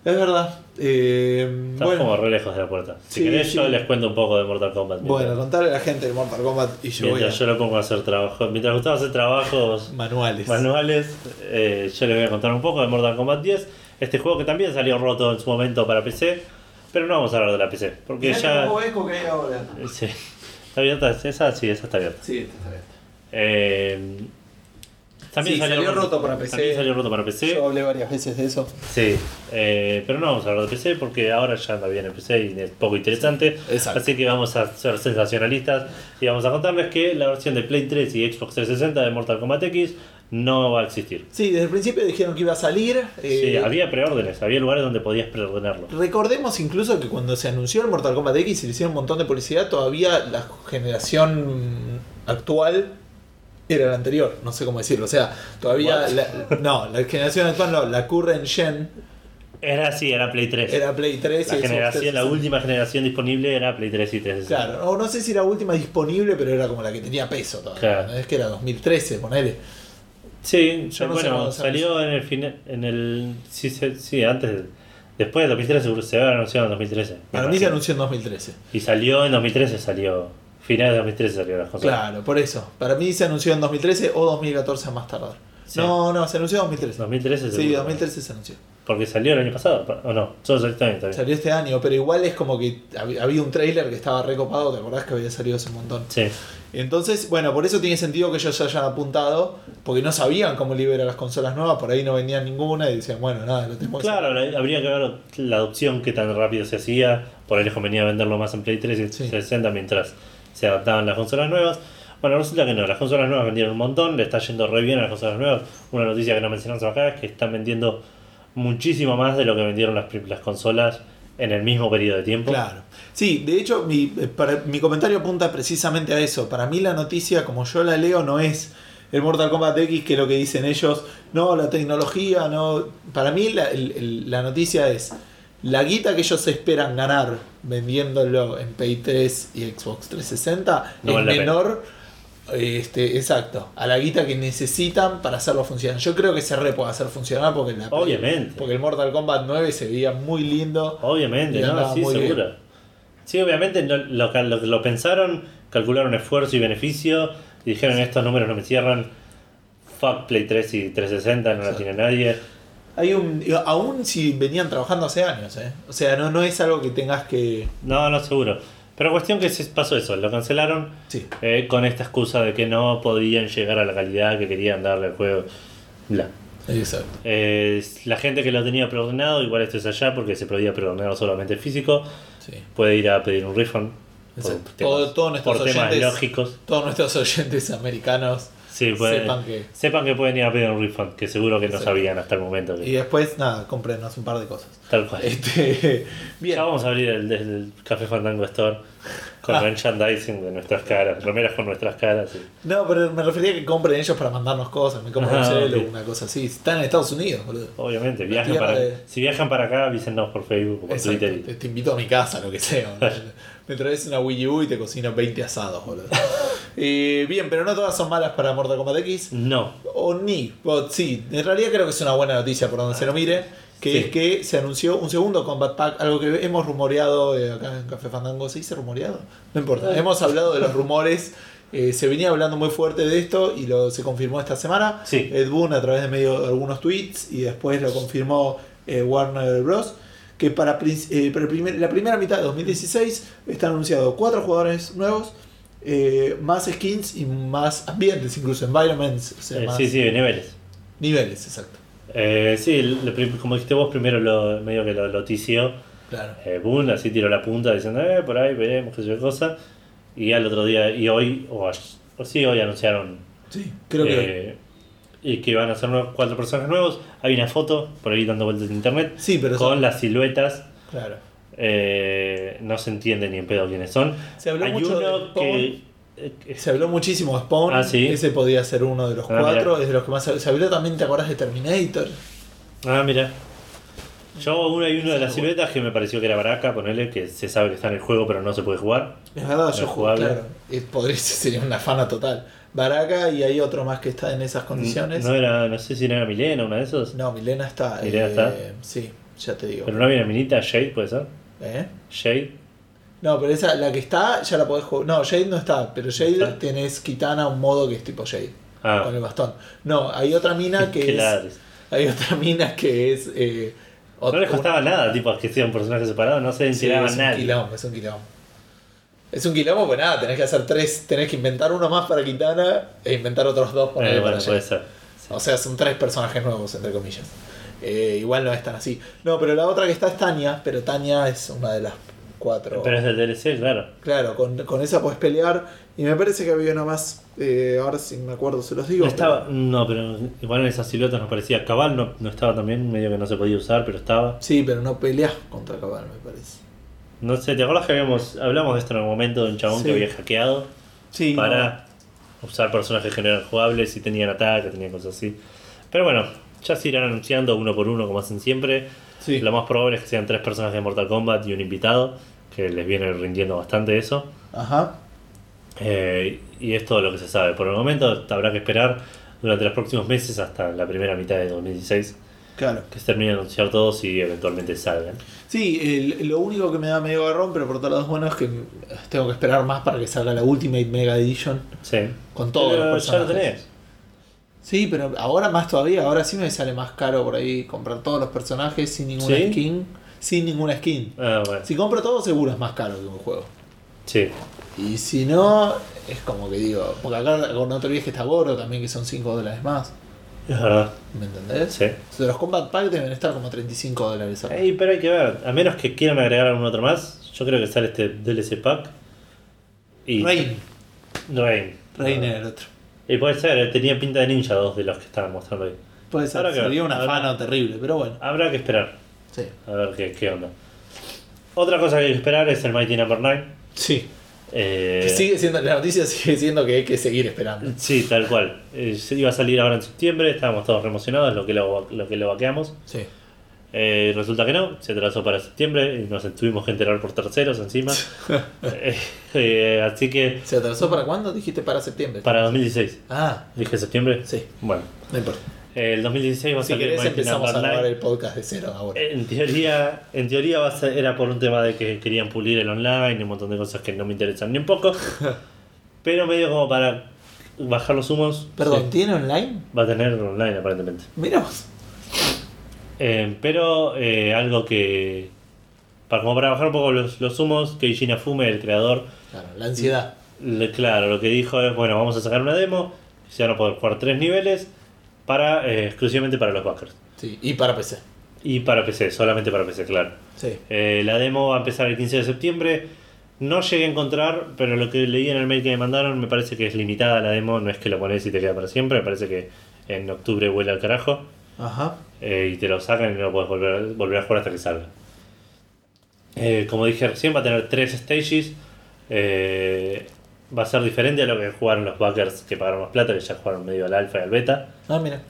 Es verdad. Eh, Estamos como bueno, re lejos de la puerta. Si Sí, querés, sí. yo les cuento un poco de Mortal Kombat. bueno, mientras, contarle a la gente de Mortal Kombat y yo voy a... mientras yo lo pongo a hacer trabajo. Mientras Gustavo hace trabajos Manuales. manuales, eh, yo les voy a contar un poco de Mortal Kombat 10. Este juego que también salió roto en su momento para PC. Pero no vamos a hablar de la PC. Porque ya. eco que hay ahora. Sí. ¿Está abierta? ¿Esa? Sí, esa está abierta. Sí, está bien. Eh, también Sí, salió roto para PC. También salió roto para PC. Yo hablé varias veces de eso. Sí, eh, pero no vamos a hablar de PC porque ahora ya anda bien en PC y es poco interesante. Exacto. Así que vamos a ser sensacionalistas y vamos a contarles que la versión de Play 3 y Xbox 360 de Mortal Kombat X no va a existir. Sí, desde el principio dijeron que iba a salir. Sí, eh, había preórdenes, había lugares donde podías preordenarlo. Recordemos incluso que cuando se anunció el Mortal Kombat X y le hicieron un montón de publicidad, todavía la generación actual era la anterior, no sé cómo decirlo. O sea, todavía. La- no, la generación actual no, la current gen Era así, era Play 3. era Play 3 la, y generación, la 360. última generación disponible era Play 3 y 360. Claro, o no sé si la última disponible, pero era como la que tenía peso todavía. Claro. ¿no? Es que era 2013, ponele. Sí, Yo no sé bueno, cuándo salió en el final, en el sí, sí, antes de- después de 2013 seguro se había anunciado en 2013. me Para mí se anunció en 2013. Y salió en 2013, salió finales de 2013 salió las cosas. Claro, por eso. Para mí se anunció en 2013 o 2014 a más tardar. Sí. No, no, se anunció en 2013. 2013 Sí, seguro. 2013 se anunció. Porque salió el año pasado, ¿o no? Solo salió este año también. Salió este año, pero igual es como que hab- había un trailer que estaba recopado, ¿te acordás que había salido hace un montón? Sí. Entonces, bueno, por eso tiene sentido que ellos se hayan apuntado, porque no sabían cómo liberar las consolas nuevas, por ahí no vendían ninguna y decían, bueno, nada, lo tenemos Claro, la- habría que ver la adopción, qué tan rápido se hacía. Por ahí les convenía venderlo más en Play 3 y Sí. 60 mientras se adaptaban las consolas nuevas. Bueno, resulta que no, las consolas nuevas vendieron un montón, le está yendo re bien a las consolas nuevas. Una noticia que no mencionamos acá es que están vendiendo muchísimo más de lo que vendieron las, las consolas en el mismo periodo de tiempo. Claro. Sí, de hecho, mi, eh, para- mi comentario apunta precisamente a eso. Para mí la noticia, como yo la leo, no es el Mortal Kombat X, que es lo que dicen ellos, no, la tecnología, no. Para mí la, el- la noticia es la guita que ellos esperan ganar vendiéndolo en Play 3 y Xbox 360 No es menor. Este, exacto, a la guita que necesitan para hacerlo funcionar. Yo creo que se re puede hacer funcionar porque la Obviamente. porque el Mortal Kombat 9 se veía muy lindo. Obviamente, ¿no? Sí, seguro. Sí, obviamente lo, lo, lo pensaron, calcularon esfuerzo y beneficio y dijeron estos números no me cierran. Fuck Play 3 y 360, no la tiene nadie. Hay un, aún si venían trabajando hace años, ¿eh? O sea, no, no es algo que tengas que... No, no, seguro. Pero cuestión que se pasó eso, lo cancelaron Sí. eh, con esta excusa de que no podían llegar a la calidad que querían darle al juego. Bla. Exacto. Eh, la gente que lo tenía preordenado, igual esto es allá porque se podía preordenar solamente físico, Sí. puede ir a pedir un refund. Por, temas, Todo- todos nuestros por temas oyentes- lógicos. Todos nuestros oyentes americanos Sí, pueden- sepan que... sepan que pueden ir a pedir un refund, que seguro que no sabían hasta el momento. que- Y después, nada, cómprenos un par de cosas. tal cual. Este, bien. Ya vamos a abrir el, el Café Fandango Store con Ah. merchandising de nuestras caras, remeras con nuestras caras. y- No, pero me refería a que compren ellos para mandarnos cosas. Me compren Ah, un celo, ok. una cosa así. Están en Estados Unidos, boludo. Obviamente, viajan para, de- si viajan para acá, avísennos por Facebook o por Exacto. Twitter. y- Te, invito a mi casa, lo que sea. Me traes una Wii U y te cocino 20 asados, boludo. Eh, bien, pero no todas son malas para Mortal Kombat X. No, O ni. O sí, en realidad creo que es una buena noticia por donde se lo mire. Que Sí. es que se anunció un segundo Combat Pack, algo que hemos rumoreado eh, acá en Café Fandango. ¿Se dice rumoreado? No importa. Eh. Hemos hablado de los rumores. eh, se venía hablando muy fuerte de esto y lo se confirmó esta semana. Sí. Ed Boon a través de medio de algunos tweets y después lo confirmó eh, Warner Bros. Que para, eh, para el primer- la primera mitad de 2016 están anunciados cuatro jugadores nuevos, eh, más skins y más ambientes, incluso environments. o sea, eh, más sí, sí, niveles. niveles, exacto. Eh, sí, lo como dijiste vos, primero lo, medio que lo notició. Claro. Eh, Boone así tiró la punta diciendo, eh, por ahí veremos qué sé cosa. Y al otro día, y hoy, o, o sí, hoy anunciaron Sí, creo que. y que van a ser nuevos- cuatro personajes nuevos. Hay una foto por ahí dando vueltas en internet Sí, pero con son- las siluetas. Claro. Eh, no se entiende ni en pedo quiénes son. Se habló Hay mucho uno que. eh, Se habló muchísimo de Spawn. Ah, sí. Ese podía ser uno de los Ah, cuatro. mirá. Es de los que más se habló también, ¿te acordás de Terminator? Ah, mira. Yo uno hay uno de las siluetas que me pareció que era Baraka, ponele, que se sabe que está en el juego pero no se puede jugar. Es verdad, No yo jugué, claro. eh, Podría sería una fana total. Baraka y hay otro más que está en esas condiciones. No era, no sé si era Milena, una de esos. No, Milena está. Milena eh, está. Sí, ya te digo. Pero no había una minita, Shade, puede ser. ¿Eh? Shade. No, pero esa, la que está, ya la podés jugar. No, Jade no está, pero Jade ¿Está? tenés Kitana un modo que es tipo Jade. Ah, Con el bastón. No, hay otra mina que es. Hay otra mina que es. Eh, No les una- costaba nada, tipo, que sea un personaje separado, no se Sí, enteraba es un nadie. quilombo, es un quilombo. Es un quilombo, pues nada, tenés que hacer tres, tenés que inventar uno más para Kitana e inventar otros dos Eh, ponele, bueno, para puede Jade. ser. Sí. O sea, son tres personajes nuevos, entre comillas. Eh, igual no es tan así. No, pero la otra que está es Tania, pero Tania es una de las cuatro. Pero es del DLC, claro. Claro, con, con esa puedes pelear. Y me parece que había una más. eh, ahora si me acuerdo se los digo. No estaba, no, pero igual en esas siluetas nos parecía. Cabal no, no estaba también, medio que no se podía usar, pero estaba. pero- Sí, pero no peleas contra Cabal, me parece. No sé, ¿te acuerdas que habíamos, hablamos de esto en algún momento de un chabón Sí. que había hackeado Sí, para usar personajes que no eran jugables y tenían ataque, tenían cosas así? Pero bueno, ya se irán anunciando uno por uno como hacen siempre. Sí. Lo más probable es que sean tres personajes de Mortal Kombat y un invitado, que les viene rindiendo bastante eso. Ajá. Eh, y es todo lo que se sabe. Por el momento habrá que esperar durante los próximos meses hasta la primera mitad de 2016 Claro. que se termine de anunciar todos y eventualmente salgan. Sí, el- lo único que me da medio garrón, pero por otro lado bueno, es que tengo que esperar más para que salga la Ultimate Mega Edition Sí. con todos Pero los ya lo personajes. tenés. Sí, pero ahora más todavía, ahora sí me sale más caro por ahí comprar todos los personajes sin ninguna ¿Sí? skin. Sin ninguna skin. Ah, bueno. Si compro todo seguro es más caro que un juego. Sí. Y si no, es como que digo, porque acá te olvides que está Goro también, que son 5 dólares más. Es verdad. ¿Me entendés? Sí. De los Combat Pack deben estar como 35 dólares. ahora. Ey, pero hay que ver. A menos que quieran agregar algún otro más. Yo creo que sale este DLC pack. Y. Rain. Rain. Rain era el otro. Y puede ser, tenía pinta de ninja dos de los que estaban mostrando ahí. Puede ser, que sería un Habrá- afano terrible, pero bueno. Habrá que esperar. Sí. A ver qué, qué onda. Otra cosa que hay que esperar es el Mighty Number 9. Sí. Eh, Que sigue siendo, la noticia sigue siendo que hay que seguir esperando. Sí, tal cual. Eh, iba a salir ahora en septiembre, estábamos todos re emocionados, lo que lo, lo que lo vaqueamos. Sí. Eh, resulta que no, se atrasó para septiembre y nos tuvimos que enterar por terceros encima. Eh, eh, así que ¿Se atrasó para cuándo? Dijiste para septiembre. para 2016. Ah, ¿Dije septiembre? sí, Bueno, no importa. el 2016 va a Si salir querés empezamos a grabar 9. el podcast de cero ahora. En teoría, en teoría va a ser- era por un tema de que querían pulir el online y un montón de cosas que no me interesan ni un poco. Pero medio como para bajar los humos. Perdón, sí, ¿tiene online? va a tener online aparentemente. Mira vos. Eh, pero eh, algo que. Para, como para bajar un poco los, los humos, Keiji Inafume, el creador, Claro, la ansiedad. le- claro, lo que dijo es: bueno, vamos a sacar una demo, se van a poder jugar tres niveles para eh, exclusivamente para los backers. Sí, y para PC. Y para PC, solamente para PC, claro. Sí. La demo va a empezar el 15 de septiembre. No llegué a encontrar, pero lo que leí en el mail que me mandaron me parece que es limitada la demo, no es que lo pones y te queda para siempre, me parece que en octubre vuela al carajo Ajá. Eh, y te lo sacan y no lo puedes volver, volver a jugar hasta que salga. Eh, como dije recién, va a tener tres stages. eh, va a ser diferente a lo que jugaron los backers que pagaron más plata, que ya jugaron medio al alfa y al beta. Ah, mira.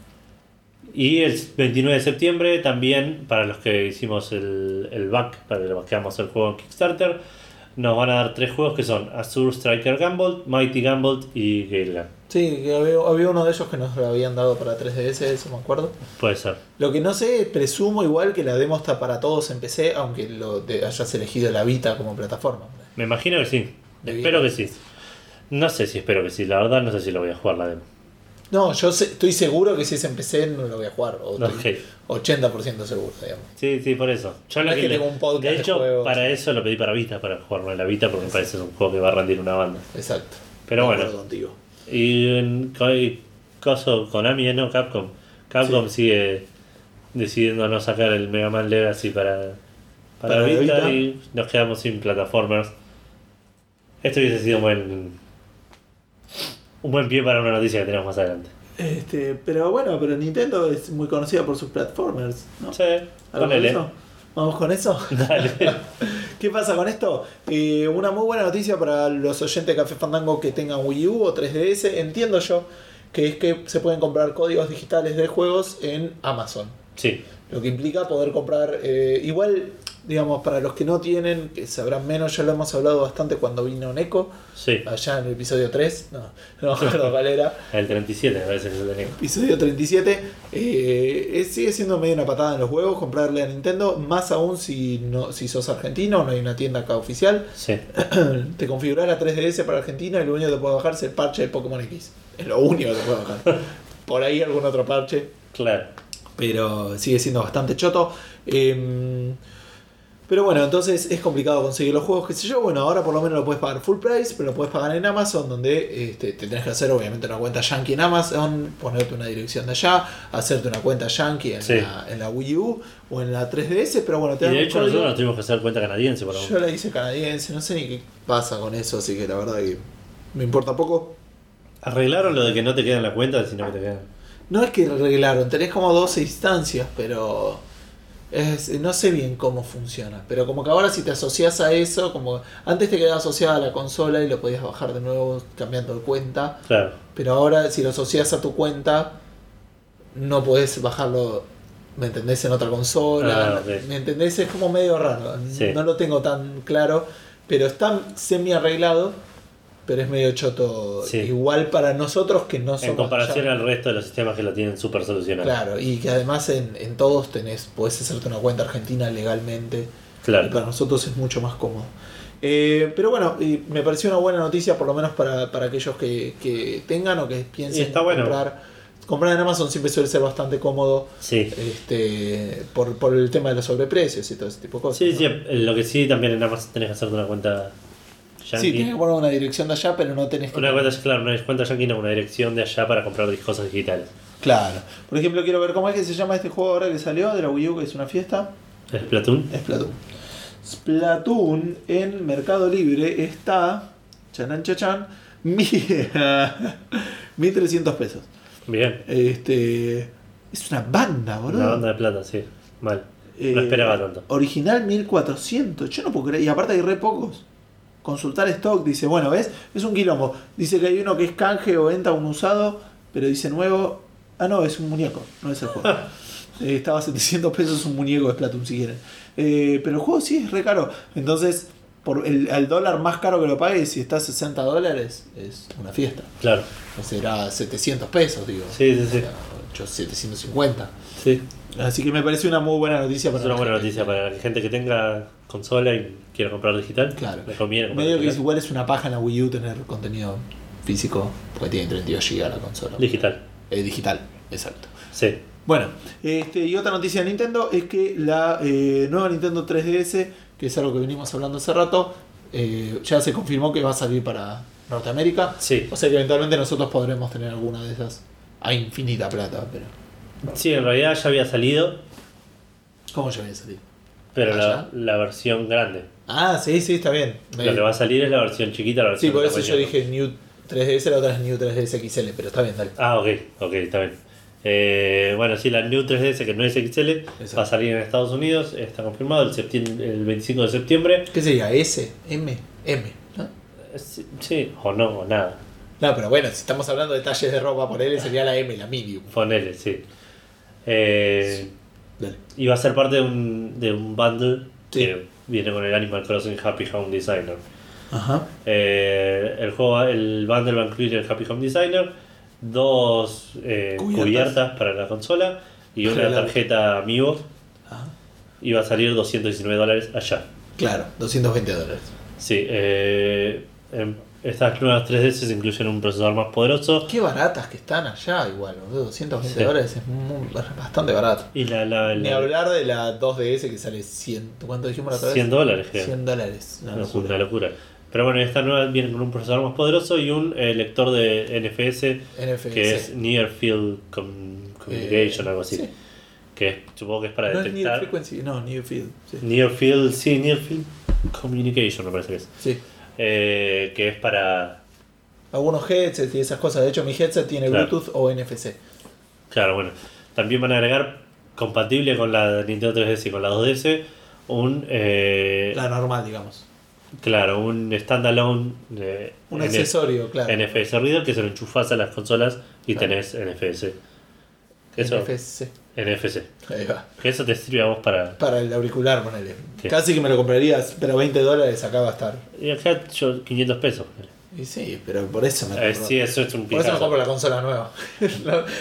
Y el 29 de septiembre también, para los que hicimos el, el back, para los que hagamos el juego en Kickstarter, nos van a dar tres juegos que son Azure Striker Gamble, Mighty Gamble y Gale Gun. Sí, había, había uno de ellos que nos lo habían dado para 3DS, eso me acuerdo. Puede ser. Lo que no sé, presumo igual que la demo está para todos en PC, aunque lo de- hayas elegido la Vita como plataforma. Me imagino que sí. De espero bien. que sí. No sé si espero que sí, la verdad no sé si lo voy a jugar la demo. No, yo sé- estoy seguro que si es en PC no lo voy a jugar. O No, estoy ok. 80% seguro, digamos. Sí, sí, por eso. Yo lo es que tengo un podcast de hecho, para eso lo pedí para Vita, para jugarlo en la Vita, porque me parece que es un juego que va a rendir una banda. Exacto. Pero bueno. contigo. Y en coso Konami, ¿eh? no Capcom. Capcom sigue decidiendo no sacar el Mega Man Legacy para, para, Vita, Vita. y nos quedamos sin plataformers. Esto hubiese sido un buen, un buen pie para una noticia que tenemos más adelante. Este, pero bueno, pero Nintendo es muy conocida por sus platformers, ¿no? Sí, ¿Algo con ponele. eso? ¿Vamos con eso? Dale. ¿Qué pasa con esto? Eh, una muy buena noticia para los oyentes de Café Fandango que tengan Wii U o 3DS, entiendo yo, que es que se pueden comprar códigos digitales de juegos en Amazon. Sí, Lo que implica poder comprar, eh, igual, digamos, para los que no tienen, que sabrán menos, ya lo hemos hablado bastante cuando vino Neko, sí. allá en el episodio 3, no, no me acuerdo cuál era, El 37 me parece que se tenía. episodio 37, eh, es- sigue siendo medio una patada en los huevos comprarle a Nintendo, más aún si, no, si sos argentino, no hay una tienda acá oficial, Sí, te configurás la 3DS para Argentina y lo único que te puede bajar es el parche de Pokémon X, es lo único que te puede bajar. Por ahí algún otro parche, claro. pero sigue siendo bastante choto. Em, pero bueno, entonces es complicado conseguir los juegos, qué sé yo. Bueno, ahora por lo menos lo puedes pagar full price, pero lo puedes pagar en Amazon, donde este, te tenés que hacer obviamente una cuenta Yankee en Amazon, ponerte una dirección de allá, hacerte una cuenta Yankee en, Sí. la, en la Wii U o en la 3DS, pero bueno, te Y de hecho nosotros nos tuvimos que hacer cuenta canadiense por Yo la hice canadiense, no sé ni qué pasa con eso, así que la verdad que me importa poco. Arreglaron lo de que no te queda en la cuenta, sino que te quedan. No es que arreglaron, tenés como 12 instancias, pero es- no sé bien cómo funciona. Pero como que ahora si te asocias a eso, como antes te quedaba asociada a la consola y lo podías bajar de nuevo cambiando de cuenta, Claro. pero ahora si lo asocias a tu cuenta, no podés bajarlo, ¿me entendés? En otra consola, Ah. ¿me entendés? Es como medio raro, Sí. no lo tengo tan claro, pero está semi arreglado. Pero es medio choto. Sí. Igual para nosotros que no somos. En comparación ya- al resto de los sistemas que lo tienen súper solucionado. Claro, y que además en, en todos tenés, podés hacerte una cuenta argentina legalmente. Claro. Y para nosotros es mucho más cómodo. Eh, pero bueno, y me pareció una buena noticia, por lo menos para, para aquellos que, que tengan o que piensen está bueno. comprar. comprar en Amazon siempre suele ser bastante cómodo Sí. este, por, por el tema de los sobreprecios y todo ese tipo de cosas. Sí, ¿no? sí, lo que sí también en Amazon tenés que hacerte una cuenta Sí, yankee. tienes que poner una dirección de allá, pero no tenés que. una cuenta, claro, una cuenta yankee, no, una dirección de allá para comprar cosas digitales. Claro. Por ejemplo, quiero ver cómo es que se llama este juego ahora que salió de la Wii U, que es una fiesta. ¿Es Platoon? Splatoon. Splatoon en Mercado Libre está. Chanan chachan. mi- 1300 pesos. Bien. Este. Es una banda, boludo. Una banda de plata, sí. Mal. Eh, No esperaba tanto. Original 1400. Yo no puedo creer. Y aparte hay re pocos. Consultar stock. Dice, bueno, ¿ves? Es un quilombo. Dice que hay uno que es canje o venta un usado. Pero dice nuevo. Ah, no, es un muñeco. No es el juego. Eh, estaba a 700 pesos un muñeco de Splatoon si quieren. Eh, pero el juego sí es re caro. Entonces, por el, al dólar más caro que lo pagues, si está a 60 dólares, es una fiesta. Claro. O será 700 pesos, digo. Sí, sí, sí. O sea, yo 750. Sí. Así que me parece una muy buena noticia para Es una buena gente. noticia para la gente que tenga consola y quiera comprar digital. Claro. Le conviene Medio que digital. igual es una paja en la Wii U tener contenido físico, porque tiene 32 GB la consola. Digital. Eh, digital, exacto. Sí. Bueno, este, y otra noticia de Nintendo es que la eh, nueva Nintendo 3DS, que es algo que venimos hablando hace rato, eh, ya se confirmó que va a salir para Norteamérica. Sí. O sea que eventualmente nosotros podremos tener alguna de esas a infinita plata, pero. Sí, en realidad ya había salido, ¿Cómo ya voy a salir? pero ¿Ah, la, la versión grande. Ah, sí, sí, está bien. Lo que va a salir es la versión chiquita, la Sí, versión por de eso yo dije New 3DS, la otra es New 3DS XL, pero está bien, dale. Ah, ok, ok, está bien. Eh, bueno, sí, la New 3DS, que no es XL, Exacto. va a salir en Estados Unidos, está confirmado el, septiembre, el 25 de septiembre. ¿Qué sería? ¿S? ¿M? ¿M? ¿no? Eh, Sí, sí, o no, o nada. No, pero bueno, si estamos hablando de talles de ropa por él, sería la M, la medium. Ponele, sí. Eh, Dale. y va a ser parte de un, de un bundle Sí. que viene con el Animal Crossing Happy Home Designer. Ajá. Eh, el, juego, el bundle va a incluir el Happy Home Designer, dos eh, Cubiertas. cubiertas. para la consola y una Claro. tarjeta Amiibo. Ajá. Y va a salir 219 dólares allá. Claro, 220 dólares. Sí, eh, em, estas nuevas 3DS incluyen un procesador más poderoso. Qué baratas que están allá, igual, boludo. 220 Sí. dólares es muy- bastante barato. Y la, la, Ni la- hablar de la 2DS que sale 100. ¿Cuánto dijimos la otra vez? 100 dólares, creo. 100 dólares. Una Una locura. locura. una locura. Pero bueno, esta nueva viene con un procesador más poderoso y un eh, lector de NFS NFC. que es Near Field Com- Communication, Eh, algo así. sí. Que es- supongo que es para No es Near. Frequency, no, Near Field. Sí. Near Field, sí, Near Field Communication me parece que es. sí. Eh, que es para. Algunos headsets y esas cosas. De hecho, mi headset tiene Claro. Bluetooth o NFC. Claro, bueno. También van a agregar, compatible con la Nintendo 3DS y con la 2DS, un. eh, La normal, digamos. Claro, un standalone. Un N- accesorio, claro. NFS Reader que se lo enchufas a las consolas y Claro. tenés NFS. Eso, NFC. NFC. Ahí va. Que eso te sirve a vos para. Para el auricular, ponele. Sí. Casi que me lo comprarías, pero 20 dólares acá va a estar. Y acá yo 500 pesos. Y sí, pero por eso me Eh, sí, eso es un Por eso me compro la consola nueva.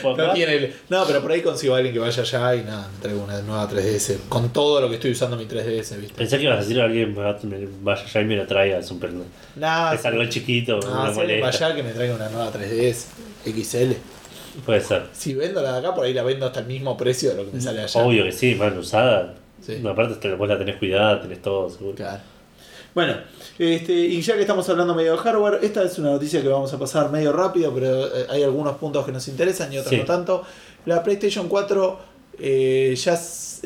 no, tiene el- no, pero por ahí consigo a alguien que vaya allá y nada, me traigo una nueva 3DS. Con todo lo que estoy usando mi 3DS, ¿viste? Pensé que ibas a decir a alguien vaya allá y me lo traiga al Super Nintendo. Nah, es algo chiquito, Ah, no si alguien va molesta. allá que me traiga una nueva 3DS XL. Puede ser. Si vendo la de acá, por ahí la vendo hasta el mismo precio de lo que me sale allá. Obvio que sí, man, usada. Sí. No, aparte te- vos la tenés cuidada, tenés todo seguro. Claro. Bueno, este, y ya que estamos hablando medio de hardware, esta es una noticia que vamos a pasar medio rápido, pero eh, hay algunos puntos que nos interesan y otros Sí. no tanto. La PlayStation 4 eh, ya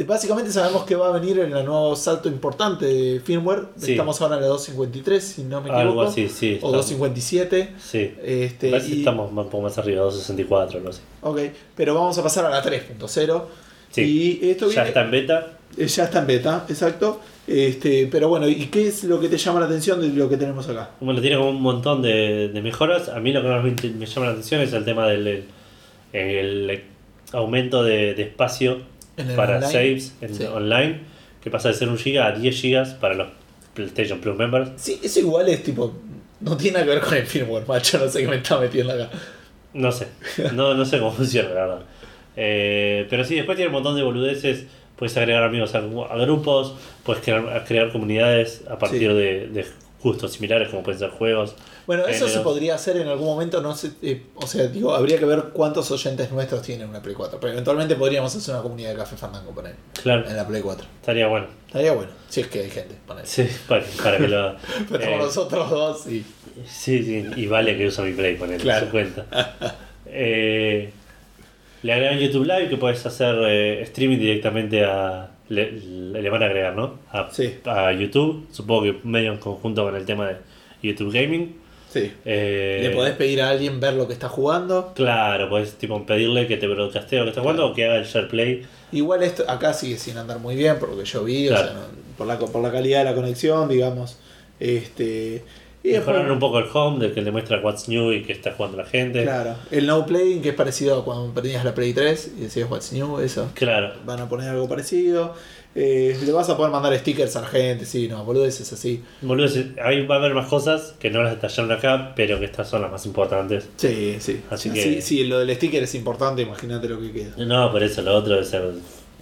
básicamente sabemos que va a venir en el nuevo salto importante de firmware. Sí. Estamos ahora en la 253, si no me equivoco. Algo así, sí. O estamos- 257. Sí. Este, Parece que y- estamos un poco más arriba, 264, no sé. Ok, pero vamos a pasar a la 3.0. Sí. Y esto Ya está en beta. eh, ya está en beta, exacto. Este, pero bueno, ¿y qué es lo que te llama la atención de lo que tenemos acá? Bueno, tiene como un montón de, de mejoras. A mí lo que más me, llama la atención es el tema del el, el aumento de, de espacio para online. saves en Sí. online, que pasa de ser un giga a 10 gigas para los PlayStation Plus members. Sí, eso igual es tipo. No tiene nada que ver con el firmware, macho. No sé qué me está metiendo acá. No sé, no, no sé cómo funciona, la verdad. Eh, pero sí, después tiene un montón de boludeces. Puedes agregar amigos a, a grupos, puedes crear, a crear comunidades a partir Sí. de, de gustos similares como pueden ser juegos. Bueno, eso se podría hacer en algún momento, no sé, eh, o sea, digo, habría que ver cuántos oyentes nuestros tienen una Play 4, pero eventualmente podríamos hacer una comunidad de Café Fandango por ahí, Claro, en la Play 4. estaría bueno. Estaría bueno, si es que hay gente, poner. Sí, para, para que lo. Pero eh, nosotros dos y... Sí, sí, y vale que usa mi Play, ponele Claro. su cuenta. Eh, le agregan YouTube Live que puedes hacer eh, streaming directamente a. Le van a agregar, ¿no? A, Sí. a YouTube, supongo que medio en conjunto con el tema de YouTube Gaming. Sí. Eh, Le podés pedir a alguien ver lo que está jugando. Claro, puedes tipo pedirle que te broadcastee lo que está jugando o que haga el share play. Igual esto acá sigue sin andar muy bien, por lo que yo vi, Claro. o sea, por, la, por la calidad de la conexión, digamos. Este, y después, Mejorar un poco el home, del que le muestra what's new y que está jugando la gente. claro, el no playing, que es parecido a cuando prendías la Play 3 y decías What's New, eso. Claro. Van a poner algo parecido. Eh, le vas a poder mandar stickers a la gente, sí, no, boludeces así. Boludo, ahí va a haber más cosas que no las detallaron acá, pero que estas son las más importantes. Sí, sí. Así Sí, que- sí, sí, lo del sticker es importante, imagínate lo que queda. No, por eso lo otro debe ser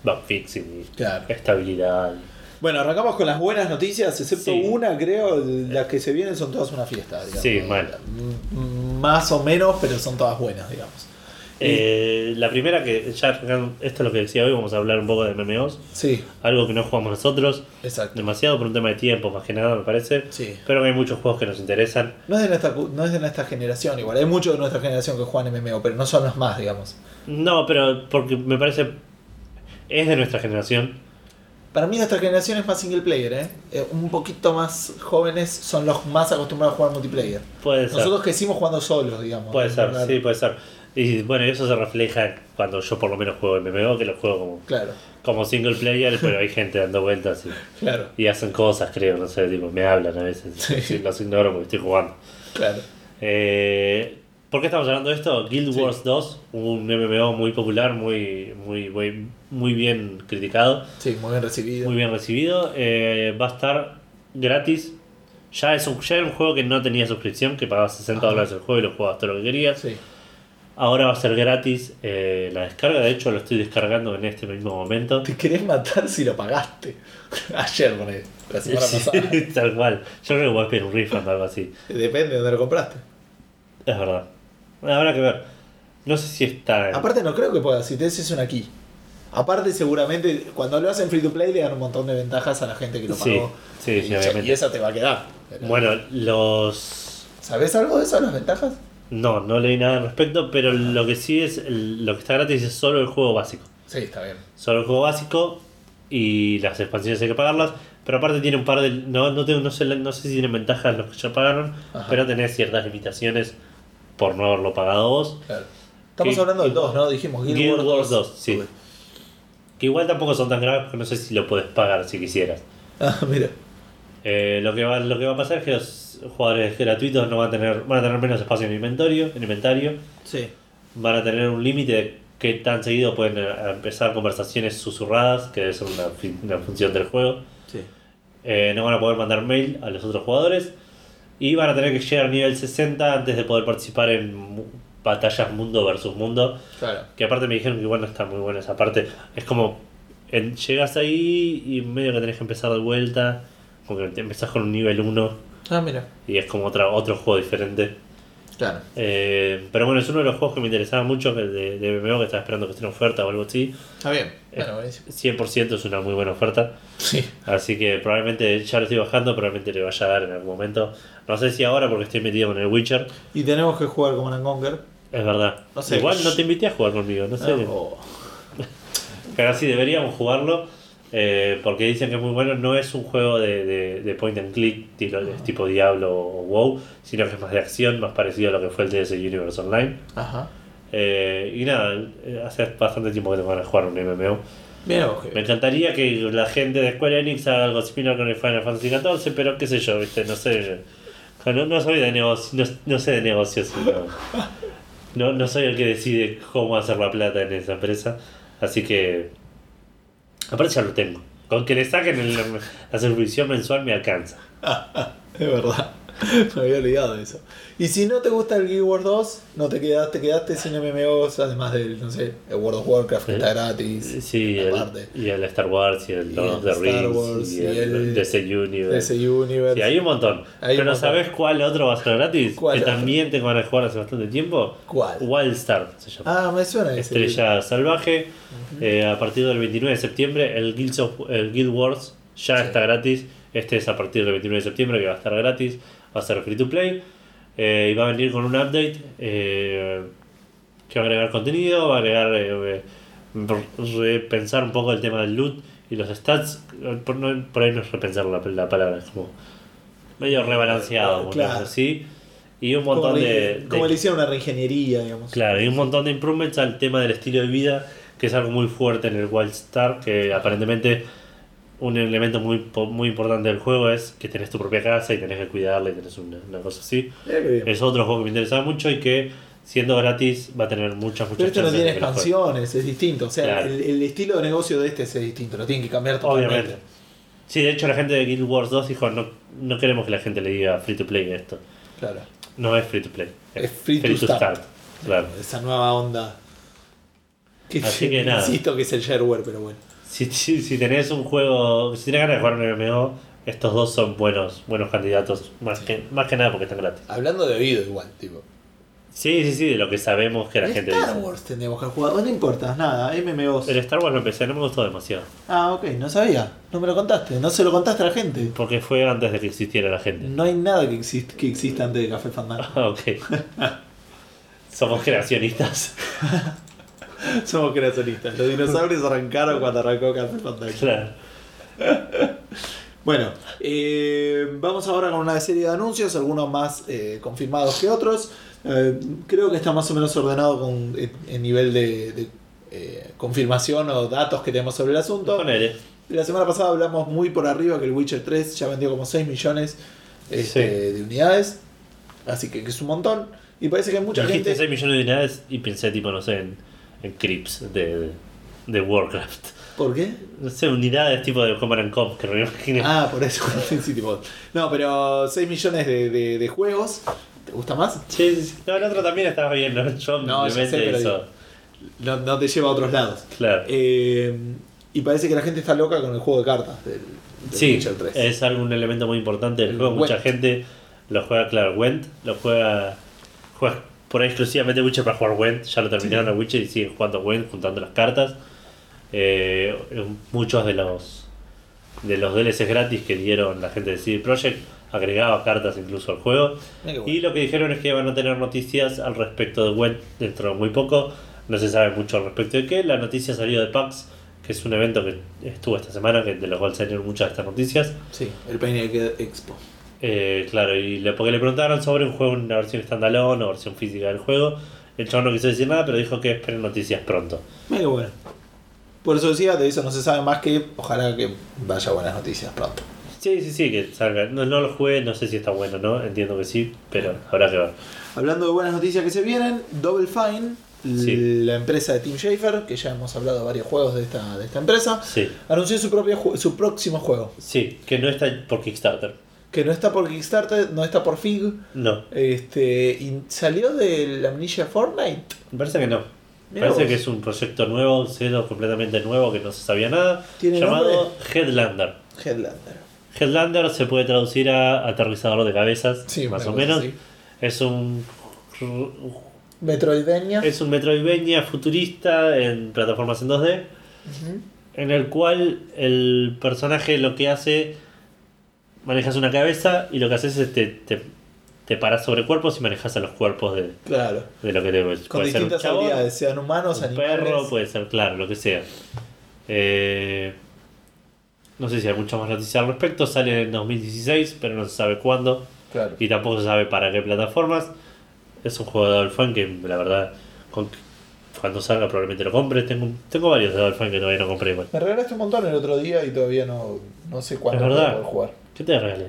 bug fixing y Claro. estabilidad. Bueno, arrancamos con las buenas noticias, excepto Sí. una, creo, las que se vienen son todas una fiesta, digamos. Sí, mal. M- Más o menos, pero son todas buenas, digamos. Eh, la primera que ya esto es lo que decía hoy, vamos a hablar un poco de MMOs. Sí, Algo que no jugamos nosotros exacto. demasiado por un tema de tiempo, más que nada me parece. Sí. Pero hay muchos juegos que nos interesan. No es, de nuestra, no es de nuestra generación, igual. Hay muchos de nuestra generación que juegan MMO, pero no son los más, digamos. No, pero porque me parece es de nuestra generación. Para mí nuestra generación es más single player, ¿eh? Eh, Un poquito más jóvenes son los más acostumbrados a jugar multiplayer. Puede ser. Nosotros crecimos jugando solos, digamos. Puede ser, sí, puede ser. Y bueno, eso se refleja cuando yo por lo menos juego MMO, que lo juego como, Claro, como single player, pero hay gente dando vueltas y, claro, y hacen cosas, creo, no sé, tipo, me hablan a veces. Sí. Los ignoro porque estoy jugando. claro. Eh, ¿Por qué estamos hablando de esto? Guild Sí. Wars 2, un MMO muy popular, muy, muy, muy, muy bien criticado, Sí, muy bien recibido. muy bien recibido. Eh, va a estar gratis. Ya, es un, ya era un juego que no tenía suscripción, que pagabas 60 Ajá. dólares el juego y lo jugabas todo lo que querías. Sí. Ahora va a ser gratis eh, la descarga, de hecho lo estoy descargando en este mismo momento. Te querés matar si lo pagaste. Ayer, la semana Sí, pasada. tal cual. Yo creo que voy a pedir un refund o algo así. Depende de dónde lo compraste. Es verdad. Habrá que ver. No sé si está. en- Aparte no creo que puedas, si te es una key. Aparte seguramente cuando lo hacen free to play le dan un montón de ventajas a la gente que lo Sí, pagó. sí, sí, y, obviamente. y esa te va a quedar. Bueno, los. ¿Sabes algo de eso, las ventajas? No, no leí nada al respecto, pero lo que sí es. el- lo que está gratis es solo el juego básico. Sí, está bien. Solo el juego básico y las expansiones hay que pagarlas. Pero aparte tiene un par de. No, no, tengo, no, sé, no sé si tienen ventajas los que ya pagaron, Ajá. pero tenés ciertas limitaciones por no haberlo pagado vos. Claro. Estamos hablando del 2, ¿no? Dijimos Guild, Guild Wars Wars 2. 2, sí. Que igual tampoco son tan graves porque no sé si lo puedes pagar si quisieras. Ah, mira. Eh, lo, que va, lo que va a pasar es que los jugadores gratuitos no van a tener, van a tener menos espacio en inventario, en inventario. Sí. Van a tener un límite de qué tan seguido pueden eh, empezar conversaciones susurradas, que debe ser una, una función del juego. Sí. Eh, no van a poder mandar mail a los otros jugadores. Y van a tener que llegar al nivel 60 antes de poder participar en batallas mundo versus mundo. Claro. Que aparte me dijeron que igual no está muy buena esa parte. Es como, en- llegas ahí y medio que tenés que empezar de vuelta. Como que te empezás con un nivel 1 Ah, mira. y es como otra, otro juego diferente. Claro. Eh, pero bueno, es uno de los juegos que me interesaba mucho, que el de, de MMO, que estaba esperando que esté en oferta o algo así. Está bien. Bueno, buenísimo. 100% es una muy buena oferta. Sí. Así que probablemente ya lo estoy bajando, probablemente le vaya a dar en algún momento. No sé si ahora porque estoy metido con el Witcher. Y tenemos que jugar como Conquer. Es verdad. No sé. Igual no te invité a jugar conmigo, no sé. Oh. Pero sí, deberíamos jugarlo. Eh, porque dicen que es muy bueno. No es un juego de, de- de point and click tipo, tipo Diablo o WoW, sino que es más de acción, más parecido a lo que fue el DS Universe Online. Ajá. Eh, y nada, eh, hace bastante tiempo que te van a jugar un MMO. Vos, que- Me encantaría que la gente de Square Enix haga algo similar con el Final Fantasy XIV, pero qué sé yo, ¿viste? No sé. No, no soy de negocios, no, no sé de negocios. No, no, no soy el que decide cómo hacer la plata en esa empresa. Así que. Aparte ya lo tengo. Con que le saquen el- la suscripción mensual me alcanza. Es verdad. Me había olvidado de eso. Y si no te gusta el Guild Wars 2, no te quedaste, quedaste sin MMOs, además del, no sé, el World of Warcraft que está gratis. Sí, el, aparte. y el Star Wars y el Lord of el the Rings Wars y y el, el- DC Universe. DC Universe. Sí, hay un montón. Hay un Pero montón. ¿sabes cuál otro va a ser gratis? ¿Cuál que otro? también tengo ganas de jugar hace bastante tiempo. ¿Cuál? Wildstar se llama. Ah, me suena ese. Estrella Salvaje. Eh, a partir del 29 de septiembre, el Guild, of- el Guild Wars ya Sí. está gratis. Este es a partir del 29 de septiembre que va a estar gratis. Va a ser free to play. Eh, y va a venir con un update eh, que va a agregar contenido, va a agregar. eh, repensar un poco el tema del loot y los stats. Por, no- por ahí no es repensar la, la palabra, es como medio rebalanceado, Claro. así. Y un Como, montón le, de, de como le hicieron una reingeniería, digamos. Claro, y un montón de improvements al tema del estilo de vida, que es algo muy fuerte en el Wildstar, que aparentemente un elemento muy, muy importante del juego es que tenés tu propia casa y tenés que cuidarla y tenés una, una cosa así. Bien. Es otro juego que me interesaba mucho y que siendo gratis va a tener muchas, muchas Pero este no tiene expansiones, es distinto. O sea, Claro. el, el estilo de negocio de este es distinto, lo tienen que cambiar totalmente. Obviamente. Sí, de hecho la gente de Guild Wars 2 dijo, no, no queremos que la gente le diga free to play esto. Claro. No es free to play. Es free to start. Claro. Esa nueva onda. Que Así que nada. Insisto que es el shareware, pero bueno. Si, si, si tenés un juego, si tenés ganas de jugar un MMO, estos dos son buenos, buenos candidatos, más que, más que nada porque están gratis. Hablando de oído igual, tipo. Sí, sí, sí, de lo que sabemos que la El gente Star dice. Wars tendríamos que jugar. No importa, nada, MMOs. El Star Wars lo empecé, no me gustó demasiado. Ah, ok, no sabía. No me lo contaste. No se lo contaste a la gente. Porque fue antes de que existiera la gente. No hay nada que, exist que exista antes de Café Fandango. Ah, ok. Somos creacionistas. Somos creacionistas. Los dinosaurios arrancaron cuando arrancó Café claro. Bueno, eh, vamos ahora con una serie de anuncios, algunos más eh, confirmados que otros. Eh, creo que está más o menos ordenado con en nivel de, de, confirmación o datos que tenemos sobre el asunto. Ponele. La semana pasada hablamos muy por arriba que el Witcher 3 ya vendió como 6 millones este, de unidades, así que, que es un montón. Y parece que hay mucha Dijiste gente... 6 millones de unidades y pensé, tipo, no sé, en, en Crips de, de, Warcraft. ¿Por qué? No sé, unidades tipo de Command Comp, que no me imaginé. Ah, por eso. sí, tipo, no, pero 6 millones de, de- de juegos. ¿Te gusta más? Sí, sí. No, el otro también estaba bien, ¿no? Yo No, sé, mente pero digo. No, no te lleva a otros lados. Claro. Eh, y parece que la gente está loca con el juego de cartas del, del sí, Witcher 3. es algún elemento muy importante del El juego. Mucha gente lo juega, claro, Went, lo juega, juega por ahí exclusivamente Witcher para jugar Went. Ya lo terminaron el Witcher y siguen jugando Went, juntando las cartas. Eh, muchos de los de los DLCs gratis que dieron la gente de CD Projekt agregaba cartas incluso al juego. Bueno. Y lo que dijeron es que van a tener noticias al respecto de Web dentro de muy poco. No se sabe mucho al respecto de qué. La noticia salió de PAX, que es un evento que estuvo esta semana, que de lo cual salieron muchas de estas noticias. Sí, el Painted Expo. Eh, claro, y le, porque le preguntaron sobre un juego, una versión standalone o versión física del juego. El chabón no quiso decir nada, pero dijo que esperen noticias pronto. Bueno. Por eso decía, de eso no se sabe más que ojalá que vaya buenas noticias pronto. Sí, sí, sí, que salga. No, no lo jugué, no sé si está bueno o no, entiendo que sí, pero habrá que ver. Hablando de buenas noticias que se vienen, Double Fine, Sí. la empresa de Tim Schafer, que ya hemos hablado de varios juegos de esta, de esta empresa, Sí, anunció su, propio su próximo juego. sí, que no está por Kickstarter. Que no está por Kickstarter, no está por Fig. No, Este, y salió de la Amnesia Fortnite. me parece que no. Mirá Parece vos. que es un proyecto nuevo, cero completamente nuevo, que no se sabía nada, ¿Tiene llamado nombre? Headlander. Headlander. Headlander se puede traducir a aterrizador de cabezas, Sí, más o menos. Es un Metroidvania. es un Metroidvania futurista en plataformas en 2D, Ujú. en el cual el personaje lo que hace manejas una cabeza y lo que haces es te, te, te paras sobre cuerpos y manejas a los cuerpos de, Claro. de lo que te Con puede ser un distintas chabón, habilidades, sean humanos, un animales. perro, puede ser, claro, lo que sea. Eh, no sé si hay mucha más noticia al respecto. Sale en 2016, pero no se sabe cuándo. Claro. Y tampoco se sabe para qué plataformas. Es un juego de Fine que la verdad, con- cuando salga probablemente lo compre. Tengo, tengo varios de Fine que todavía no compré igual. Me regalaste un montón el otro día y todavía no, no sé cuándo voy a poder jugar. ¿Qué te regalé?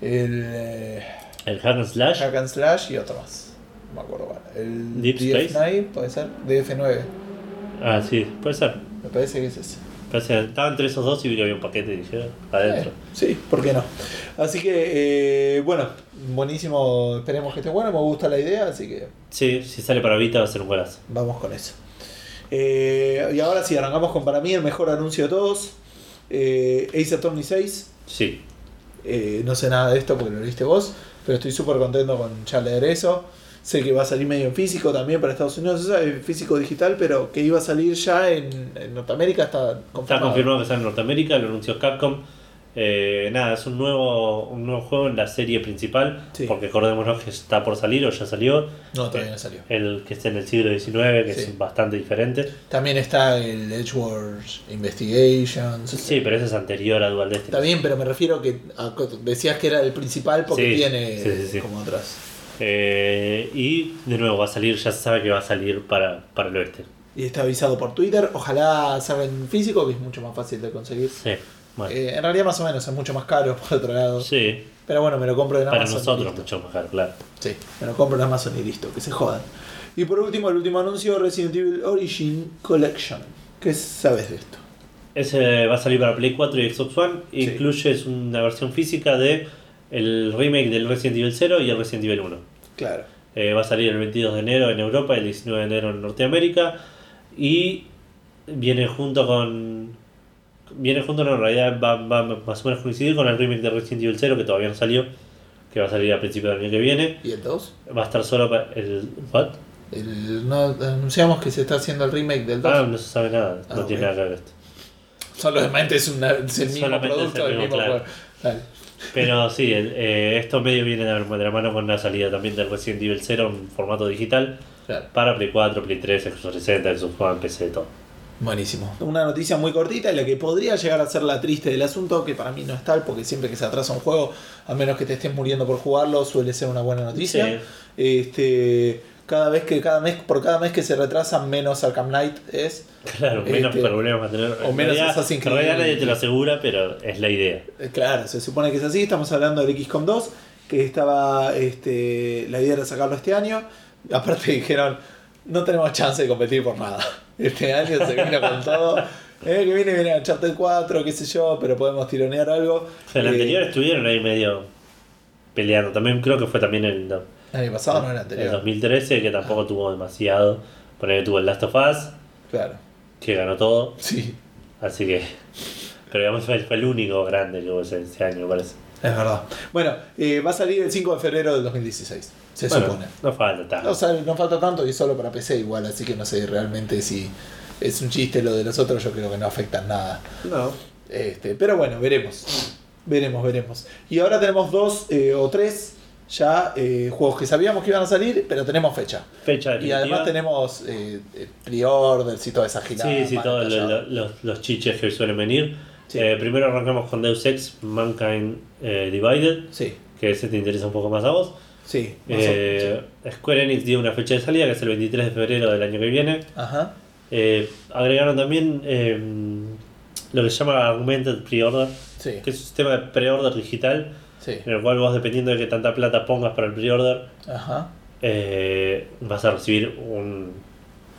El eh, ¿El Hack and Slash? Hack and Slash y otro más. No me acuerdo cuál. El Deep DF9 puede ser. DF9. Ah, sí, puede ser. Me parece que es ese. Parece que estaban entre esos dos y había un paquete dije, "Ah, adentro. Eh, sí, ¿por qué no? Así que, eh, bueno, buenísimo. Esperemos que esté bueno. Me gusta la idea, así que Sí, si sale para Vita va a ser un golazo. vamos con eso. Eh, y ahora sí, arrancamos con para mí el mejor anuncio de todos: eh, Ace Attorney 6. Sí, Eh, no sé nada de esto porque lo viste vos, pero estoy súper contento con ya leer eso. Sé que va a salir medio en físico también para Estados Unidos, en físico digital, pero que iba a salir ya en, en Norteamérica está está confirmado. confirmado que sale en Norteamérica, lo anunció Capcom. Eh, nada, es un nuevo, un nuevo juego en la serie principal, Sí. porque acordémonos que está por salir o ya salió. No, todavía no salió. El que está en el siglo XIX, que Sí. es bastante diferente. También está el Edgeworth Investigations. Sí, pero ese es anterior a Dual Destiny. Está bien, pero me refiero que a- decías que era el principal porque Sí, tiene como otras. Eh, y de nuevo va a salir, ya se sabe que va a salir para, para el oeste. Y está avisado por Twitter. Ojalá salga en físico, que es mucho más fácil de conseguir. Sí, bueno. Eh, en realidad, más o menos, es mucho más caro por otro lado. sí, Pero bueno, me lo compro en para Amazon. y nosotros mucho más caro, claro. Sí, me lo compro en Amazon y listo, que se jodan. Y por último, el último anuncio: Resident Evil Origin Collection. ¿Qué sabes de esto? Ese va a salir para Play 4 y Xbox One. Sí. Incluye es una versión física de el remake del Resident Evil 0 y el Resident Evil 1. Claro. Eh, va a salir el 22 de enero en Europa y el 19 de enero en Norteamérica. Y viene junto con. Viene junto, no, en realidad va, va más o menos coincidir con el remake de Resident Evil 0 que todavía no salió. Que va a salir a principios del año que viene. ¿Y el 2? Va a estar solo para el. ¿What? El- no, anunciamos que se está haciendo el remake del 2. Ah, no se sabe nada. Ah, no ok. tiene nada que ver esto. Solamente es, una, es el mismo Solamente producto el mismo, mismo claro. Pero sí, el- eh, esto medio viene de la, mano con la salida también del Resident Evil 0 en formato digital Claro. para Play 4, Play 3, Xbox 360, Xbox One, PC, todo. Buenísimo. Una noticia muy cortita y la que podría llegar a ser la triste del asunto, que para mí no es tal, porque siempre que se atrasa un juego, a menos que te estés muriendo por jugarlo, suele ser una buena noticia. Este, cada vez que cada mes por cada mes que se retrasa menos Arkham Knight es Claro, menos Este, problemas va a tener. o En menos realidad- Assassin's En realidad Creed. nadie te lo asegura, pero es la idea. Eh, Claro, se supone que es así. Estamos hablando del XCOM 2, que estaba. Este, la idea era sacarlo este año. Aparte dijeron, no tenemos chance de competir por nada. Este año se vino con todo. Año que viene viene Uncharted 4, qué sé yo, pero podemos tironear algo. El Eh, anterior estuvieron ahí medio peleando. También creo que fue también el, no, El año pasado no era el el anterior. 2013, que tampoco tuvo demasiado. Poner que tuvo el Last of Us, Claro, que ganó todo. sí, Así que. Pero digamos fue, fue el único grande que hubo ese, ese año, me parece. es verdad. Bueno, eh, va a salir el 5 de febrero del 2016, se Bueno, supone. No falta tanto. No, falta tanto y es solo para PC igual, así que no sé realmente si es un chiste lo de los otros, yo creo que no afecta en nada. No. Este, pero bueno, veremos. Veremos, veremos. Y ahora tenemos dos eh, o tres ya eh, juegos que sabíamos que iban a salir, pero tenemos fecha. Fecha Y definitiva. además tenemos eh, eh, pre-orders y toda esa gilada. Sí, sí, todos los, los, chiches que suelen venir. Sí. Eh, primero arrancamos con Deus Ex Mankind Divided, Sí, que ese te interesa un poco más a vos. Sí. Eh, Square Enix dio una fecha de salida que es el 23 de febrero del año que viene. Ajá. Eh, agregaron también eh, lo que se llama Augmented Pre-Order, Sí, que es un sistema de pre-order digital sí. en el cual vos, dependiendo de qué tanta plata pongas para el pre-order, Ajá. eh, vas a recibir un-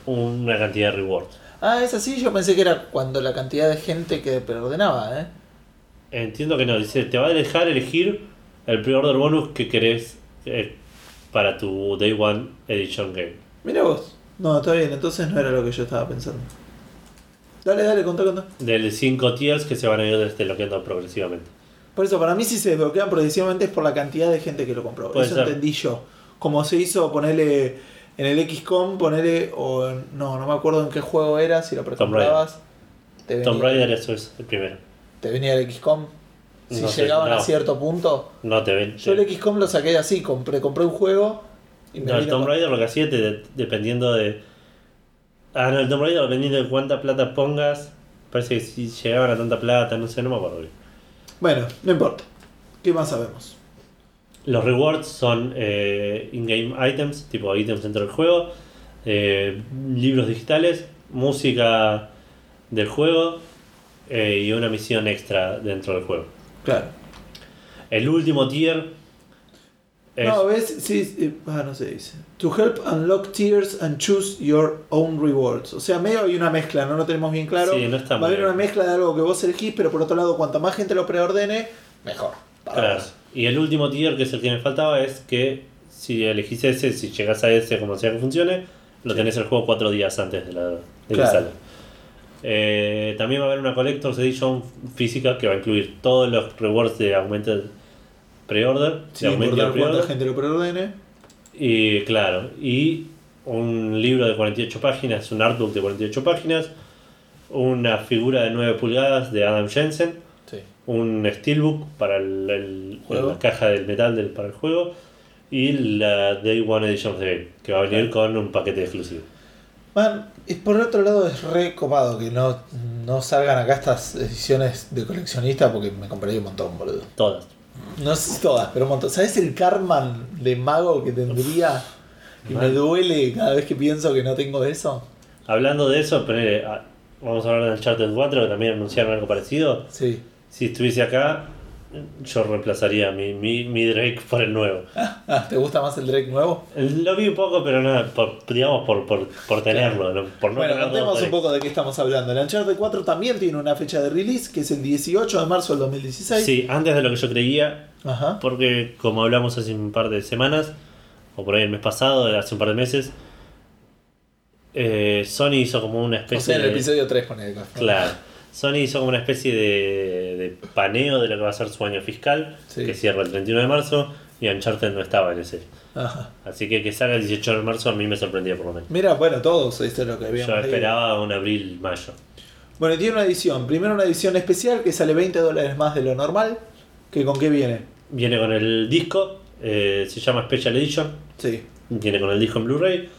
una cantidad de rewards. Ah, es así, yo pensé que era cuando la cantidad de gente que preordenaba, ¿eh? Entiendo que no, dice, te va a dejar elegir el pre-order bonus que querés eh, para tu Day One Edition Game. Mira vos. No, está bien, entonces no era lo que yo estaba pensando. Dale, dale, contá, contá. Del 5 tiers que se van a ir desbloqueando progresivamente. Por eso, para mí si se desbloquean progresivamente es por la cantidad de gente que lo compró. Puede eso ser. entendí yo. Como se hizo ponerle en el XCOM, ponerle, o en- no, no me acuerdo en qué juego era, si lo precomprabas. Tomb Raider eso es el primero. te venía el XCOM. Si No sé, llegaban a cierto punto. No te ven. Yo el XCOM lo saqué así, compré, compré un juego y me No, el Tomb con- Raider lo que hacía, te- dependiendo de. Ah, no, el Tomb Raider dependiendo de cuánta plata pongas. Parece que si llegaban a tanta plata, no sé, no me acuerdo bien. Bueno, no importa. ¿Qué más sabemos? Los rewards son eh, in-game items, tipo ítems dentro del juego, eh, libros digitales, música del juego eh, y una misión extra dentro del juego. Claro. El último tier Es- No, ves, sí, eh, ah, no se dice. To help unlock tiers and choose your own rewards. O sea, medio hay una mezcla, no lo tenemos bien claro. Sí, no está Va a haber una mezcla de algo que vos elegís, pero por otro lado, cuanto más gente lo preordene, mejor. Claro. vos. Y el último tier, que es el que me faltaba, es que si elegís ese, si llegás a ese como sea que funcione, lo tenés el juego cuatro días antes de la de Claro. salga. Eh, también va a haber una Collector's Edition física que va a incluir todos los rewards de Augmented Pre-Order. Sí, importar cuánta Pre-Order. gente lo preordene. Y claro, y un libro de 48 páginas, un artbook de 48 páginas, una figura de 9 pulgadas de Adam Jensen, Sí. un steelbook para el, el- Juego. la caja del metal del, para el juego y la Day One Edition of the Game, que va a venir con un paquete exclusivo. Man, y por otro lado es re copado que no, no salgan acá estas ediciones de coleccionista porque me compraría un montón, boludo. Todas. No sé si todas, pero un montón. ¿Sabes el karma de mago que tendría? Y me Mal. duele cada vez que pienso que no tengo eso. Hablando de eso, ponele, ah, vamos a hablar del Uncharted 4, que también anunciaron algo parecido. Sí. Si estuviese acá, yo reemplazaría mi, mi, mi Drake por el nuevo. ¿te gusta más el Drake nuevo? Lo vi un poco, pero no, por, digamos, por, por, por tenerlo, no- por no bueno, contemos un poco de qué estamos hablando. El Uncharted 4 también tiene una fecha de release, que es el 18 de marzo del 2016. Sí, antes de lo que yo creía, Ajá. porque como hablamos hace un par de semanas, o por ahí el mes pasado, hace un par de meses, eh, Sony hizo como una O especie sea, en el de... episodio 3 pone Claro. Sony hizo como una especie de, de paneo de lo que va a ser su año fiscal, Sí. que cierra el 31 de marzo, y Uncharted no estaba en ese. Ajá. Así que que salga el 18 de marzo a mí me sorprendía por lo menos. Mira, bueno, todos, esto es lo que habíamos Yo esperaba un abril-mayo. Bueno, y tiene una edición. Primero una edición especial que sale 20 dólares más de lo normal. ¿Que ¿Con qué viene? Viene con el disco, eh, se llama Special Edition, Sí. viene con el disco en Blu-ray,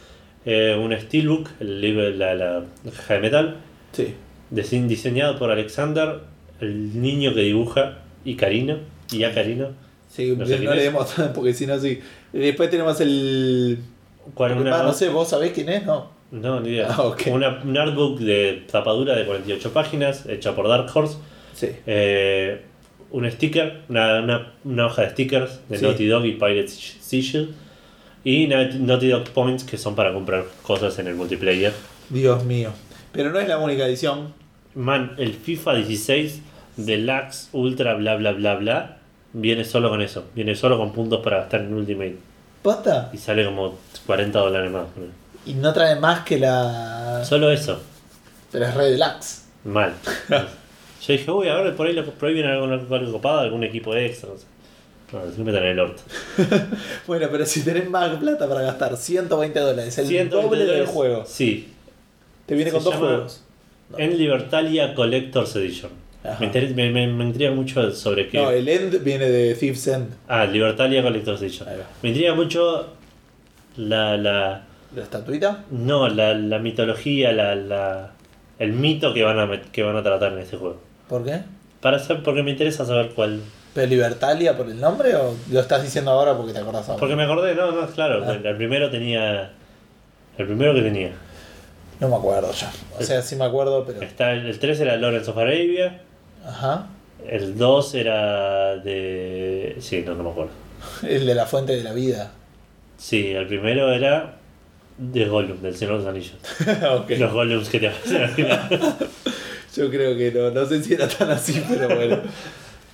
eh, un Steelbook, el libro, la, la caja de metal, Sí. Dise- diseñado por Alexander, el niño que dibuja, y Karino, y a Karino. Sí, No no, sé quién es. leemos porque si no, sí. Después tenemos el. ¿Cuál una- no sé, ¿vos sabés quién es? No. No, ni idea. Ah, ok. Una, un artbook de tapadura de 48 páginas, hecha por Dark Horse. Sí. Eh, un sticker, una, una- una hoja de stickers de Sí. Naughty Dog y Pirate Sigil. Y Naughty Dog Points que son para comprar cosas en el multiplayer. Dios mío. Pero no es la única edición. Man, el FIFA 16 Deluxe Ultra bla bla bla bla viene solo con eso. Viene solo con puntos para gastar en Ultimate. ¿Posta? Y sale como 40 dólares más. Y no trae más que la. Solo eso. Pero es Red Deluxe. Mal. Yo dije, uy, a ver, por ahí lo prohíben algo, algo copado, algún equipo extra. No, sé. no se metan en el orto. Bueno, pero si tenés más plata para gastar 120 dólares, el 120 doble del dólares. juego. Sí. Te viene Se con dos llama- juegos. No. En Libertalia Collector's Edition. Me, inter- me, me- me intriga mucho sobre qué. No, el End viene de Thieves End. Ah, Libertalia Collector's Edition. Me intriga mucho la. la ¿La estatuita? no, la, la mitología, la, la, el mito que van, a, que van a tratar en este juego. ¿Por qué? Para saber, porque me interesa saber cuál. ¿Pero Libertalia por el nombre o lo estás diciendo ahora porque te acordás ahora? Porque me acordé, no, no, claro. Ah. El, el primero tenía. El primero que tenía. No me acuerdo ya. O sea, sí me acuerdo, pero. Está, el 3 era Lawrence of Arabia. Ajá. El 2 era de. Sí, no, no me acuerdo. El de la fuente de la vida. Sí, el primero era de Gollum, del Señor de los Anillos. Los Gollums que te aparecen al final. Yo creo que no. No sé si era tan así, pero bueno.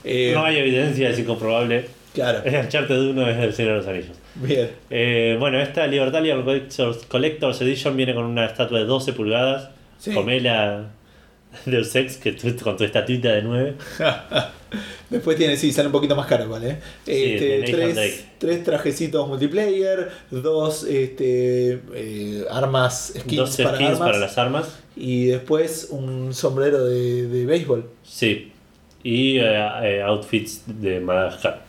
Eh, No hay evidencia, es incomprobable. Claro. El Uncharted 1 es del Señor de los Anillos. Bien. Eh, bueno, esta Libertalia Collector's, Collector's Edition viene con una estatua de 12 pulgadas. Sí. Comela Deus Ex, que tú, con tu estatuita de 9. Después tiene, sí, sale un poquito más caro, ¿vale? Este, de Nathan tres, tres trajecitos multiplayer, dos este, eh, armas, skins, 12 para, skins armas, para las armas. y después un sombrero de, de béisbol. Sí. Y eh, eh, outfits de Madagascar.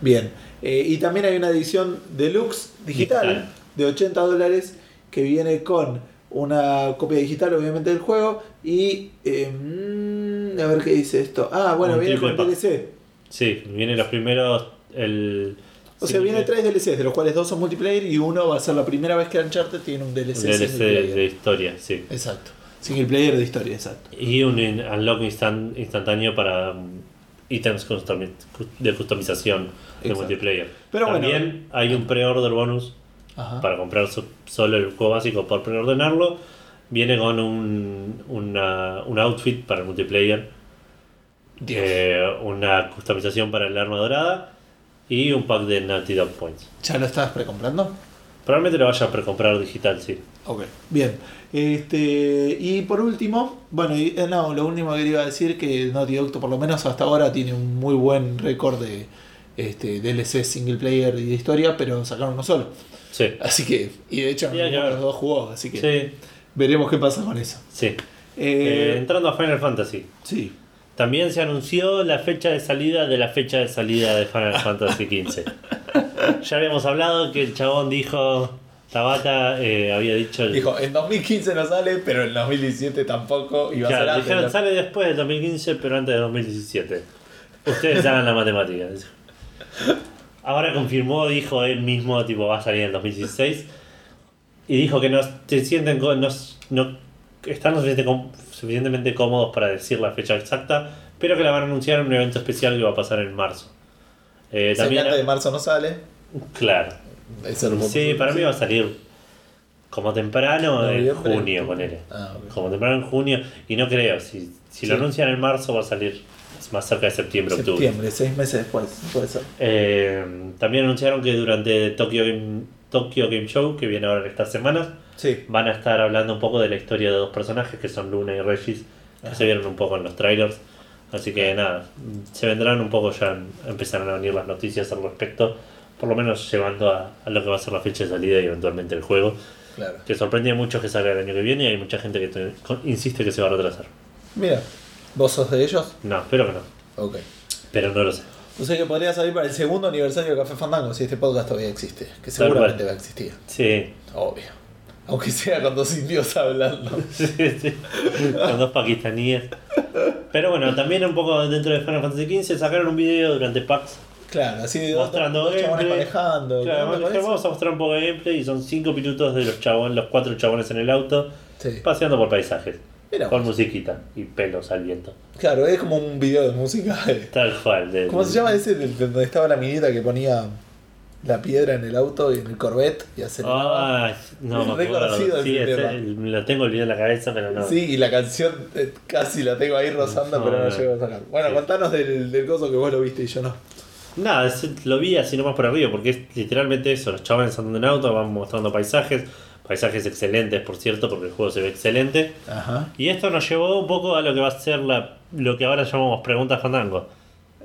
Bien. Eh, y también hay una edición deluxe digital, Digital. de 80 dólares que viene con una copia digital, obviamente, del juego y. eh, mm, a ver qué dice esto. Ah, bueno, Un viene con. DLC. Sí, vienen los primeros. El, O sea, viene tres DLCs, de los cuales dos son multiplayer y uno va a ser la primera vez que Uncharted tiene un DLC, DLC de, historia, sí. Exacto. Single player de historia, exacto. Y un unlock instan- instantáneo para ítems de customización de Exacto. multiplayer. Pero bueno. También hay un pre-order bonus Ajá. para comprar so- solo el juego básico por preordenarlo. Viene con un, una- un outfit para el multiplayer, Dios. eh, una customización para el arma dorada y un pack de Naughty Dog Points. ¿Ya lo estás precomprando? Probablemente lo vaya a precomprar digital, sí. Ok. Bien. Este, y por último, bueno, y- eh, no, lo último que le iba a decir que Naughty Dog, por lo menos hasta ahora, tiene un muy buen récord de este, DLC single player y de historia, pero sacaron uno solo. Sí. Así que, y de hecho, ninguno de los dos jugó, así que Sí. veremos qué pasa con eso. sí. Eh, Eh, entrando a Final Fantasy. sí. También se anunció la fecha de salida de la fecha de salida de Final Fantasy XV. Ya habíamos hablado que el chabón dijo, Tabata eh, había dicho... Dijo, en 2015 no sale, pero en 2017 tampoco. Claro, a ser dijeron, antes. sale después del 2015, pero antes de 2017. Ustedes hagan la matemática. Ahora confirmó, dijo él mismo, tipo, va a salir en 2016. Y dijo que no se sienten no, no están suficientemente cómodos para decir la fecha exacta, pero que la van a anunciar en un evento especial que va a pasar en marzo. Eh, también, antes de marzo no sale. claro. Eso lo Sí, para mí va a salir como temprano en junio, ponele. Ah. Como temprano en junio, y no creo, si, si lo anuncian en marzo va a salir más cerca de septiembre, octubre. Septiembre, seis meses después, puede ser. Eh, también anunciaron que durante Tokyo Game, Tokyo Game Show, que viene ahora en estas semanas, Sí. van a estar hablando un poco de la historia de dos personajes que son Luna y Regis, que Ajá. se vieron un poco en los trailers. Así que nada, se vendrán un poco ya, empezaron a venir las noticias al respecto, por lo menos llevando a, a lo que va a ser la fecha de salida y eventualmente el juego, Claro. que sorprende mucho que salga el año que viene y hay mucha gente que te- insiste que se va a retrasar. Mira, ¿vos sos de ellos? No, espero que no, Ok. pero no lo sé. O sea que podría salir para el segundo aniversario de Café Fandango si este podcast todavía existe. Que seguramente va a existir. Sí, Obvio. Aunque sea con dos indios hablando. sí, sí. Con dos pakistaníes. Pero bueno, también un poco dentro de Final Fantasy XV sacaron un video durante PAX Claro, así de dos, mostrando dos gameplay. manejando. ¿qué Claro, eso? vamos a mostrar un poco de gameplay y son 5 minutos de los chabones, los cuatro chabones en el auto, Sí. paseando por paisajes. Mira con vos. musiquita y pelos al viento. Claro, es como un video de música. de- Tal cual. del- ¿Cómo se llama ese de donde estaba la minita que ponía la piedra en el auto y en el Corvette y aceleraba? Ah, no Es me re acuerdo. conocido Sí, ese- tema. lo tengo olvidado en la cabeza, pero no. Sí, y la canción eh, casi la tengo ahí rozando, No, pero no no. llego a sacar. Bueno, Sí. contanos del, del coso que vos lo viste y yo no. Nada, es- lo vi así nomás por arriba, porque es literalmente eso, los chavales andando en auto, van mostrando paisajes, paisajes excelentes por cierto, porque el juego se ve excelente. Ajá. Y esto nos llevó un poco a lo que va a ser la, lo que ahora llamamos preguntas fandango.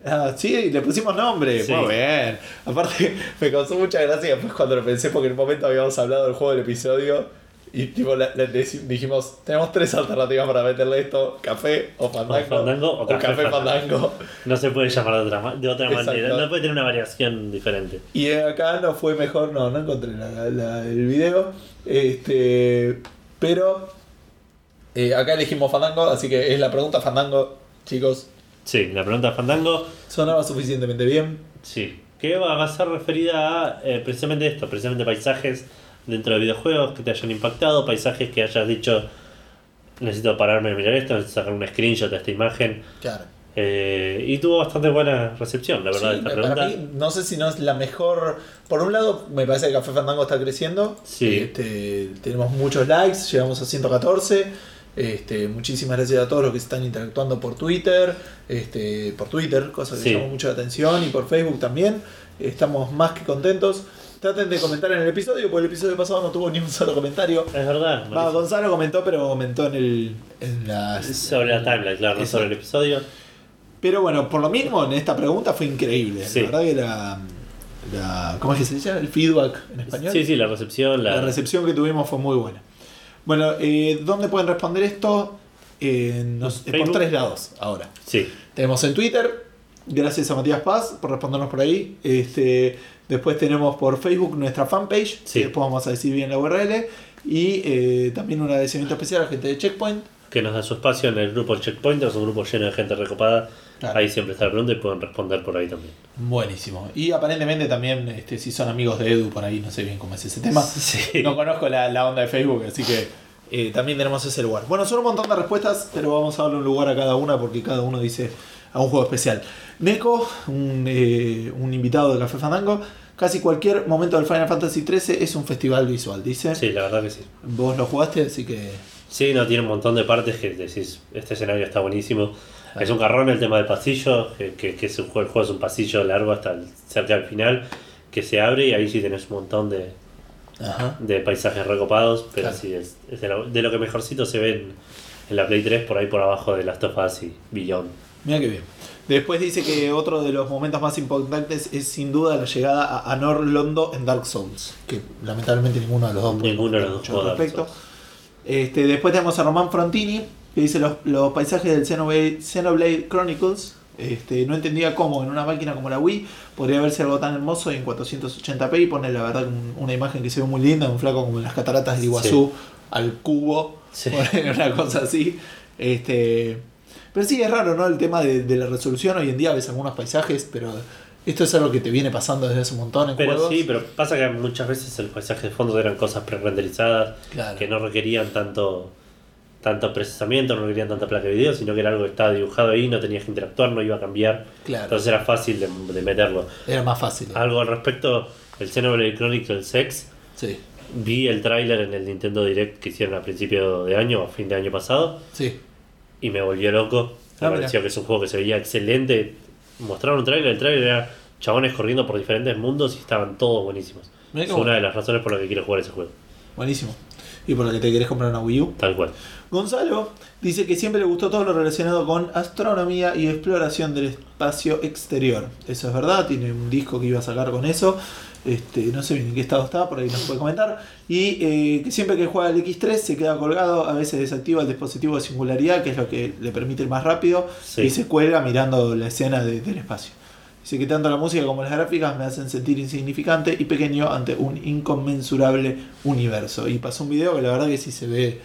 Ah, sí, le pusimos nombre. Sí. Muy bien. Aparte, me causó mucha gracia después cuando lo pensé, porque en un momento habíamos hablado del juego del episodio. Y tipo, la- deci- dijimos, tenemos tres alternativas para meterle esto, café o fandango. O fandango o café fandango. No se puede llamar de otra, de otra Exacto. manera, no puede tener una variación diferente. Y acá no fue mejor, no, no encontré la- la- el video. Este, pero eh, acá elegimos fandango, así que es la pregunta fandango, chicos. Sí, la pregunta fandango, Sonaba suficientemente bien. sí, que va a ser referida a eh, precisamente esto, precisamente paisajes dentro de videojuegos que te hayan impactado, paisajes que hayas dicho, necesito pararme a mirar esto, necesito sacar un screenshot de esta imagen. Claro. Eh, y tuvo bastante buena recepción, la verdad, Sí, esta pregunta. para mí, no sé si no es la mejor. Por un lado, me parece que Café Fandango está creciendo. Sí. Este, tenemos muchos likes, llegamos a 114. Este, muchísimas gracias a todos los que están interactuando por Twitter, este, por Twitter, cosa que Sí. llamó mucho la atención, y por Facebook también. Estamos más que contentos. Traten de comentar en el episodio, porque el episodio pasado no tuvo ni un solo comentario. Es verdad, Va. Gonzalo comentó, pero comentó en el en las- sobre la timeline, claro, no sobre el episodio. Pero bueno, por lo mismo en esta pregunta fue increíble. Sí. La verdad que la, la- ¿Cómo es que se dice? El feedback en español. Sí, sí, la recepción, la, La recepción que tuvimos fue muy buena. Bueno, eh, ¿dónde pueden responder esto? Eh, nos- eh, por tres lados ahora. Sí, Tenemos en Twitter, gracias a Matías Paz por respondernos por ahí. Este, después tenemos por Facebook nuestra fanpage, Sí. que después vamos a decir bien la URL. Y eh, también un agradecimiento especial a la gente de Checkpoint. que nos da su espacio en el grupo Checkpoint, es un grupo lleno de gente recopada. Claro. Ahí siempre está la pregunta y pueden responder por ahí también. Buenísimo. Y aparentemente también, este, si son amigos de Edu por ahí, no sé bien cómo es ese tema. Sí. No conozco la, la onda de Facebook, así que eh, también tenemos ese lugar. Bueno, son un montón de respuestas, pero vamos a darle un lugar a cada una porque cada uno dice a un juego especial. Neko, un, eh, un invitado de Café Fandango, casi cualquier momento del Final Fantasy XIII es un festival visual, dice. Sí, la verdad que sí. Vos lo jugaste, así que... Sí, no, tiene un montón de partes que decís, este escenario está buenísimo. Es un carrón el tema del pasillo, que, que, que es un juego, el juego es un pasillo largo hasta el- cerca del final, que se abre y ahí sí tenés un montón de, Ajá. de paisajes recopados, pero Claro. sí, es, es de, lo, de lo que mejorcito se ve en, en la Play 3, por ahí por abajo de Last of Us y Beyond. Mira qué bien. Después dice que otro de los momentos más importantes es sin duda la llegada a Anor Londo en Dark Souls. Que lamentablemente ninguno de los dos Ninguno de los mucho dos al respecto. Este, después tenemos a Román Frontini, que dice los, los paisajes del Xenoblade, Xenoblade Chronicles. Este, no entendía cómo en una máquina como la Wii podría verse algo tan hermoso y en 480p y pone la verdad un- una imagen que se ve muy linda, un flaco como en las cataratas de Iguazú al cubo, Sí. una cosa así. Este, pero sí es raro, ¿no? El tema de, de la resolución hoy en día ves algunos paisajes, pero esto es algo que te viene pasando desde hace un montón en Pero juegos. sí, pero pasa que muchas veces el paisaje de fondo eran cosas pre-renderizadas, Claro. que no requerían tanto tanto procesamiento, no requerían tanta placa de video, sino que era algo que estaba dibujado ahí, no tenías que interactuar, no iba a cambiar. Claro. Entonces era fácil de, de meterlo. Era más fácil. Algo al respecto, el Xenoblade Chronicles X, Sí, vi el tráiler en el Nintendo Direct que hicieron a principio de año, a fin de año pasado, sí. Y me volvió loco. Me Ah, pareció mira. que es un juego que se veía excelente. Mostraron un tráiler, el tráiler era chabones corriendo por diferentes mundos y estaban todos buenísimos. Es una bueno. de las razones por las que quiero jugar ese juego. Buenísimo. Y por lo que te querés comprar una Wii U. Tal cual. Gonzalo dice que siempre le gustó todo lo relacionado con astronomía y exploración del espacio exterior. Eso es verdad, tiene un disco que iba a sacar con eso. Este, no sé bien en qué estado está, por ahí nos puede comentar. Y eh, que siempre que juega el X3 se queda colgado, a veces desactiva el dispositivo de singularidad, que es lo que le permite ir más rápido, Sí. y se cuelga mirando la escena de- del espacio. Dice que tanto la música como las gráficas me hacen sentir insignificante y pequeño ante un inconmensurable universo. Y pasó un video que la verdad que sí se ve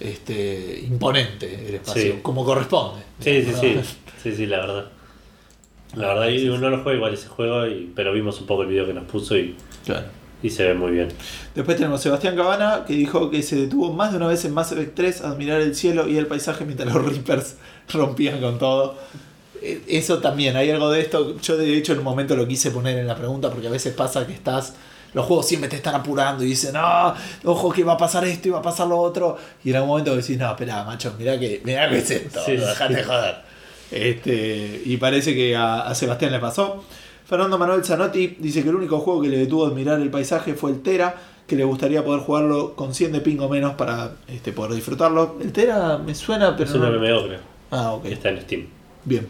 este, imponente el espacio, Sí. como corresponde. Sí, sí, sí. Sí, sí, la verdad. La verdad, y uno no lo juega igual ese juego, y, pero vimos un poco el video que nos puso y, Claro. y se ve muy bien. Después tenemos Sebastián Cabana, que dijo que se detuvo más de una vez en Mass Effect 3 a admirar el cielo y el paisaje mientras los Reapers rompían con todo. Eh, Eso también, hay algo de esto. Yo de hecho en un momento lo quise poner en la pregunta porque a veces pasa que estás... Los juegos siempre te están apurando y dicen, no, ojo que va a pasar esto y va a pasar lo otro. Y en algún momento decís, no, espera, macho, mirá que, mirá que es esto, Sí, sí. dejate de joder. Este, y parece que a, a Sebastián le pasó. Fernando Manuel Zanotti dice que el único juego que le detuvo de mirar el paisaje fue el Tera, que le gustaría poder jugarlo con 100 de pingo menos para este, poder disfrutarlo. El Tera me suena, pero es un no- MMO, creo. Ah, ok. Está en Steam. Bien.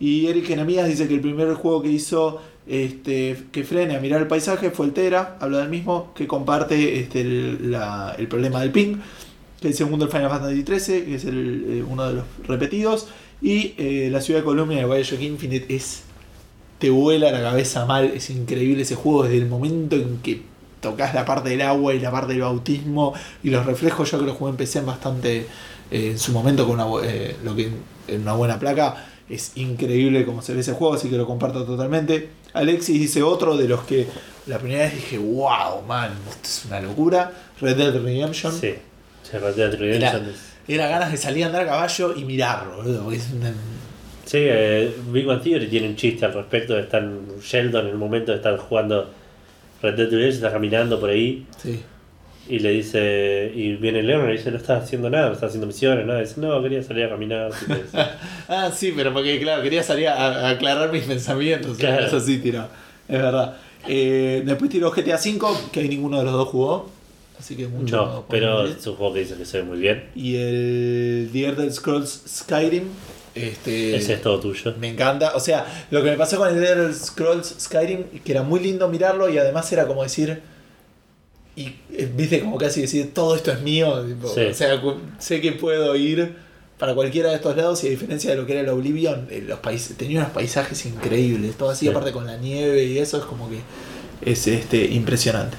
Y Eric Genemías dice que el primer juego que hizo este, que frene a mirar el paisaje fue el Tera, habla del mismo, que comparte este, el, la- el problema del ping, que el segundo el Final Fantasy XIII, que es el, eh, uno de los repetidos, y eh, la ciudad de Colombia de Bioshock Infinite es... te vuela la cabeza mal, es increíble ese juego desde el momento en que tocas la parte del agua y la parte del bautismo y los reflejos, yo creo que jugué en PC bastante eh, en su momento con una, eh, lo que en una buena placa. Es increíble cómo se ve ese juego, así que lo comparto totalmente. Alexis dice otro de los que la primera vez dije, wow, man, esto es una locura. Red Dead Redemption. Sí. Red Dead Era, Redemption es- era ganas de salir a andar a caballo y mirarlo, boludo, porque es una- Sí, eh, Big Bang Theory tiene un chiste al respecto. Están Sheldon en el momento de estar jugando Red Dead Redemption, está caminando por ahí sí. y le dice, y viene Leon y le dice, no estás haciendo nada, no estás haciendo misiones, nada. Dice, no, quería salir a caminar. Ah, sí, pero porque, claro, quería salir a, a aclarar mis pensamientos. Claro. Eso sí, tiró. Es verdad. Eh, después tiró GTA V, que ahí ninguno de los dos jugó. Así que mucho. no, pero es un juego que dice que se ve muy bien. Y el The Elder Scrolls Skyrim. Este, Ese es todo tuyo. Me encanta. O sea, lo que me pasó con el The Elder Scrolls Skyrim, que era muy lindo mirarlo y además era como decir. Y eh, viste, como casi decir, todo esto es mío. tipo, Sí. O sea, sé que puedo ir para cualquiera de estos lados y a diferencia de lo que era el Oblivion, eh, los países, tenía unos paisajes increíbles. Todo así, Sí. aparte con la nieve y eso, es como que es este, impresionante.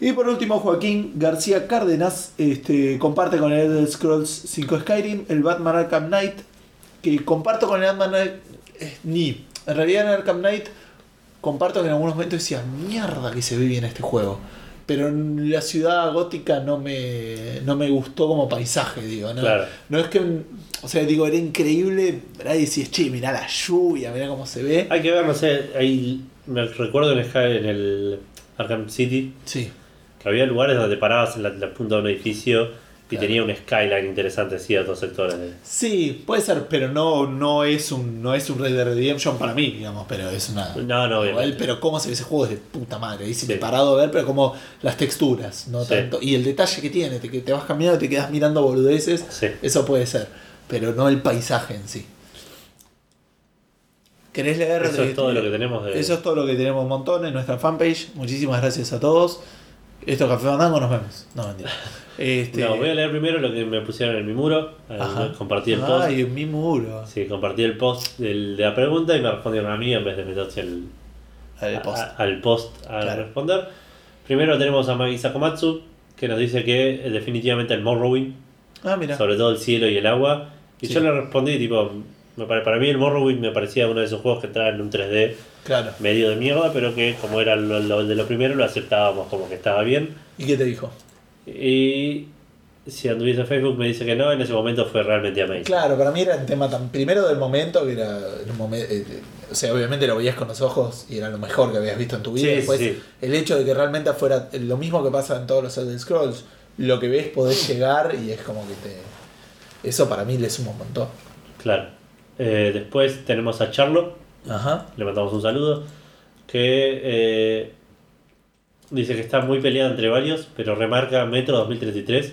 Y por último, Joaquín García Cárdenas este, comparte con el Elder Scrolls 5 Skyrim el Batman Arkham Knight, que comparto con el Batman Knight, eh, ni. En realidad en Arkham Knight comparto que en algunos momentos decía, mierda que se ve bien este juego. pero la ciudad gótica no me, no me gustó como paisaje, digo. ¿no? Claro. no es que, o sea, digo, era increíble, ¿verdad? Y decís, che, mirá la lluvia, mirá cómo se ve. Hay que ver, no sé, ahí me recuerdo en el Arkham City Sí, que había lugares donde parabas en la, la punta de un edificio y Claro. tenía un skyline interesante en ciertos sectores. de- sí, puede ser, pero no, no es un, no es un Red Dead Redemption para mí, digamos, pero es una. No, no, Igual, pero cómo se ve ese juego es de puta madre. Ahí sí me he Sí. parado a ver, pero como las texturas, no Sí. tanto. Y el detalle que tiene, te, que te vas caminando y te quedas mirando boludeces, Sí. eso puede ser. Pero no el paisaje en sí. ¿Querés leer? Eso de- es todo lo que tenemos de. Eso es todo lo que tenemos montón en nuestra fanpage. Muchísimas gracias a todos. Esto es Café Fandango, nos vemos. No, mentira. Este, No, voy a leer primero lo que me pusieron en mi muro. Ajá. Compartí el post. Ay, en mi muro. Sí, compartí el post del- de la pregunta y me respondieron a mí en vez de meterse al, post. a- al post a Claro. responder. Primero tenemos a Magi Sakomatsu, que nos dice que definitivamente el Morrowind, Ah, mira. sobre todo el cielo y el agua. Y Sí. yo le respondí, tipo, para mí el Morrowind me parecía uno de esos juegos que entraban en un 3D Claro. medio de mierda, pero que como era lo, lo de lo primero lo aceptábamos como que estaba bien. ¿Y qué te dijo? Y si anduviese en Facebook me dice que no, en ese momento fue realmente amazing. Claro, para mí era un tema tan primero del momento que era un momen- eh, o sea, obviamente lo veías con los ojos y era lo mejor que habías visto en tu vida. Sí, Después, sí. el hecho de que realmente fuera lo mismo que pasa en todos los Elder Scrolls, lo que ves podés llegar y es como que te eso para mí le suma un montón. Claro. Eh, después tenemos a Charlo, Ajá. le mandamos un saludo, que eh, dice que está muy peleada entre varios, pero remarca Metro 2033.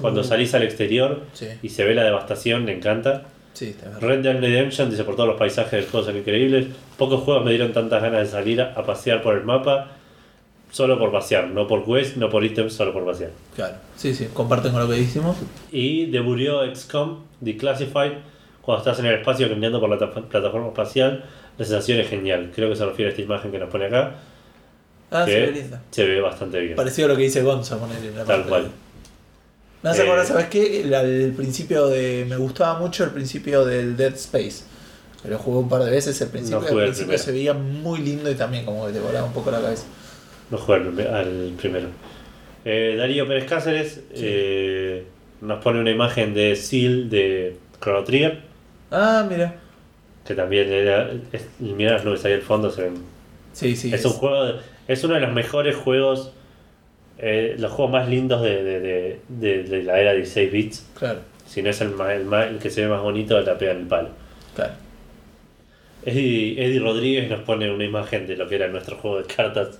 Cuando Uh. salís al exterior Sí. y se ve la devastación, le encanta. Sí. Red Dead Redemption dice por todos los paisajes del juego son increíbles. Pocos juegos me dieron tantas ganas de salir a, a pasear por el mapa, solo por pasear, no por quest, no por ítems, solo por pasear. Claro. Sí, sí, comparten con lo que dijimos. Y deburió XCOM Declassified cuando estás en el espacio caminando por la ta- plataforma espacial. La sensación es genial. Creo que se refiere a esta imagen que nos pone acá. Ah, que se ve linda. se ve bastante bien. Parecido a lo que dice Gonza poner en la Tal parte cual. Me hace Eh, acordar, ¿sabes qué? La- El, principio de. Me gustaba mucho el principio del Dead Space. Pero jugué un par de veces el principio. No el principio se veía muy lindo y también como que te volaba un poco la cabeza. No jugué al primero. Eh, Darío Pérez Cáceres eh, nos pone una imagen de Seal de Chrono Trigger. Ah, mira. Que también era. Es, mira las nubes ahí al fondo. Se ven. Sí, sí. es un juego. de- es uno de los mejores juegos. eh, los juegos más lindos de, de, de, la era de 16 bits. Claro, Si no es el, ma- el, el que se ve más bonito, la pega en el palo. claro. Eddie, Eddie Rodríguez nos pone una imagen de lo que era nuestro juego de cartas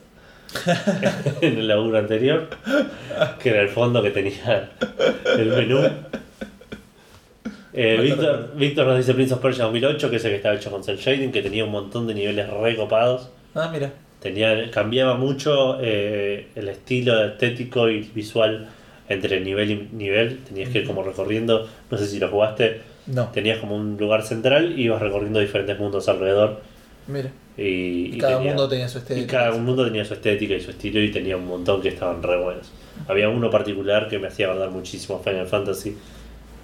en el laburo anterior, que era el fondo que tenía el menú. Eh, Víctor, Víctor nos dice Prince of Persia 2008, que es el que estaba hecho con cel shading, que tenía un montón de niveles recopados. Ah, mira. Tenía, cambiaba mucho eh, el estilo estético y visual entre nivel y nivel. Tenías que ir como recorriendo, no sé si lo jugaste, No, tenías como un lugar central y ibas recorriendo diferentes mundos alrededor. mira. Y, y Cada tenía- mundo tenía su y estética. cada mundo tenía su estética y su estilo y tenía un montón que estaban re buenos. Había uno particular que me hacía acordar muchísimo Final Fantasy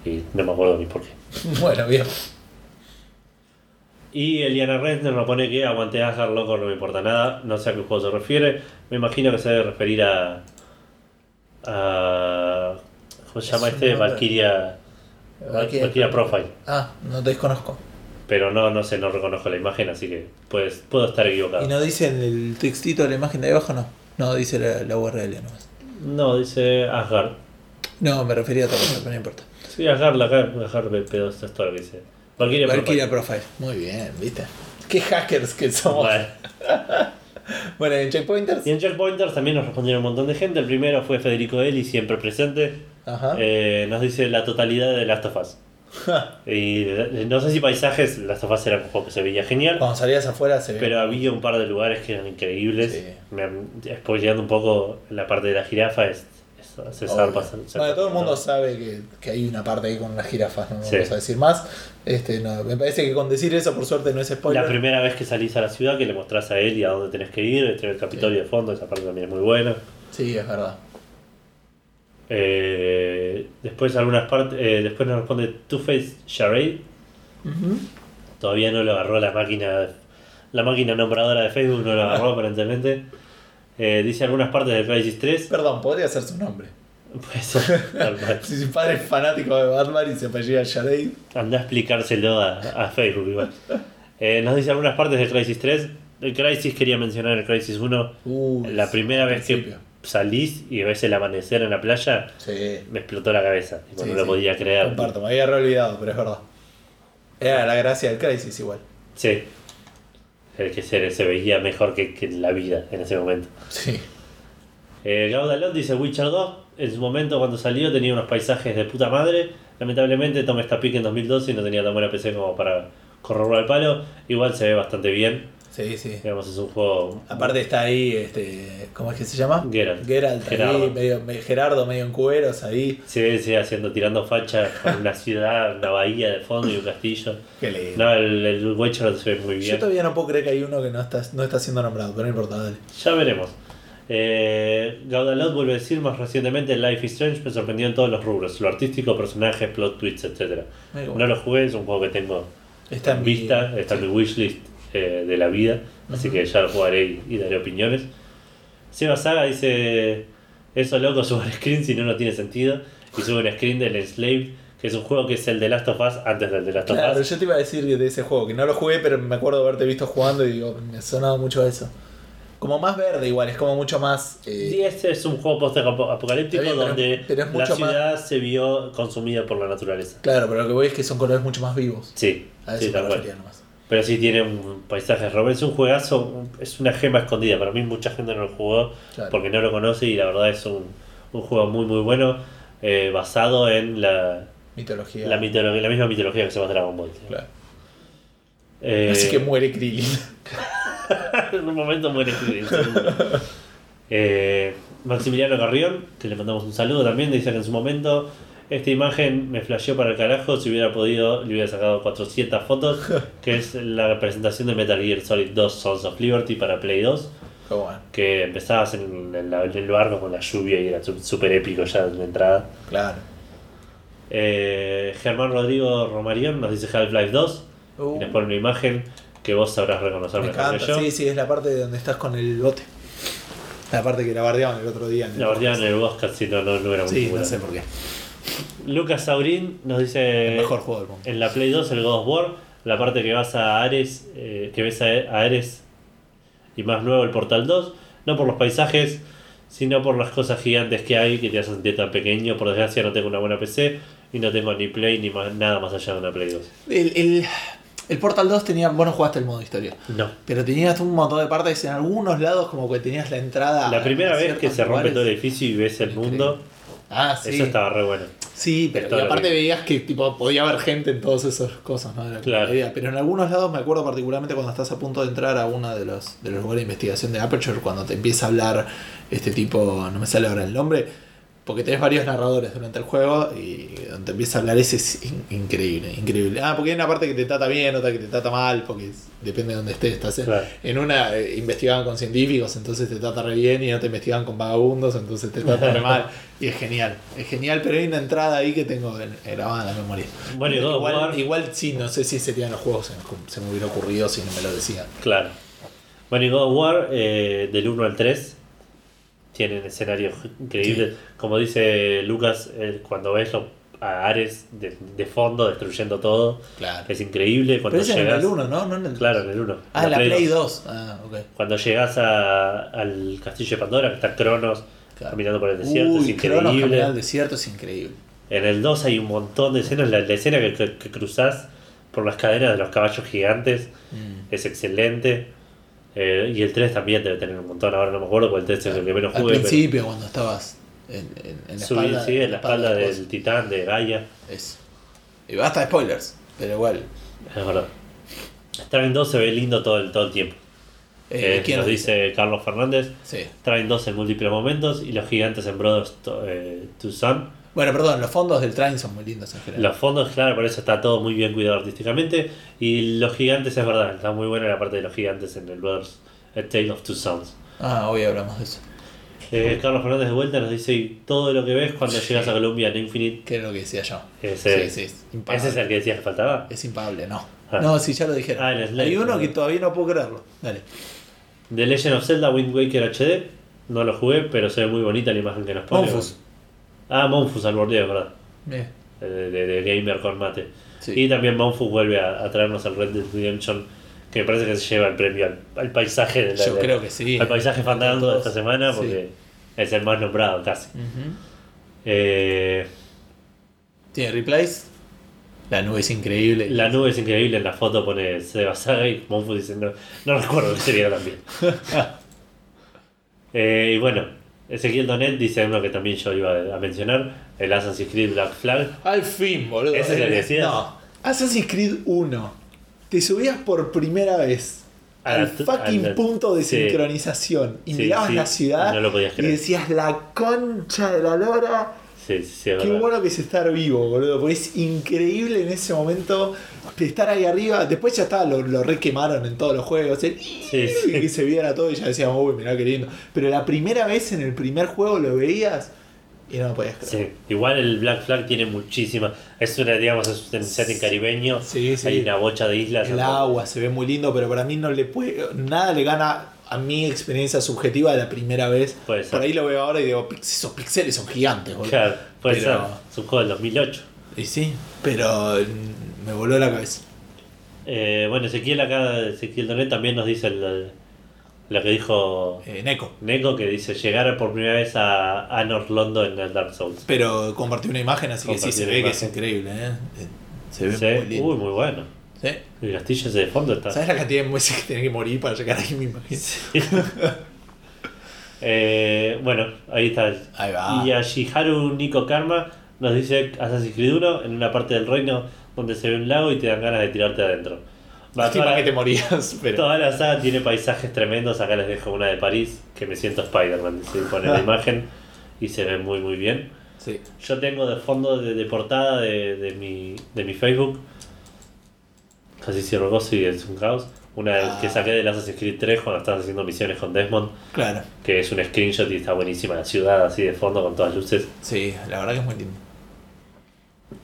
y no me acuerdo ni por qué. Bueno, bien. Y Eliana Resner nos pone que aguante Asgard, loco, no me importa nada. No sé a qué juego se refiere. Me imagino que se debe referir a. a ¿Cómo se llama Es este? Valkyria. Valkyria. Valkyria Profile. Ah, no te desconozco. Pero no, no sé, no reconozco la imagen, así que pues, puedo estar equivocado. ¿Y no dice en el textito de la imagen de abajo? No. No, dice la, la URL nomás. No, dice Asgard. No, me refería a otra cosa, pero no importa. Sí, Asgard, la Asgard, pero esto es todo lo que dice. Valkyria Profile. Valkyria Profile. Muy bien, ¿viste? Qué hackers que somos. Bueno. Bueno, en Checkpointers. Y en Checkpointers también nos respondieron un montón de gente. El primero fue Federico Eli, siempre presente. Ajá. Eh, nos dice la totalidad de Last of Us. Y eh, no sé si paisajes, Last of Us era un juego que se veía genial. Cuando salías afuera se ve. Pero había un par de lugares que eran increíbles. Sí. Me, spoileando un poco la parte de la jirafa, es- se zarpa. se- se- Bueno, todo el mundo sabe que, que hay una parte ahí con las jirafas, no Sí. vamos a decir más. Este, no, me parece que con decir eso, por suerte, no es spoiler. La primera vez que salís a la ciudad, que le mostrás a él y a dónde tenés que ir, entre el Capitolio de fondo, esa parte también es muy buena. Sí, es verdad. Eh, después algunas partes, eh, después nos responde Two Face Charade. Todavía no lo agarró la máquina, la máquina nombradora de Facebook no lo agarró aparentemente. Eh, dice algunas partes del Crisis 3. Perdón, podría ser su nombre. Cual. Si su padre es fanático de Batman y se apellida Shadade. Anda a explicárselo a, a Facebook igual. Eh, nos dice algunas partes del Crisis 3. El Crisis quería mencionar el Crisis 1. Uh, La primera vez que salís y ves el amanecer en la playa, Sí. me explotó la cabeza. Tipo, Sí, no lo sí. podía creer. Comparto, me había olvidado, pero es verdad. Era la gracia del Crisis igual. Sí. El que se, se veía mejor que, que la vida en ese momento. Sí. Eh, Gaudalot dice Witcher 2. En su momento cuando salió tenía unos paisajes de puta madre. Lamentablemente tomé esta pique en 2012 y no tenía tan buena PC como para corroborar el palo. Igual se ve bastante bien. Sí, sí. Digamos, es un juego... Aparte está ahí, este, ¿cómo es que se llama? Geralt. Geralt ahí, Gerardo. medio, me- Gerardo medio en cueros ahí. Se ve haciendo, tirando facha con una ciudad, una bahía de fondo y un castillo. Qué lindo. No, el, el Witcher se ve muy Yo bien. todavía no puedo creer que hay uno que no está, no está siendo nombrado, pero no importa, dale. Ya veremos. Eh, Gaudalot vuelve a decir más recientemente Life is Strange me sorprendió en todos los rubros, lo artístico, personajes, plot twists, etc. Qué No bueno. lo jugué, es un juego que tengo Está en mi- vista, está en mi wishlist eh, de la vida, así Ujú. que ya lo jugaré y, y daré opiniones. Seba Saga dice, eso loco sube screen si no no tiene sentido, y sube un screen del Enslaved, que es un juego que es el de Last of Us antes del de Last of Claro, Us. yo te iba a decir de ese juego, que no lo jugué, pero me acuerdo de haberte visto jugando y digo, me ha sonado mucho eso. Como más verde igual, es como mucho más... eh, Y este es un juego post-apocalíptico donde pero la más- ciudad se vio consumida por la naturaleza. Claro, pero lo que voy es que son colores mucho más vivos. Sí, A eso sí, tal cual. nomás. Pero sí tiene un paisaje rojo. Es un juegazo, es una gema escondida. Para mí mucha gente no lo jugó Claro. porque no lo conoce y la verdad es un, un juego muy muy bueno eh, basado en la, Mitología. la, mitología, la misma mitología que se llama Dragon Ball. Claro. Eh, Así que muere Krillin. en un momento muere Krillin. Eh, Maximiliano Carrión, que le mandamos un saludo también, dice que en su momento esta imagen me flasheó para el carajo, si hubiera podido le hubiera sacado 400 fotos, que es la presentación de Metal Gear Solid 2 Sons of Liberty para Play 2, Qué bueno. que empezabas en, en la- en el barco con la lluvia y era súper épico ya en la entrada. Claro. Eh, Germán Rodrigo Romarión nos dice Half-Life 2, Uh, y nos pone una imagen que vos sabrás reconocer me mejor que encanta. yo. Sí, sí, es la parte donde estás con el bote. La parte que la bardeaban el otro día. en el La verdad en el Oscar sí, no, no, no era muy Sí, popular. no sé por qué. Lucas Saurín nos dice El mejor juego del mundo. en la Play 2 el God of War, la parte que vas a Ares, eh, que ves a, a Ares y más luego el Portal 2, no por los paisajes, sino por las cosas gigantes que hay que te hacen sentir tan pequeño. Por desgracia no tengo una buena PC y no tengo ni Play ni más- nada más allá de una Play 2. El, el, el Portal 2 tenía. Vos no jugaste el modo historia. No. Pero tenías un montón de partes en algunos lados, como que tenías la entrada. La primera vez que se rompe lugares. todo el edificio y ves el Increíble. mundo, Ah, sí. eso estaba re bueno. Sí, pero y aparte veías que tipo podía haber gente en todas esas cosas, ¿no? Era Claro. idea. Pero en algunos lados me acuerdo particularmente cuando estás a punto de entrar a uno de los, de los lugares de investigación de Aperture, cuando te empieza a hablar este tipo, no me sale ahora el nombre, porque tenés varios narradores durante el juego y donde te empieza a hablar ese es in- increíble, increíble. Ah, porque hay una parte que te trata bien, otra que te trata mal, porque depende de dónde estés. Estás en, Claro. en una eh, investigaban con científicos, entonces te trata re bien, y en otra investigaban con vagabundos, entonces te trata re mal. Y es genial, es genial, pero hay una entrada ahí que tengo en- grabada en la memoria. Bueno, y igual, igual sí, no sé si serían los juegos, se me, se me hubiera ocurrido si no me lo decían. Claro. Bueno, y God of War, eh, del 1 al 3, tienen escenarios increíbles. Como dice Lucas, eh, cuando ves a Ares de, de fondo destruyendo todo, Claro. es increíble. Cuando Pero es en llegas, el 1, ¿no? no en el... Claro, en el 1. Ah, en la Play 2. 2. Ah, ok. Cuando llegas a- al castillo de Pandora, que está Cronos Claro. caminando por el desierto, Uy, es increíble. al desierto es increíble. En el 2 hay un montón de escenas. La, la escena que, que, que cruzás por las cadenas de los caballos gigantes Mm. es excelente. Eh, y el 3 también debe tener un montón. Ahora no me acuerdo porque el 3 es el que menos Al jugué. pero- principio, cuando estabas en, en, en la Subí, espalda, sí, en la espalda de del titán de Gaia. Eso. Y basta de spoilers, pero igual. Es verdad. Strain 2 se ve lindo todo el, todo el tiempo. Eh, Eh, ¿quién nos dice Carlos Fernández. Sí. Strain 2 en múltiples momentos y los gigantes en Brothers to, eh, to Sun. Bueno, perdón, los fondos del train son muy lindos en general. Los fondos, claro, por eso está todo muy bien cuidado artísticamente. Y los gigantes, es verdad, está muy buena la parte de los gigantes en el Brothers A Tale of Two Sons. Ah, hoy hablamos de eso. Eh, Carlos Fernández de vuelta nos dice: y todo lo que ves cuando llegas a Columbia en Infinite. ¿Qué es lo que decía yo? Ese, sí, sí, es impagable. ese es el que decías que faltaba. Es impagable, no. Ah. No, sí, ya lo dijeron. Ah, el Slade, Hay uno perdón. que todavía no puedo creerlo. Dale. The Legend of Zelda Wind Waker HD. No lo jugué, pero se ve muy bonita la imagen que nos pone. Ah, Monfus al bordeo, verdad. Bien. De, de- de Gamer con Mate. Sí. Y también Monfus vuelve a, a traernos al Red Dead Redemption, que me parece que se lleva el premio al, al paisaje de la- Yo de- creo que sí. al paisaje fandango de esta semana, Sí. porque es el más nombrado casi. Eh, Tiene replays. La nube es increíble. la nube es increíble, en la foto pone Seba Saga y Monfus diciendo, no recuerdo que se viera también. Eh, y bueno, Ezequiel Donet dice uno que también yo iba a mencionar, el Assassin's Creed Black Flag. Al fin, boludo. ¿Ese le Eh, decías? No. Assassin's Creed 1. Te subías por primera vez al fucking punto de sí. sincronización y Sí, mirabas sí, la ciudad no lo podías y creer. decías la concha de la lora. Sí, sí, sí, es Qué verdad. bueno que es estar vivo, boludo. Porque es increíble en ese momento de estar ahí arriba. Después ya está, lo, lo requemaron en todos los juegos. el- Sí, que se viera todo y ya decíamos, uy, mirá qué lindo. Pero la primera vez en el primer juego lo veías y no lo podías creer. Sí, igual el Black Flag tiene muchísima. Es una, digamos, es un setting caribeño. Sí, sí. Hay una bocha de islas. El agua se ve muy lindo, pero para mí no le puede. Nada le gana a mi experiencia subjetiva de la primera vez. Puede ser. Por ahí lo veo ahora y digo, "Pix- esos pixeles son gigantes, boludo. Claro, puede Pero- ser. Es un juego del 2008. Y sí, pero mm, me voló la cabeza. Eh, bueno, Ezequiel acá, Ezequiel Donet también nos dice el- lo que dijo Eh, Neko. Neko, que dice llegar por primera vez a Anor Londo en el Dark Souls. Pero compartí una imagen, así que sí se ve que es increíble, ¿eh? Eh, Se ve Sí, muy lindo. Uy, muy bueno. ¿Sí? El castillo ese de fondo está. ¿Sabes la cantidad de veces que tenés que morir para llegar ahí, me imagino? Eh, bueno, ahí está. Ahí va. Y a Shiharu Nico Karma nos dice Assassin's Creed 1 en una parte del reino donde se ve un lago y te dan ganas de tirarte adentro. Va, toda, que te morías, pero. toda la saga tiene paisajes tremendos. Acá les dejo una de París que me siento Spider-Man. Se pone la imagen y se ve muy, muy bien. Sí. Yo tengo de fondo de, de portada de, de mi, de mi Facebook, casi cierro gozo y es un caos. Una del que Ah. saqué del Assassin's Creed 3 cuando estabas haciendo misiones con Desmond, Claro. que es un screenshot y está buenísima la ciudad así de fondo con todas luces. Sí, la verdad que es muy lindo.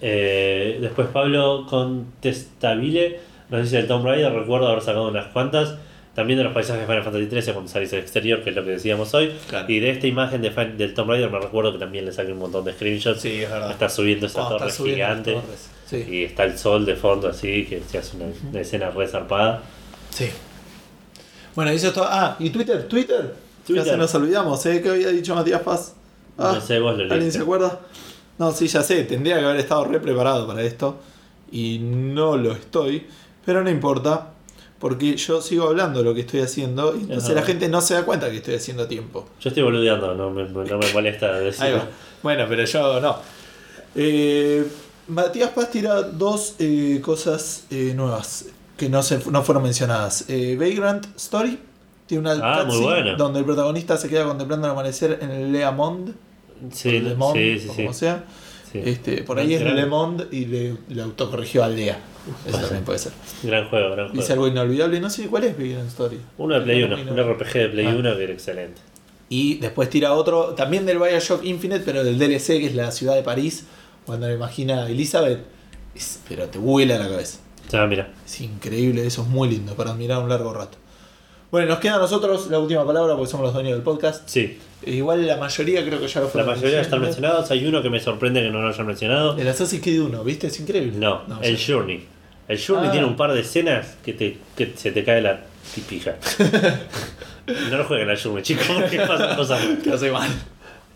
Eh, después Pablo Contestabile nos dice el Tomb Raider, recuerdo haber sacado unas cuantas. También de los paisajes de Final Fantasy XIII cuando salís al exterior, que es lo que decíamos hoy. Claro. Y de esta imagen de del Tomb Raider me recuerdo que también le saqué un montón de screenshots. Sí, es verdad. Está subiendo esa Cuando torre subiendo gigante. Sí. Y está el sol de fondo así, que se hace una, una escena re zarpada. Sí. Bueno, eso es todo. Ah, ¿y Twitter? ¿Twitter? Twitter. Ya se nos olvidamos, ¿eh? ¿Qué había dicho Matías Paz? Ah, No sé, vos lo ¿Alguien se acuerda? No, sí, ya sé. Tendría que haber estado re preparado para esto. Y no lo estoy. Pero no importa. Porque yo sigo hablando lo que estoy haciendo. Y entonces Ajá. la gente no se da cuenta que estoy haciendo tiempo. Yo estoy boludeando, no me, no me molesta Ahí decirlo. va. Bueno, pero yo no. Eh, Matías Paz tira dos eh, cosas eh, nuevas que no, se, no fueron mencionadas. Eh, Vagrant Story tiene una Ah, muy bueno. donde el protagonista se queda contemplando el amanecer en el Le Monde. Sí, Le Monde, sí, sí, como sea. Este, por ahí es Gran- Le Monde y le, le autocorrigió Aldea. Eso también puede ser. Gran juego, gran Dice juego. algo inolvidable. No sé cuál es Vagrant Story. Uno de Play 1, No, un RPG de Play Ah. 1 que era excelente. Y después tira otro, también del Bioshock Infinite, pero del DLC, que es la ciudad de París, cuando me imagina a Elizabeth. Es- pero te vuela la cabeza. Ah, mira. Es increíble, eso es muy lindo para admirar un largo rato. Bueno, nos queda a nosotros la última palabra porque somos los dueños del podcast. Sí, E igual la mayoría creo que ya lo la fueron mayoría están mencionados. Hay uno que me sorprende que no lo hayan mencionado. El Assassin's Creed 1, ¿viste? Es increíble. No, el ya- Journey. El Journey Ah. tiene un par de escenas que, te, que se te cae la pipija. no lo jueguen al Journey, chicos, porque pasan cosas que hace mal.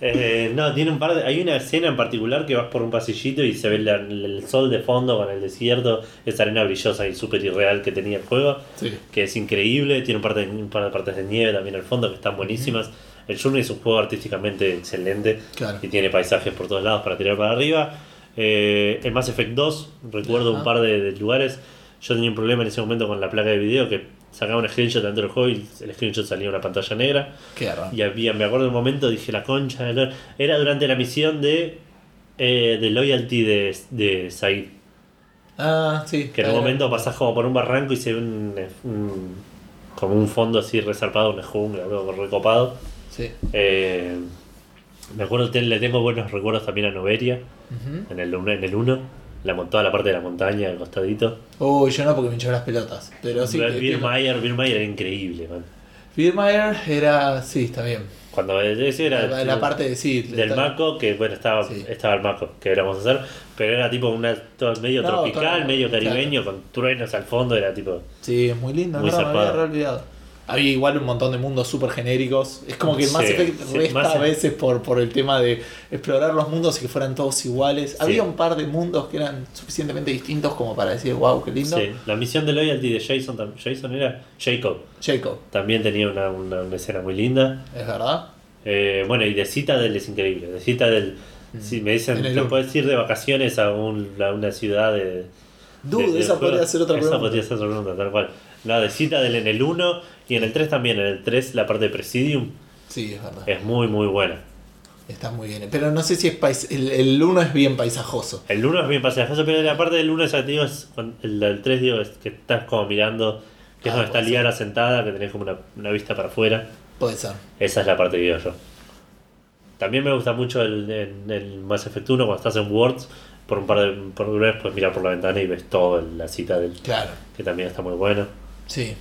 Eh, no, tiene un par de. Hay una escena en particular que vas por un pasillito y se ve el sol de fondo con el desierto, esa arena brillosa y súper irreal que tenía el juego, Sí. que es increíble. Tiene un par, de, un par de partes de nieve también al fondo que están buenísimas. El Journey es un juego artísticamente excelente Claro. y tiene paisajes por todos lados para tirar para arriba. Eh, el Mass Effect 2, recuerdo un par de, de lugares. Yo tenía un problema en ese momento con la placa de video que sacaba un screenshot dentro del juego y el screenshot salía una pantalla negra. Qué raro. Y había, me acuerdo de un momento, dije la concha de Era durante la misión de, eh, de Loyalty de, de Said. Ah, sí. Que en un Eh, momento pasás como por un barranco y se ve un, un- como un fondo así resarpado, una jungla, algo recopado. Sí. Eh, me acuerdo, le tengo buenos recuerdos también a Noveria, en el 1, en el 1. La, toda la parte de la montaña, al costadito. Uy, yo no porque me hinchó las pelotas. Pero sí. que Bill entiendo. Mayer, Bill Mayer era increíble, man. Firmware era. Sí, está bien. Cuando ese era La, la parte de sí. del Mako, que bueno, estaba, Sí. estaba el Mako que éramos a hacer, pero era tipo una todo medio No, tropical, todo- medio caribeño, con truenos al fondo, era tipo. Sí, es muy lindo, Muy no, me había olvidado. Había igual un montón de mundos súper genéricos. Es como que el Mass Sí, Effect sí, resta a veces por, por el tema de explorar los mundos y que fueran todos iguales. Había un par de mundos que eran suficientemente distintos como para decir, wow, qué lindo. La misión de loyalty de Jason, Jason era Jacob, Jacob, también tenía una, una, una escena muy linda. ¿es verdad? Eh, bueno, y de Citadel es increíble. De Citadel, si me dicen, Mm. Te puedes ir de vacaciones a, un- a una ciudad de. Dude, de- esa podría ser otra Esa pregunta. podría ser otra pregunta, tal cual. No, de Citadel en el 1 y en el 3 también. En el 3 la parte de Presidium Sí, es verdad. es muy, muy buena. Está muy bien. Pero no sé si es pais el, el 1 es bien paisajoso. El 1 es bien pasajeroso, pero la parte del 1 ya te digo, es, el, el 3 digo, es que estás como mirando, que es Ah, donde está ser. Liara sentada, que tenés como una, una vista para afuera. Puede ser. Esa es la parte que digo yo. También me gusta mucho el, el, el Mass Effect 1 cuando estás en Worlds, por un par de por vez puedes mirar por la ventana y ves todo la cita del Claro. que también está muy bueno. Sí.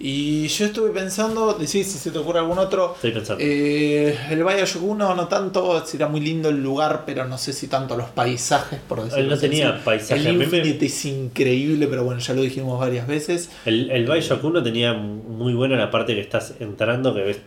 Y yo estuve pensando, decís si se te ocurre algún otro. Estoy pensando. Eh, el Bioshock 1 no tanto, era muy lindo el lugar, pero no sé si tanto los paisajes, por decirlo Él no así. tenía paisajes. El me- Infinite es increíble, pero bueno, ya lo dijimos varias veces. El, el Bioshock 1 tenía muy buena la parte que estás entrando, que ves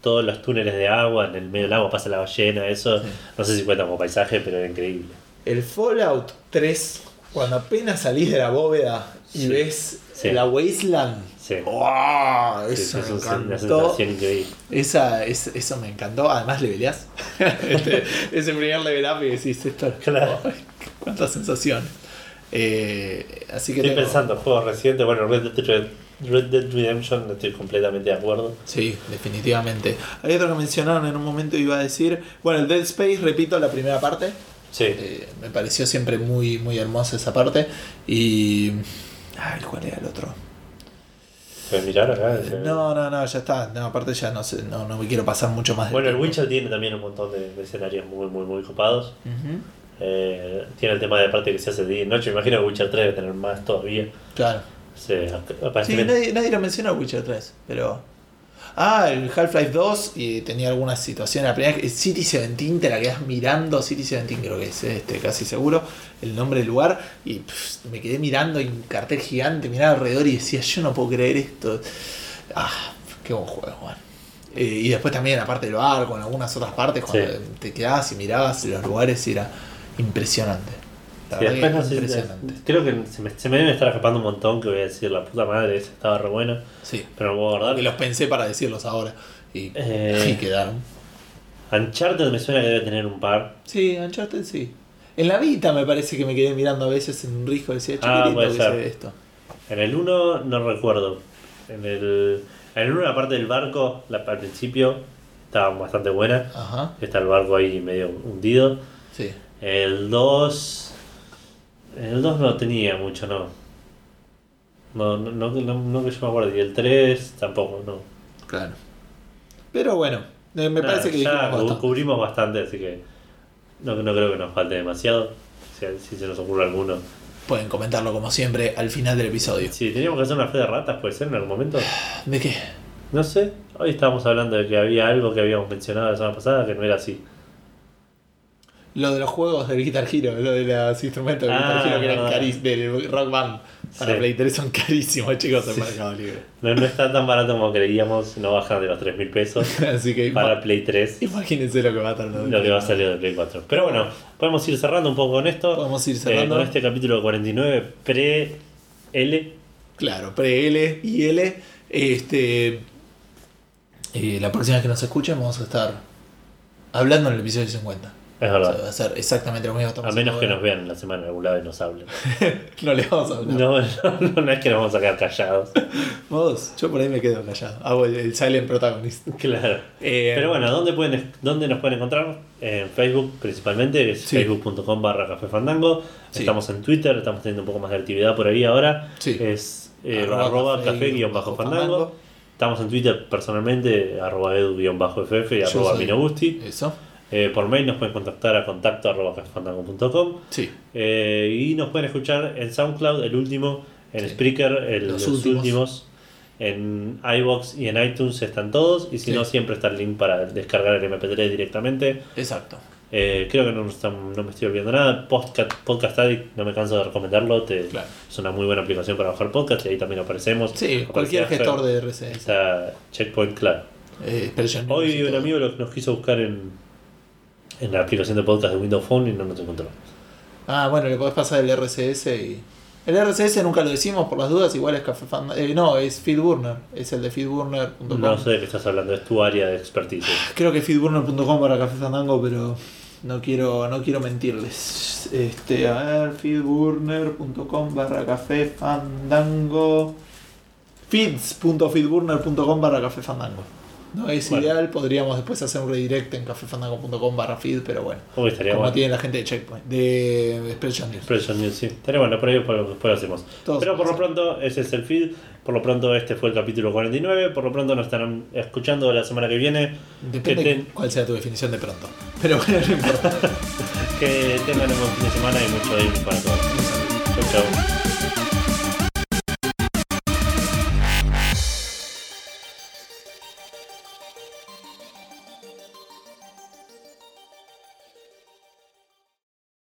todos los túneles de agua, en el medio del agua pasa la ballena, eso. Sí. No sé si cuenta como paisaje, pero era increíble. El Fallout 3, cuando apenas salís de la bóveda y Sí. ves Sí. la Wasteland. Sí. ¡Wow! Sí, Eso me encantó. Esa, es- eso me encantó. Además le peleás. este, ese primer level up y decís esto. Claro. ¡ay, cuánta sensación. Eh, así que Estoy tengo- pensando, juegos recientes, bueno, Red Dead, Red, Red Dead Redemption, estoy completamente de acuerdo. Sí, definitivamente. Hay otro que mencionaron en un momento iba a decir. Bueno, el Dead Space, repito, la primera parte. Sí. Eh, me pareció siempre muy, muy hermosa esa parte. Y. Ay, ¿cuál era el otro? ¿Puedes mirar acá? No, no, no, ya está. No, aparte ya no sé, no, no me quiero pasar mucho más. Bueno, el. Witcher tiene también un montón de, de escenarios muy, muy, muy copados. Eh, tiene el tema de parte que se hace de día y noche. Me imagino que Witcher 3 debe tener más todavía. Claro. Sí, nadie, nadie lo menciona Witcher 3, pero. Ah, el Half-Life 2 y tenía algunas situaciones. La primera que City 17 te la quedas mirando, City 17 creo que es este, casi seguro, el nombre del lugar. Y pff, me quedé mirando y un cartel gigante, miraba alrededor y decía, yo no puedo creer esto. Ah, qué buen juego, man. Eh, y después también, aparte del barco, en algunas otras partes, cuando Sí. te quedabas y mirabas los lugares, era impresionante. Sí, después no sé, impresionante. creo que se me, se me debe estar escapando un montón que voy a decir la puta madre, estaba re buena, Sí. pero no puedo Y guardar. los pensé para decirlos ahora. Y, Eh. y quedaron. Uncharted me suena que debe tener un par. Sí, Uncharted sí. En la Vita me parece que me quedé mirando a veces en un risco y decía, Ah, puede que ser. se ve esto. En el 1 no recuerdo. En el, en el 1 la parte del barco, la, al principio, estaba bastante buena. Ajá, Está el barco ahí medio hundido. sí. El 2. El 2 no tenía mucho, no. No, no, no, no, no que yo me acuerdo. Y el 3 tampoco, no. Claro. Pero bueno, eh, me Nada, parece que ya bastante. cubrimos bastante, así que no, no creo que nos falte demasiado. Si, si se nos ocurre alguno. Pueden comentarlo como siempre al final del episodio. Si teníamos que hacer una fe de ratas, puede ser en algún momento. ¿De qué? No sé. Hoy estábamos hablando de que había algo que habíamos mencionado la semana pasada que no era así. Lo de los juegos del Guitar Hero, lo de los instrumentos del Ah, Guitar Hero que eran carísimos, del Rock Band. Para Sí. Play 3 son carísimos, chicos, en Mercado Libre. No, no está tan barato como creíamos, no bajan de los 3 mil pesos Así que para Play 3. imagínense lo que va a tardar. Lo que va a salir de Play 4. Pero bueno, podemos ir cerrando un poco con esto. Podemos ir Eh, cerrando. con este capítulo 49 pre-L. Claro, pre-L y L. Este, eh, la próxima vez que nos escuchen vamos a estar hablando en el episodio 50. Es O sea, verdad. va a ser exactamente lo mismo que A menos que nos vean en la semana en algún lado y nos hablen. No le vamos a hablar. No, no, no, no es que nos vamos a quedar callados. Vos, yo por ahí me quedo callado. Hago el, el silent protagonist. Claro. Eh, Pero bueno, ¿dónde, pueden, ¿dónde nos pueden encontrar? En Facebook principalmente, es Sí. facebook.com barra café fandango. Sí. Estamos en Twitter, estamos teniendo un poco más de actividad por ahí ahora. Sí. Es eh, Arroba arroba café guion bajo fandango. Estamos en Twitter personalmente, arroba edu guion bajo ff y arroba minogusti. Eso. Eh, por mail nos pueden contactar a contacto arroba cafefandango.com. Sí. Eh, y nos pueden escuchar en SoundCloud, el último, en Sí. Spreaker, el- Los los, últimos. últimos. En iBox y en iTunes están todos. Y si Sí. no, siempre está el link para descargar el MP3 directamente. Exacto. Eh, creo que no, me estoy olvidando nada. Podcast, Podcast Addict, no me canso de recomendarlo. te- Claro. Es una muy buena aplicación para bajar podcast y ahí también aparecemos. Sí, Aparece cualquier gestor de RCS. Está Checkpoint, claro. Eh, Hoy un amigo lo- nos quiso buscar en, en la aplicación de podcast de Windows Phone y no nos encontró. Ah, bueno, le podés pasar el RCS y. El RCS nunca lo decimos por las dudas, igual es Café Fan. eh, no, es Feedburner. Es el de feedburner.com. No sé de qué estás hablando, es tu área de expertise. Creo que feedburner.com para Café Fandango, pero no quiero, no quiero mentirles. Este, a ver, feedburner.com barra Café Fandango. feeds.feedburner.com barra Café Fandango. No es Bueno. ideal, podríamos después hacer un redirect en cafefandango.com barra feed, pero bueno. Uy, estaría Como bueno. tiene la gente de Checkpoint, de Expression News. Expression News, sí. Estaría bueno, por ahí después, lo hacemos. Todos Pero por lo pronto, ese es el feed. Por lo pronto, este fue el capítulo 49. Por lo pronto, nos estarán escuchando la semana que viene. Depende que, ten- cuál sea tu definición de pronto. Pero bueno, no importa. que tengan un buen fin de semana y mucho gaming para todos. Chau, chau.